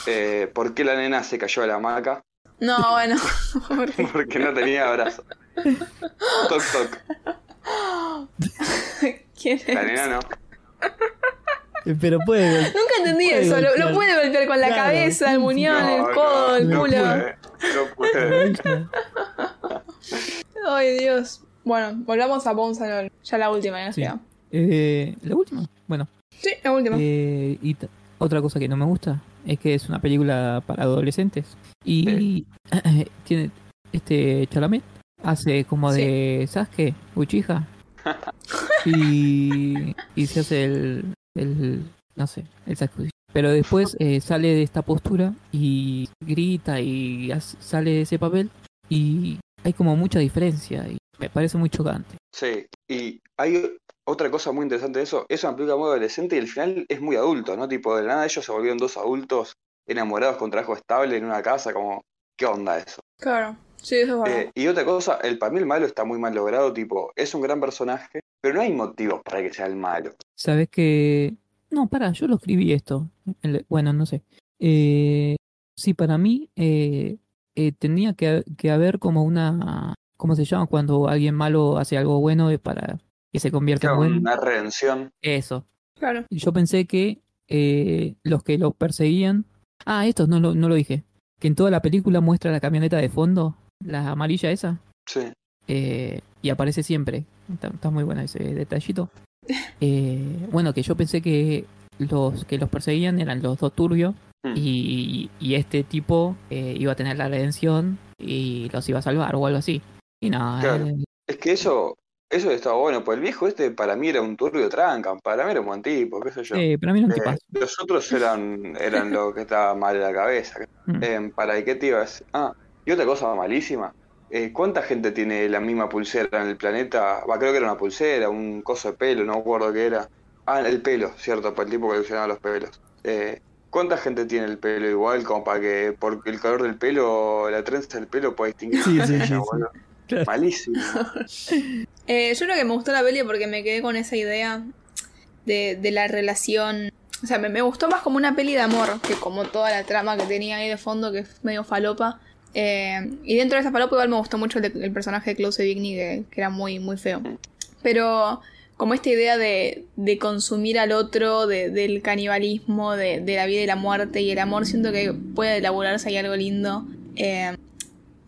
Eh, ¿Por qué la nena se cayó de la hamaca? No, bueno. Porque no tenía brazo. Toc toc. ¿Quién es? La nena no. Eh, Pero puede. Nunca entendí Puede eso. Lo, golpear. lo puede golpear con la Claro, cabeza, el muñón, No, el codo, no, el no culo. puede, No puede. Ay, Dios. Bueno, volvamos a All. Ya la última, ya nos Sí. Eh, ¿La última? Bueno. Sí, la última. Eh, y otra cosa que no me gusta es que es una película para adolescentes. Y tiene este Chalamet hace como de Sasuke, Uchiha. y, y se hace el, el no sé, el. Pero después eh, sale de esta postura y grita y sale de ese papel y hay como mucha diferencia y me parece muy chocante. Sí, y hay otra cosa muy interesante de eso. Es una película muy adolescente y el final es muy adulto, ¿no? Tipo, de nada ellos se volvieron dos adultos enamorados con trabajo estable en una casa, como, ¿qué onda eso? Claro. Sí, eso es verdad. Eh, y otra cosa, el para mí el malo está muy mal logrado, tipo, es un gran personaje, pero no hay motivos para que sea el malo. Sabes que. No, para, yo lo escribí esto. El- Bueno, no sé. Eh, sí, para mí eh, eh, tenía que, que haber como una ¿Cómo se llama? Cuando alguien malo hace algo bueno es para que se convierta en bueno. una redención. Eso. Claro. Y Yo pensé que eh, los que los perseguían. Ah, estos no lo, no lo dije. Que en toda la película muestra la camioneta de fondo, la amarilla esa. Sí. eh, y aparece siempre. Está, está muy buena ese detallito. Eh, bueno, que yo pensé que los que los perseguían eran los dos turbios. Mm. Y, y este tipo eh, iba a tener la redención y los iba a salvar o algo así. Y Claro. eh, Es que eso, eso estaba bueno, pues el viejo este para mí era un turbio tranca, para mí era un buen tipo, qué sé yo. eh, para mí era un Eh, los otros eran, eran lo que estaba mal en la cabeza. Mm. Eh, ¿Para qué te iba a decir? Ah, y otra cosa malísima. eh, ¿Cuánta gente tiene la misma pulsera en el planeta? Va, creo que era una pulsera, un coso de pelo, no me acuerdo qué era. Ah, el pelo, cierto, para el tipo que coleccionaba los pelos. Eh, ¿Cuánta gente tiene el pelo igual como para que por el color del pelo, la trenza del pelo pueda distinguir? Sí, a sí, sí, sí. boludo? Claro. Malísimo. Eh, yo creo que me gustó la peli porque me quedé con esa idea de, de la relación. O sea, me, me gustó más como una peli de amor que como toda la trama que tenía ahí de fondo, que es medio falopa. Eh, y dentro de esa falopa igual me gustó mucho el, de- el personaje de Klaus Sevigny, que, que era muy, muy feo. Pero como esta idea de, de consumir al otro, de- del canibalismo, de, de la vida y la muerte y el amor, siento que puede elaborarse ahí algo lindo. Eh,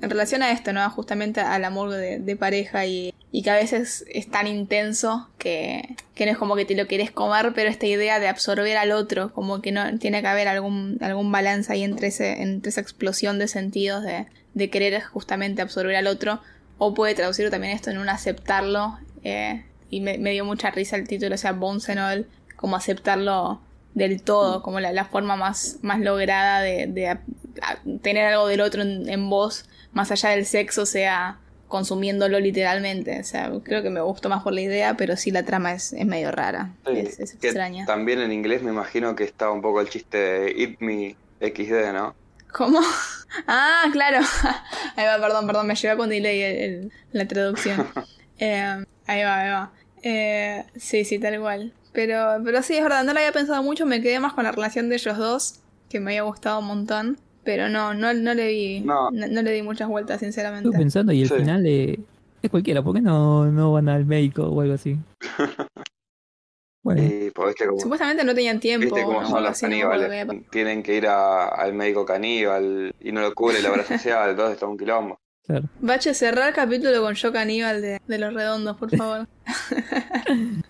en relación a esto, ¿no? Justamente al amor de, de pareja y, y que a veces es tan intenso que, que no es como que te lo querés comer, pero esta idea de absorber al otro, como que no tiene que haber algún, algún balance ahí entre, ese, entre esa explosión de sentidos de, de querer justamente absorber al otro, o puede traducir también esto en un aceptarlo, eh, y me, me dio mucha risa el título, o sea, Bones and All, como aceptarlo del todo, como la, la forma más, más lograda de, de a- a- tener algo del otro en, en vos, más allá del sexo, sea consumiéndolo literalmente. O sea, creo que me gustó más por la idea, pero sí la trama es, es medio rara. Sí, es, extraña. También en inglés me imagino que estaba un poco el chiste de Eat Me XD, ¿no? ¿Cómo? Ah, claro. Ahí va, perdón, perdón, me llevé con delay el- el- la traducción. Eh, ahí va, ahí va. Eh, sí, sí, tal cual. Pero, pero sí, es verdad, no lo había pensado mucho, me quedé más con la relación de ellos dos, que me había gustado un montón. Pero no, no, no le vi, no. No. no le di muchas vueltas, sinceramente. Estuve pensando y el Sí. final eh, es cualquiera. ¿Por qué no, no van al médico o algo así? Bueno, Y pues como, Supuestamente no tenían tiempo. viste cómo son los no caníbales. Tienen que ir a- al médico caníbal y no lo cubre la obra social, entonces está un quilombo. claro. Bache, cerrar el capítulo con Yo Caníbal de, de los redondos, por favor.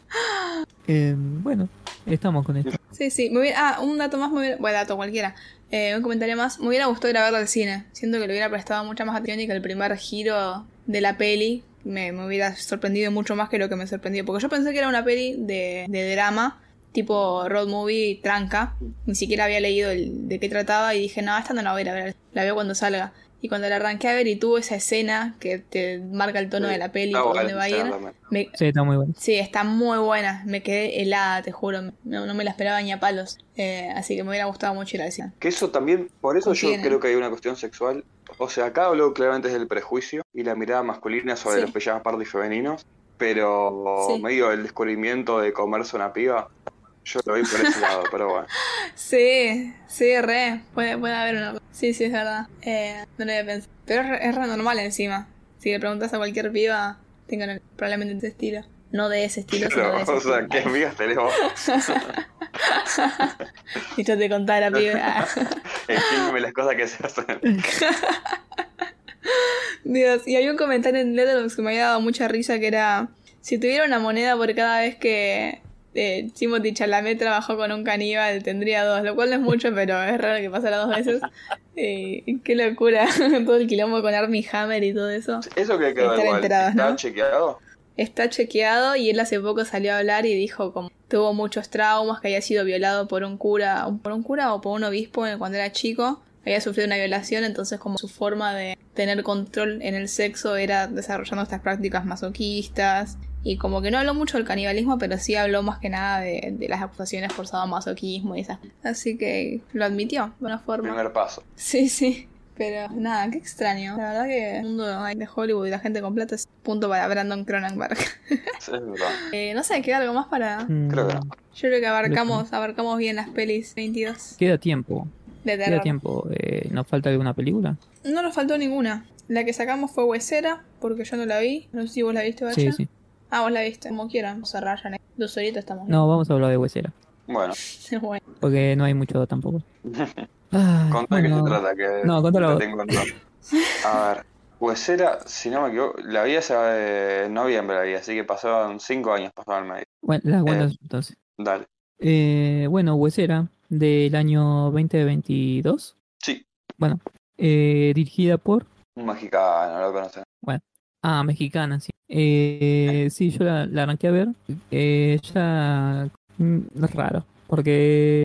Eh, bueno, estamos con esto. sí, sí. Me hubiera- ah, un dato más, me hubiera- bueno, dato cualquiera. Eh, un comentario más. Me hubiera gustado verlo al cine. Siento que le hubiera prestado mucha más atención y que el primer giro de la peli me, me hubiera sorprendido mucho más que lo que me sorprendió. Porque yo pensé que era una peli de, de drama, tipo road movie tranca. Ni siquiera había leído el, de qué trataba y dije, no, esta no la voy a ver. La veo cuando salga. Y cuando la arranqué a ver y tuvo esa escena que te marca el tono Sí, de la peli, por buena dónde va a ir, me, Sí, está muy bueno. Sí, está muy buena. Me quedé helada, te juro. No, no me la esperaba ni a palos. Eh, así que me hubiera gustado mucho ir al cine. Que eso también, por eso yo creo que hay una cuestión sexual. O sea, acá hablo claramente desde el prejuicio y la mirada masculina sobre Sí. los pellados pardos y femeninos, pero Sí. medio el descubrimiento de comerse una piba, yo lo vi por ese lado, pero bueno. Sí, sí, re. Puede, puede haber una. Sí, sí, es verdad. Eh, no lo había pensado. Pero es re, es re normal encima. Si le preguntas a cualquier piba, tengan probablemente ese estilo. No de ese estilo, sino Pero, de ese o sea, estilo. ¿qué amigas tenemos? Y yo te contara, piba. Escríbeme las cosas que se hacen. Dios, y había un comentario en Letterboxd que me había dado mucha risa que era si tuviera una moneda por cada vez que eh, Timothy Chalamet trabajó con un caníbal tendría dos, lo cual no es mucho, pero es raro que pasara dos veces. Eh, qué locura, todo el quilombo con Armie Hammer y todo eso. Eso que quedó Estar igual, enterados, ¿está ¿no? chequeado? Está chequeado y él hace poco salió a hablar y dijo como tuvo muchos traumas, que había sido violado por un cura, por un cura o por un obispo cuando era chico, había sufrido una violación, entonces como su forma de tener control en el sexo era desarrollando estas prácticas masoquistas y como que no habló mucho del canibalismo, pero sí habló más que nada de, de las acusaciones por sadomasoquismo y esas. Así que lo admitió de una forma. Primer paso. Sí, sí. Pero nada, qué extraño. La verdad que el mundo de Hollywood y la gente con plata es punto para Brandon Cronenberg. Sí, es verdad. Eh, no sé, ¿queda algo más para...? Mm, Creo que no. Yo creo que abarcamos, abarcamos bien las pelis 22 Queda tiempo. de Queda terror. tiempo. Eh, ¿Nos falta alguna película? No nos faltó ninguna. La que sacamos fue Huesera, porque yo no la vi. No sé si vos la viste, Bacha. Sí, sí. Ah, vos la viste, como quieran. Cerrar ya. Dos horitas estamos. No, vamos a hablar de huesera. Bueno, bueno. Porque no hay mucho tampoco. Ay, contá de qué se bueno. trata. Que No, contalo tengo. A ver, Huesera, si no me equivoco, la vi hace eh, noviembre, la vi, así que pasaron cinco años, pasaron al medio. Bueno, las cuentas Eh. entonces. Dale. Eh, bueno, Huesera, del año 2022. Sí. Bueno, eh, dirigida por. Un mexicano, lo conocen. Bueno, ah, mexicana, sí. Eh, sí, yo la, la arranqué a ver. Eh, ya. mm, Es raro, porque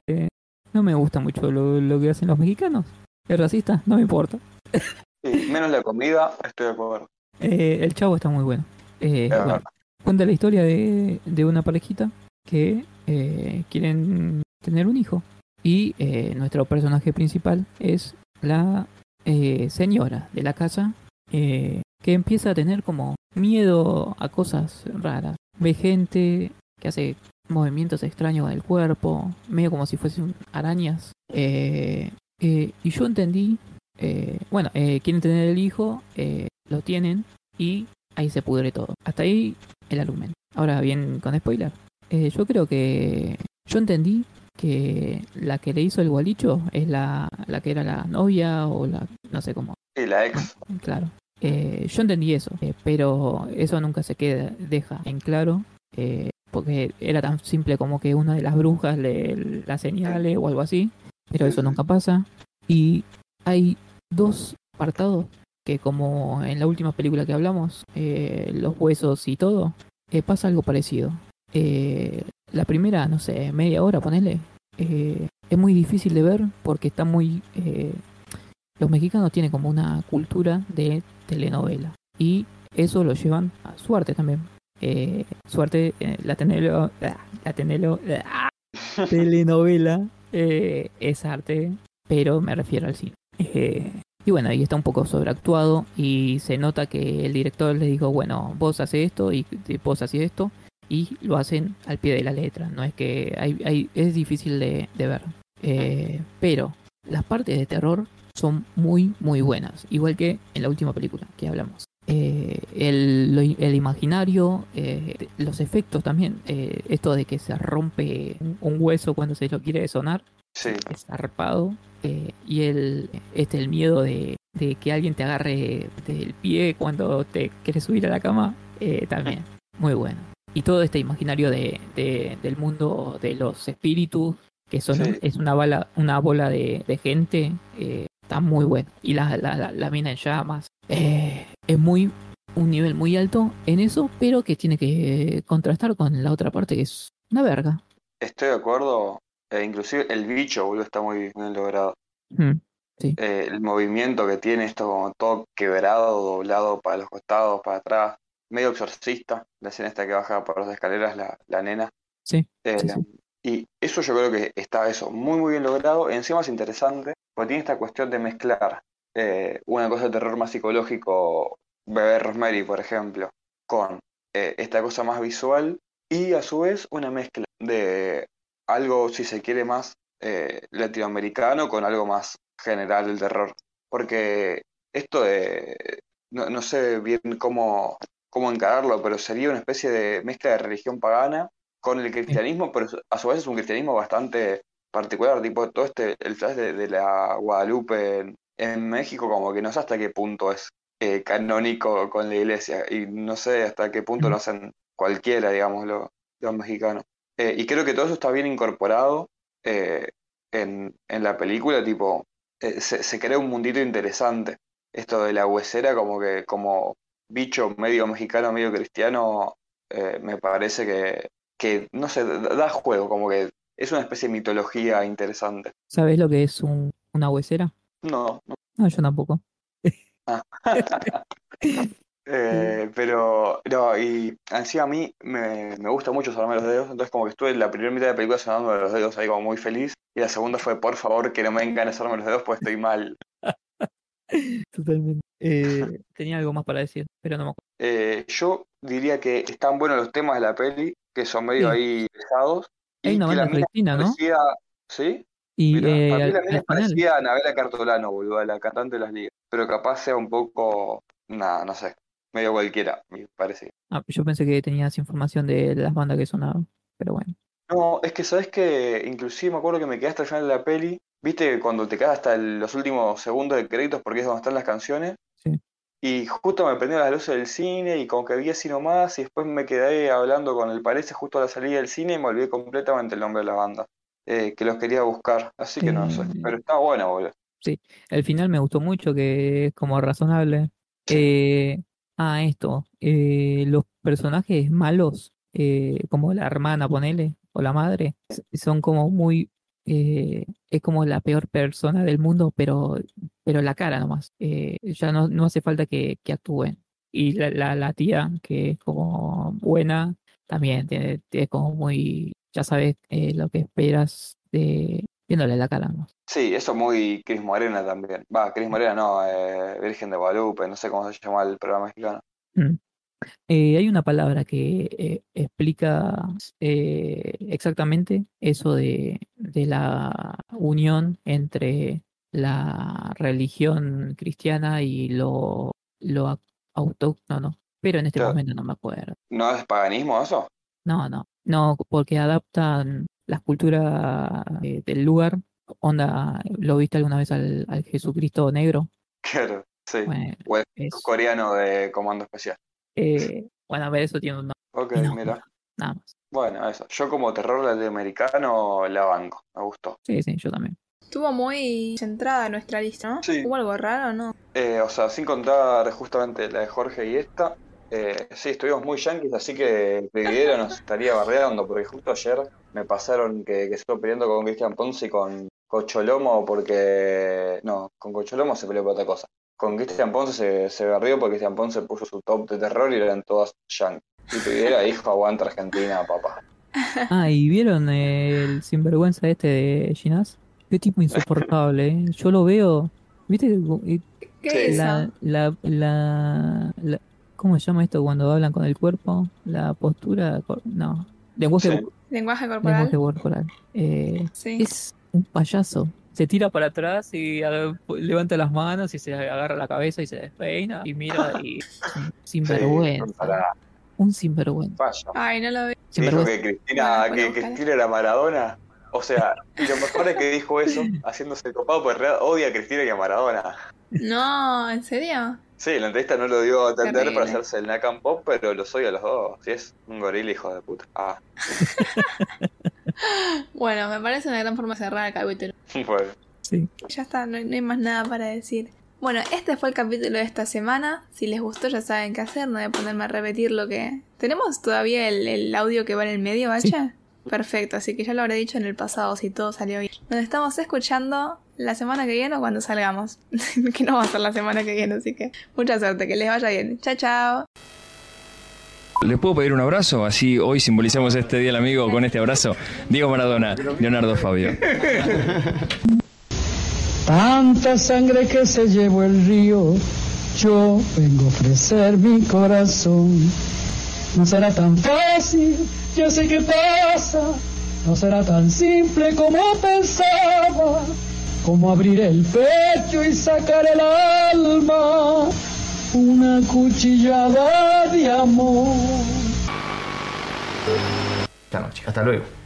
no me gusta mucho lo, lo que hacen los mexicanos. ¿Es racista? No me importa. Sí, menos la comida, estoy de acuerdo. Eh, el chavo está muy bueno. Eh, bueno, cuenta la historia de, de una parejita que eh, quieren tener un hijo. Y eh, nuestro personaje principal es la eh, señora de la casa eh, que empieza a tener como miedo a cosas raras. Ve gente que hace movimientos extraños con el cuerpo, medio como si fuesen arañas. Eh, eh, y yo entendí, eh, bueno, eh, quieren tener el hijo, eh, lo tienen y ahí se pudre todo. Hasta ahí el argumento. Ahora bien, con spoiler. Eh, yo creo que yo entendí que la que le hizo el gualicho es la, la que era la novia o la no sé cómo. Y la ex. Claro. Eh, yo entendí eso, eh, pero eso nunca se queda, deja en claro, eh, porque era tan simple como que una de las brujas le la señale o algo así, pero eso nunca pasa. Y hay dos apartados que como en la última película que hablamos, los huesos y todo, pasa algo parecido. La primera, no sé, media hora, ponele, es muy difícil de ver porque está muy... los mexicanos tienen como una cultura de telenovela y eso lo llevan a suerte también. Eh, suerte, eh, la tenelo, la tenelo, telenovela eh, es arte, pero me refiero al cine. Eh, y bueno, ahí está un poco sobreactuado y se nota que el director les dijo, bueno, vos haces esto y vos haces esto y lo hacen al pie de la letra. No es que hay, hay, es difícil de, de ver. Pero las partes de terror son muy, muy buenas. Igual que en la última película que hablamos. Eh, el, lo- el imaginario, eh, los efectos también. eh, esto de que se rompe un, un hueso cuando se lo quiere sonar. Sí. Es zarpado. eh, y el, este, el miedo de, de que alguien te agarre del pie cuando te quieres subir a la cama. eh, también. Muy bueno. Y todo este imaginario de, de- del mundo de los espíritus, que son Sí. es una bala, una bola de, gente, eh, está muy bueno. Y la, la, la, la mina en llamas. eh, es muy un nivel muy alto en eso, pero que tiene que contrastar con la otra parte que es una verga. Estoy de acuerdo. eh, inclusive el bicho, boludo, está muy bien logrado. Mm, sí. Eh, el movimiento que tiene esto como todo quebrado, doblado para los costados, para atrás. Medio exorcista, la escena esta que baja por las escaleras, la, la nena. Sí, Eh, sí, sí. Y eso yo creo que está eso muy muy bien logrado. Encima es interesante porque tiene esta cuestión de mezclar eh, una cosa de terror más psicológico, Bebé Rosemary, por ejemplo, con eh, esta cosa más visual y a su vez una mezcla de algo, si se quiere, más eh, latinoamericano con algo más general del terror. Porque esto de, no, no sé bien cómo, cómo encararlo, pero sería una especie de mezcla de religión pagana con el cristianismo, pero a su vez es un cristianismo bastante particular, tipo todo este, el flash de, de la Guadalupe en, en México, como que no sé hasta qué punto es eh, canónico con la iglesia, y no sé hasta qué punto lo hacen cualquiera, digamos, lo- los mexicanos. Eh, y creo que todo eso está bien incorporado eh, en, en la película, tipo, se, se crea un mundito interesante. Esto de la huesera como que, como bicho medio mexicano, medio cristiano, me parece que, que, no sé, da, da juego, como que es una especie de mitología interesante. ¿Sabes lo que es un, una huesera? No, no. No, yo tampoco. Ah. Eh, pero, no, y encima a mí me, me gusta mucho sonarme los dedos, entonces como que estuve en la primera mitad de la película sonando los dedos ahí como muy feliz, y la segunda fue, por favor, que no me den ganas de sonarme los dedos, pues estoy mal. Totalmente. Eh, tenía algo más para decir, pero no me acuerdo. Eh, yo diría que están buenos los temas de la peli, que son medio Sí. ahí pesados, Hay una banda argentina, ¿no? parecía, ¿sí? Y Mirá, eh, para mí la mina parecía a Anabela Cartolano, boludo, la cantante de las ligas. pero capaz sea un poco, nada, no sé, medio cualquiera, me parece. Ah, yo pensé que tenías información de las bandas que sonaban, pero bueno. No, es que sabes que inclusive me acuerdo que me quedé hasta el final de la peli, viste cuando te quedas hasta el- los últimos segundos de créditos porque es donde están las canciones. Y justo me prendieron las luces del cine y como que vi así nomás y después me quedé hablando con el parece justo a la salida del cine y me olvidé completamente el nombre de la banda. eh, que los quería buscar, así que no sé. Pero está bueno, boludo. Sí, el final me gustó mucho, que es como razonable. Eh, ah, esto, eh, los personajes malos, eh, como la hermana, ponele, o la madre, son como muy, eh, es como la peor persona del mundo, pero, pero la cara nomás. Eh, ya no, no hace falta que, que actúen. Y la, la, la tía, que es como buena, también tiene, tiene como muy, ya sabes eh, lo que esperas de viéndole la cara, ¿no? Sí, eso muy Cris Morena también. Va, Cris Morena no, eh, Virgen de Guadalupe, no sé cómo se llama el programa mexicano. Mm. Eh, hay una palabra que eh, explica eh, exactamente eso de, de la unión entre la religión cristiana y lo, lo au- autóctono, pero en este Claro. momento no me acuerdo. ¿No es paganismo eso? No, no, no, porque adaptan la cultura eh, del lugar. Onda, ¿lo viste alguna vez al, al Jesucristo negro? Claro, sí. Bueno, O el coreano de Comando Especial. Eh, bueno, a ver, eso tiene un nombre, Ok, No. mira. nada más. Bueno, eso. Yo como terror latinoamericano la banco, me gustó. Sí, sí, yo también. Estuvo muy centrada en nuestra lista, ¿no? Sí. ¿Hubo algo raro no? Eh, o sea, sin contar justamente la de Jorge y esta, eh, sí, estuvimos muy yanquis, así que Peguero nos estaría bardeando, porque justo ayer me pasaron que, que estuve peleando con Cristian Ponce y con Cocholomo, porque. No, con Cocholomo se peleó por otra cosa. Con Cristian Ponce se, se barrió porque Cristian Ponce puso su top de terror y eran todas yanquis. Y Peguero dijo, aguanta Argentina, papá. Ah, ¿y vieron el sinvergüenza este de Ginás? Qué tipo insoportable, ¿eh? Yo lo veo, ¿viste? Y ¿Qué Sí. es La, eso? la, la, la- ¿cómo se llama esto cuando hablan con el cuerpo? La postura, no, lenguaje, Sí. Lenguaje corporal. lenguaje corporal. Eh, Sí. es un payaso. Se tira para atrás y levanta las manos y se agarra la cabeza y se despeina y mira y Sí, sinvergüenza. para- Un sinvergüenza. Ay, no lo vi. Dijo que Cristina, que Cristina era Maradona. O sea, y lo mejor es que dijo eso haciéndose copado, pues en realidad odia a Cristina y a Maradona. No, ¿en serio? Sí, la entrevista no lo dio a entender Terrible. para hacerse el Nakam Pop, pero los odia a los dos. Si es un gorila, hijo de puta. Ah, Bueno, me parece una gran forma de cerrar el capítulo. bueno. Sí. Ya está, no hay, no hay más nada para decir. Bueno, este fue el capítulo de esta semana. Si les gustó ya saben qué hacer, no voy a ponerme a repetir lo que... ¿Tenemos todavía el, el audio que va en el medio, Bacha? Perfecto, así que ya lo habré dicho en el pasado si todo salió bien. Nos estamos escuchando la semana que viene o cuando salgamos. que no va a ser la semana que viene, así que mucha suerte, que les vaya bien. Chao, chao. ¿Les puedo pedir un abrazo? Así hoy simbolizamos este día del amigo con este abrazo. Diego Maradona, Leonardo Fabio. Tanta sangre que se llevó el río, yo vengo a ofrecer mi corazón. No será tan fácil, yo sé que pasa, no será tan simple como pensaba, como abrir el pecho y sacar el alma, una cuchillada de amor. Hasta luego.